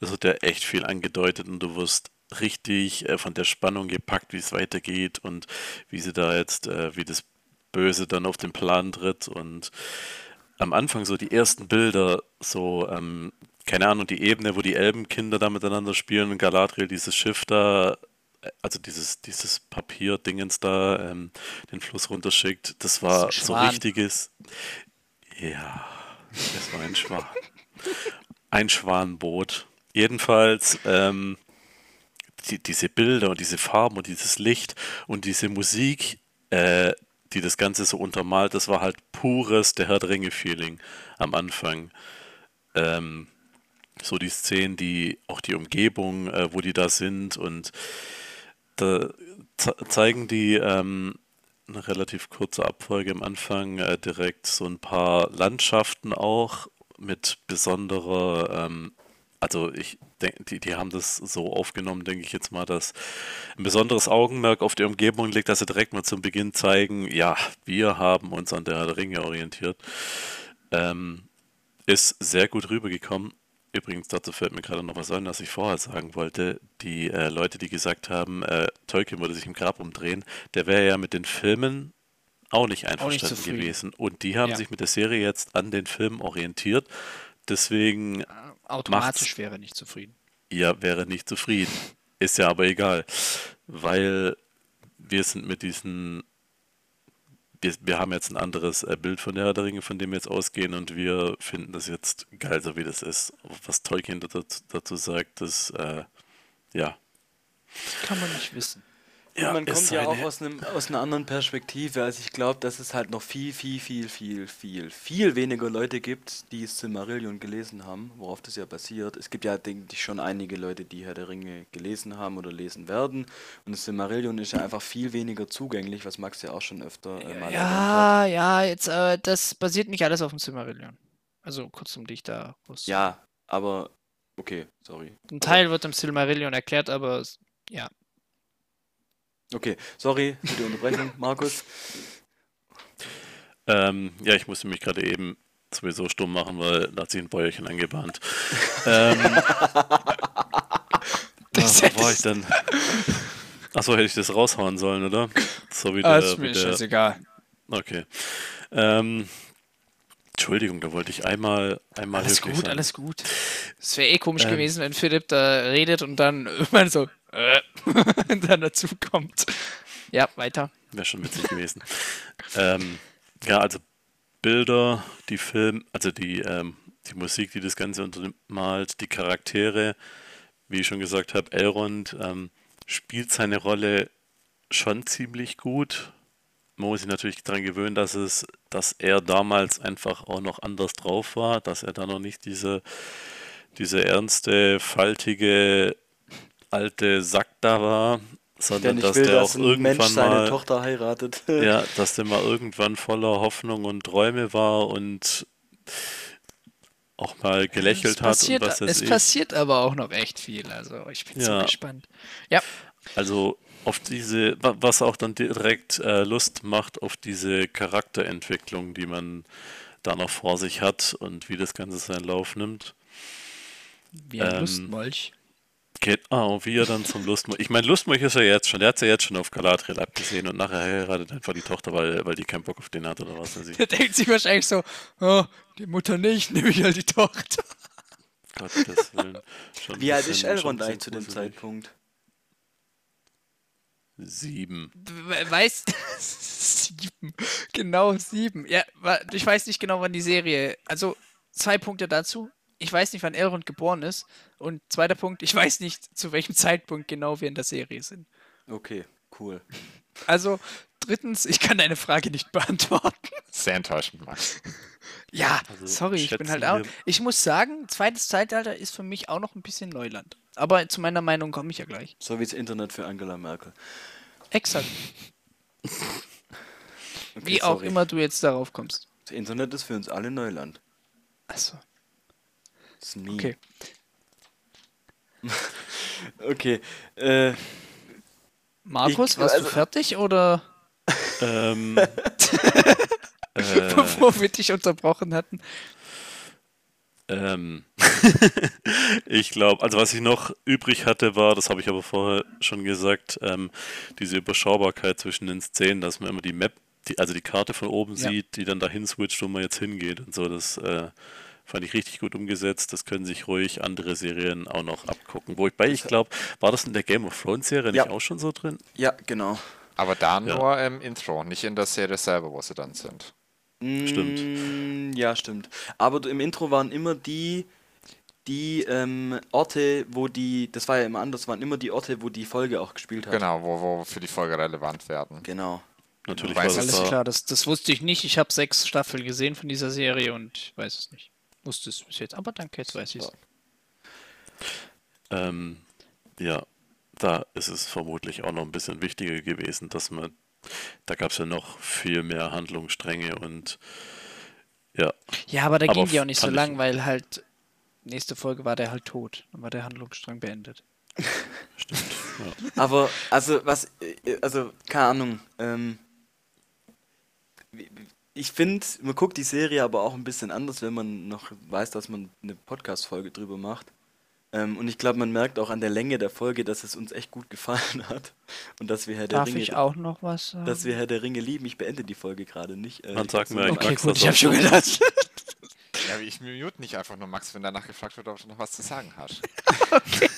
es wird ja echt viel angedeutet und du wirst richtig äh, von der Spannung gepackt, wie es weitergeht und wie sie da jetzt, äh, wie das Böse dann auf den Plan tritt und am Anfang so die ersten Bilder, so, ähm, keine Ahnung, die Ebene, wo die Elbenkinder da miteinander spielen und Galadriel dieses Schiff da, äh, also dieses, dieses Papierdingens da, ähm, den Fluss runterschickt, das war Das so richtiges, ja, das war ein Schwan. Ein Schwanboot. Jedenfalls, ähm, die, diese Bilder und diese Farben und dieses Licht und diese Musik, äh, die das Ganze so untermalt, das war halt pures Der Herr der Ringe-Feeling am Anfang. Ähm, so die Szenen, die, auch die Umgebung, äh, wo die da sind und da ze zeigen die ähm, eine relativ kurze Abfolge am Anfang äh, direkt so ein paar Landschaften auch mit besonderer, ähm, also ich die, die haben das so aufgenommen, denke ich jetzt mal, dass ein besonderes Augenmerk auf die Umgebung liegt, dass sie direkt mal zum Beginn zeigen, ja, wir haben uns an der Herr der Ringe orientiert. Ähm, ist sehr gut rübergekommen. Übrigens, dazu fällt mir gerade noch was ein, was ich vorher sagen wollte. Die äh, Leute, die gesagt haben, äh, Tolkien würde sich im Grab umdrehen, der wäre ja mit den Filmen auch nicht einverstanden zufrieden. gewesen. Und die haben Ja. sich mit der Serie jetzt an den Filmen orientiert. Deswegen, Automatisch Macht's. wäre nicht zufrieden. ja, wäre nicht zufrieden. Ist ja aber egal. Weil wir sind mit diesen wir, wir haben jetzt ein anderes äh, Bild von der Herr der Ringe, von dem wir jetzt ausgehen und wir finden das jetzt geil, so wie das ist. Was Tolkien dazu, dazu sagt, das, äh, ja. Kann man nicht wissen. Ja, man kommt ja auch aus, einem, aus einer anderen Perspektive. Also ich glaube, dass es halt noch viel, viel, viel, viel, viel, viel weniger Leute gibt, die Silmarillion gelesen haben, worauf das ja basiert. Es gibt ja, denke ich, schon einige Leute, die Herr der Ringe gelesen haben oder lesen werden. Und das Silmarillion ist ja einfach viel weniger zugänglich, was Max ja auch schon öfter äh, mal. Ja, ja, jetzt, äh, das basiert nicht alles auf dem Silmarillion. Also kurz um dich da raus. Ja, aber Okay, sorry. Ein Teil wird im Silmarillion erklärt, aber ja. Okay, sorry für die Unterbrechung, (laughs) Markus. Ähm, ja, ich musste mich gerade eben sowieso stumm machen, weil da hat sich ein Bäuerchen angebahnt. ähm, (laughs) Das ah, wo war ich denn? Achso, hätte ich das raushauen sollen, oder? So wie Ah, der, ist wie mir der, scheißegal. Okay. Ähm, Entschuldigung, da wollte ich einmal, einmal Alles gut, sein. alles gut. Es wäre eh komisch Ähm. gewesen, wenn Philipp da redet und dann irgendwann so äh, (laughs) und dann dazu kommt. Ja, weiter. Wäre schon witzig gewesen. (laughs) Ähm, ja, also Bilder, die Film, also die, ähm, die Musik, die das Ganze untermalt, die Charaktere, wie ich schon gesagt habe, Elrond ähm, spielt seine Rolle schon ziemlich gut. Man muss sich natürlich daran gewöhnen, dass es, dass er damals einfach auch noch anders drauf war, dass er da noch nicht diese, diese ernste, faltige, alte Sack da war, Der sondern dass will, der dass auch ein Mensch irgendwann seine mal Tochter heiratet. (laughs) (laughs) ja, dass der mal irgendwann voller Hoffnung und Träume war und auch mal gelächelt es hat passiert, und was es ich. passiert aber auch noch echt viel. Also ich bin so Ja. gespannt. Ja, Also auf diese, wa- was auch dann direkt äh, Lust macht auf diese Charakterentwicklung, die man da noch vor sich hat und wie das Ganze seinen Lauf nimmt. wie ein Ähm, Lustmolch. Geht, ah, und wie er dann zum Lustmolch. Ich meine, Lustmolch ist er jetzt schon, der hat ja jetzt schon auf Galadriel abgesehen und nachher heiratet einfach die Tochter, weil, weil die keinen Bock auf den hat oder was weiß ich. Der denkt sich wahrscheinlich so, oh, die Mutter nicht, nehme ich halt die Tochter. Gottes Willen. Schon Wie alt ist Elrond eigentlich zu dem. Zeitpunkt? Sieben. We- Weißt (laughs) sieben. Genau, sieben. Ja, ich weiß nicht genau, wann die Serie. Also, zwei Punkte dazu. Ich weiß nicht, wann Elrond geboren ist. Und zweiter Punkt, ich weiß nicht, zu welchem Zeitpunkt genau wir in der Serie sind. Okay, cool. Also, drittens, ich kann deine Frage nicht beantworten. Sehr enttäuschend, Max. Ja, Also, sorry, ich bin halt auch. Ich muss sagen, zweites Zeitalter ist für mich auch noch ein bisschen Neuland. Aber zu meiner Meinung komme ich ja gleich. So wie das Internet für Angela Merkel. Exakt. (laughs) Okay, Wie auch sorry. immer du jetzt darauf kommst. Das Internet ist für uns alle Neuland. Achso, Das ist nie. okay. (laughs) Okay. Äh, Markus, Ich- warst also- du fertig oder Ähm, (laughs) äh, bevor wir dich unterbrochen hatten? ähm, ich glaube, also was ich noch übrig hatte, war, das habe ich aber vorher schon gesagt, ähm, diese Überschaubarkeit zwischen den Szenen, dass man immer die Map, die, also die Karte von oben Ja. sieht, die dann dahin switcht, wo man jetzt hingeht und so. Das äh, fand ich richtig gut umgesetzt. Das können sich ruhig andere Serien auch noch abgucken. Wobei ich glaube, war das in der Game of Thrones Serie Ja. nicht auch schon so drin? ja, genau. Aber da Ja. nur im Intro, nicht in der Serie selber, wo sie dann sind. Stimmt. Mm, Ja, stimmt. Aber im Intro waren immer die, die ähm, Orte, wo die, das war ja immer anders, waren immer die Orte, wo die Folge auch gespielt hat. Genau, wo, wo für die Folge relevant werden. Genau. Natürlich weißt das Alles klar, das, das wusste ich nicht. Ich habe sechs Staffeln gesehen von dieser Serie und ich weiß es nicht. Wusste es bis jetzt. Aber danke, jetzt weiß ich es. Ähm, ja, da ist es vermutlich auch noch ein bisschen wichtiger gewesen, dass man, da gab es ja noch viel mehr Handlungsstränge und ja, Ja, aber da Aber ging die auch nicht so lang, weil halt nächste Folge war der halt tot. Dann war der Handlungsstrang beendet. stimmt. Ja. (laughs) Aber, also, was, äh, also, keine Ahnung, ähm, wie- wie- ich finde, man guckt die Serie aber auch ein bisschen anders, wenn man noch weiß, dass man eine Podcast-Folge drüber macht. Ähm, und ich glaube, man merkt auch an der Länge der Folge, dass es uns echt gut gefallen (laughs) hat. Und dass wir Herr der Darf Ringe, ich auch noch was sagen? dass wir Herr der Ringe lieben. Ich beende die Folge gerade nicht. Äh, Dann ich sag mir machen. okay, gut, ich habe auch schon gedacht. Ja, ich mute nicht einfach nur Max, wenn danach gefragt wird, ob du noch was zu sagen hast. (laughs) (laughs)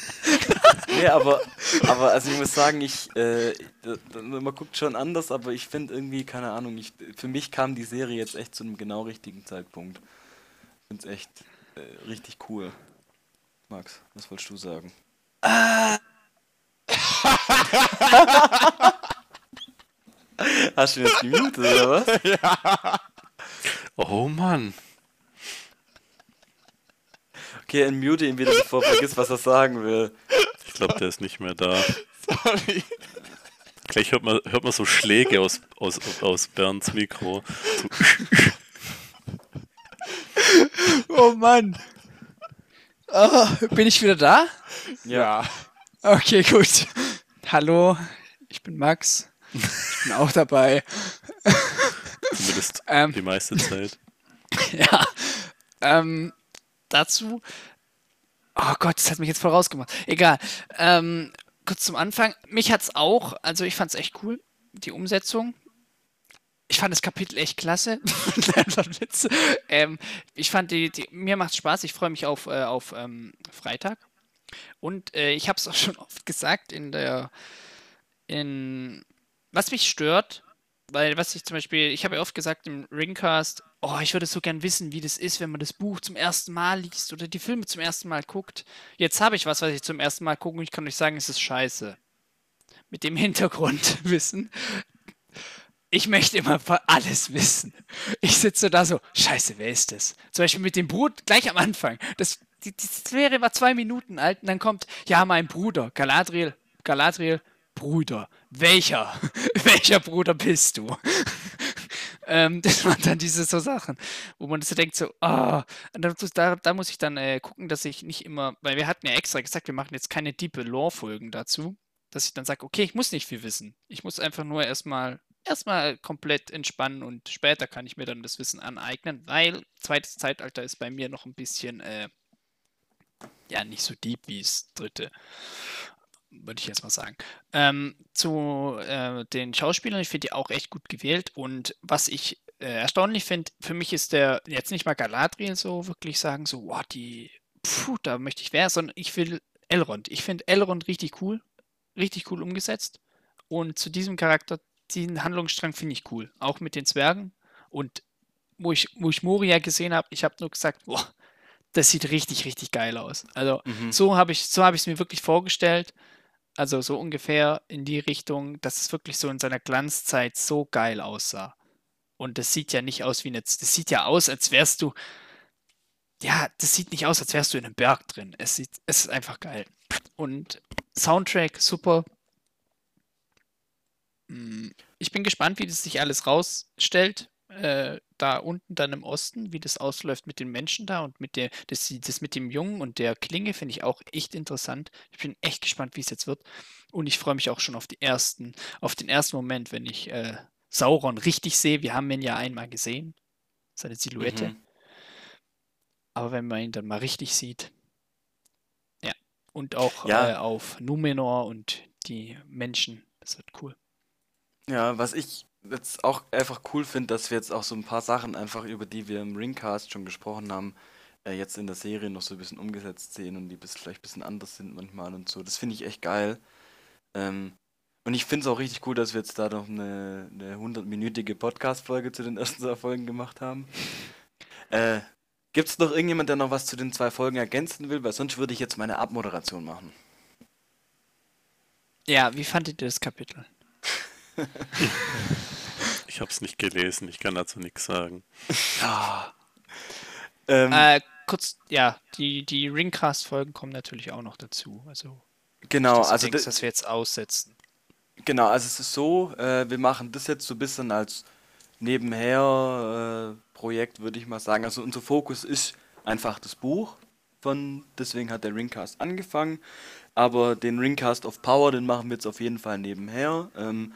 (laughs) Nee, aber, aber also ich muss sagen, ich, äh, man guckt schon anders, aber ich finde irgendwie, keine Ahnung, ich, für mich kam die Serie jetzt echt zu einem genau richtigen Zeitpunkt. Ich finde es echt äh, richtig cool. Max, was wolltest du sagen? (laughs) Hast du jetzt gemutet, oder was? (laughs) Oh Mann, Okay, entmute ihn wieder, bevor er vergisst, was er sagen will. Ich glaube, der ist nicht mehr da. (laughs) Sorry. Gleich hört man, hört man so Schläge aus, aus, aus Bernds Mikro. So, (laughs) Oh Mann. Oh, bin ich wieder da? Ja. Okay, gut. Hallo, ich bin Max. Ich bin auch dabei. Zumindest Ähm. die meiste Zeit. (laughs) Ja. Ähm, dazu. Oh Gott, das hat mich jetzt voll rausgemacht. Egal. Ähm, kurz zum Anfang. Mich hat's auch, also ich fand's echt cool, die Umsetzung. Ich fand das Kapitel echt klasse. (laughs) Ähm, ich fand die, die, mir macht's Spaß. Ich freue mich auf, äh, auf ähm, Freitag. Und äh, ich habe es auch (laughs) schon oft gesagt in der, in, was mich stört, weil was ich zum Beispiel, ich habe ja oft gesagt im Ringcast, oh, ich würde so gern wissen, wie das ist, wenn man das Buch zum ersten Mal liest oder die Filme zum ersten Mal guckt. Jetzt habe ich was, was ich zum ersten Mal gucke und ich kann euch sagen, es ist scheiße. Mit dem Hintergrundwissen. Ich möchte immer alles wissen. Ich sitze da so, scheiße, wer ist das? Zum Beispiel mit dem Bruder, gleich am Anfang. Das, die, die Serie war zwei Minuten alt und dann kommt, ja, mein Bruder, Galadriel, Galadriel, Bruder. Welcher? (laughs) Welcher Bruder bist du? Ähm, (laughs) das waren dann diese so Sachen, wo man so denkt, so, da, da, da muss ich dann äh, gucken, dass ich nicht immer, weil wir hatten ja extra gesagt, wir machen jetzt keine diepe Lore-Folgen dazu, dass ich dann sage, okay, ich muss nicht viel wissen. Ich muss einfach nur erstmal erstmal komplett entspannen und später kann ich mir dann das Wissen aneignen, weil zweites Zeitalter ist bei mir noch ein bisschen, äh, ja, nicht so deep wie das dritte würde ich jetzt mal sagen. Ähm, zu äh, den Schauspielern, ich finde die auch echt gut gewählt. Und was ich äh, erstaunlich finde, für mich ist der jetzt nicht mal Galadriel so wirklich sagen, so, wow, die, puh, da möchte ich wer, sondern ich will Elrond. Ich finde Elrond richtig cool, richtig cool umgesetzt. Und zu diesem Charakter, diesen Handlungsstrang finde ich cool. Auch mit den Zwergen. Und wo ich, wo ich Moria gesehen habe, ich habe nur gesagt, boah, das sieht richtig, richtig geil aus. Also Mhm. so habe ich, so habe ich es mir wirklich vorgestellt. Also so ungefähr in die Richtung, dass es wirklich so in seiner Glanzzeit so geil aussah. Und das sieht ja nicht aus wie eine, das sieht ja aus, als wärst du, ja, das sieht nicht aus, als wärst du in einem Berg drin. Es sieht, es ist einfach geil. Und Soundtrack super. Mm, Ich bin gespannt, wie das sich alles rausstellt. Äh, da unten dann im Osten, wie das ausläuft mit den Menschen da und mit der, das, das mit dem Jungen und der Klinge finde ich auch echt interessant. Ich bin echt gespannt, wie es jetzt wird. Und ich freue mich auch schon auf die ersten, auf den ersten Moment, wenn ich äh, Sauron richtig sehe. Wir haben ihn ja einmal gesehen, seine Silhouette. Mhm. Aber wenn man ihn dann mal richtig sieht. Ja. Und auch Ja. äh, auf Numenor und die Menschen. Das wird cool. Ja, was ich jetzt auch einfach cool finde, dass wir jetzt auch so ein paar Sachen einfach, über die wir im Ringcast schon gesprochen haben, äh, jetzt in der Serie noch so ein bisschen umgesetzt sehen und die bis, vielleicht ein bisschen anders sind manchmal und so. Das finde ich echt geil. Ähm, und ich finde es auch richtig cool, dass wir jetzt da noch eine, eine 100-minütige Podcast-Folge zu den ersten zwei Folgen gemacht haben. Äh, Gibt es noch irgendjemand, der noch was zu den zwei Folgen ergänzen will? Weil sonst würde ich jetzt meine Abmoderation machen. Ja, wie fandet ihr das Kapitel? (laughs) Ich habe es nicht gelesen, ich kann dazu nichts sagen. Ähm, Äh, kurz, ja, die, die Ringcast-Folgen kommen natürlich auch noch dazu. Also, genau, dass du also denkst, das, dass wir jetzt aussetzen. Genau, also es ist so, äh, wir machen das jetzt so ein bisschen als nebenher äh, Projekt, würde ich mal sagen. Also unser Fokus ist einfach das Buch von, deswegen hat der Ringcast angefangen. Aber den Ringcast of Power, den machen wir jetzt auf jeden Fall nebenher. Ähm,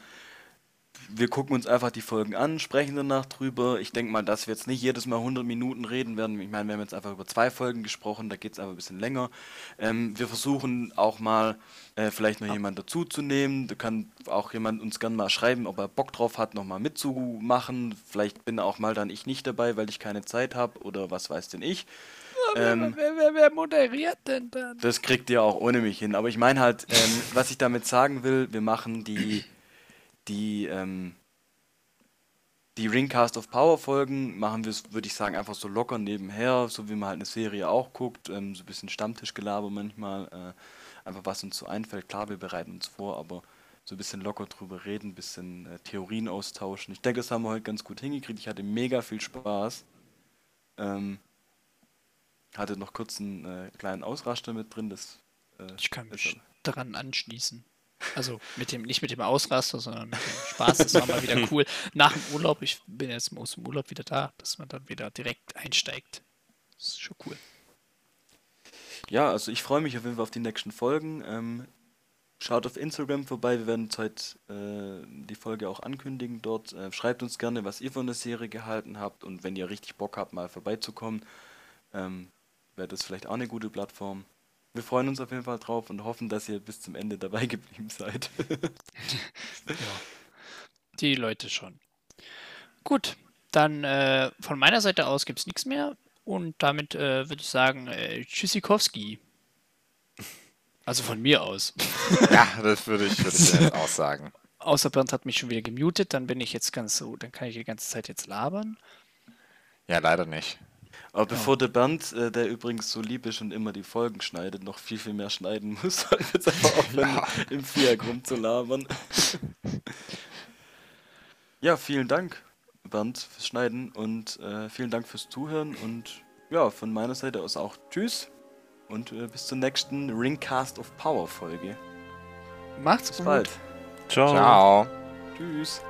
wir gucken uns einfach die Folgen an, sprechen danach drüber. Ich denke mal, dass wir jetzt nicht jedes Mal 100 Minuten reden werden. Ich meine, wir haben jetzt einfach über zwei Folgen gesprochen, da geht es einfach ein bisschen länger. Ähm, wir versuchen auch mal äh, vielleicht noch jemand dazuzunehmen. Da kann auch jemand uns gerne mal schreiben, ob er Bock drauf hat, nochmal mitzumachen. Vielleicht bin auch mal dann ich nicht dabei, weil ich keine Zeit habe oder was weiß denn ich. Ähm, wer, wer, wer moderiert denn dann? das kriegt ihr auch ohne mich hin. Aber ich meine halt, ähm, was ich damit sagen will, wir machen die, die, ähm, die Ringcast of Power Folgen, machen wir würde ich sagen, einfach so locker nebenher, so wie man halt eine Serie auch guckt, ähm, so ein bisschen Stammtischgelaber manchmal, äh, einfach was uns so einfällt. Klar, wir bereiten uns vor, aber so ein bisschen locker drüber reden, ein bisschen äh, Theorien austauschen. Ich denke, das haben wir heute ganz gut hingekriegt. Ich hatte mega viel Spaß. Ähm, hatte noch kurz einen äh, kleinen Ausraster mit drin, das äh, Ich kann mich daran anschließen. Also mit dem, nicht mit dem Ausraster, sondern mit dem Spaß. Das war mal wieder cool. Nach dem Urlaub, ich bin jetzt aus dem Urlaub wieder da, dass man dann wieder direkt einsteigt. Das ist schon cool. Ja, also ich freue mich auf jeden Fall auf die nächsten Folgen. Ähm, schaut auf Instagram vorbei, wir werden heute äh, die Folge auch ankündigen dort. Äh, schreibt uns gerne, was ihr von der Serie gehalten habt und wenn ihr richtig Bock habt, mal vorbeizukommen, ähm, wäre das vielleicht auch eine gute Plattform. Wir freuen uns auf jeden Fall drauf und hoffen, dass ihr bis zum Ende dabei geblieben seid. (laughs) Ja. Die Leute schon. Gut, dann äh, von meiner Seite aus gibt es nichts mehr. Und damit äh, würde ich sagen, äh, Tschüssikowski. Also von mir aus. (laughs) Ja, das würde ich, würde ich jetzt auch sagen. Außer Bernd hat mich schon wieder gemutet, dann bin ich jetzt ganz so, dann kann ich die ganze Zeit jetzt labern. Ja, leider nicht. Aber bevor der Bernd, äh, der übrigens so lieb ist und immer die Folgen schneidet, noch viel, viel mehr schneiden muss, (laughs) soll ich jetzt einfach aufhören, im Viereck rumzulabern. ja, vielen Dank, Bernd, fürs Schneiden und äh, vielen Dank fürs Zuhören und ja, von meiner Seite aus auch Tschüss und äh, bis zur nächsten Ringcast of Power Folge. Macht's Bis gut. bald. Ciao. Ciao. Tschüss.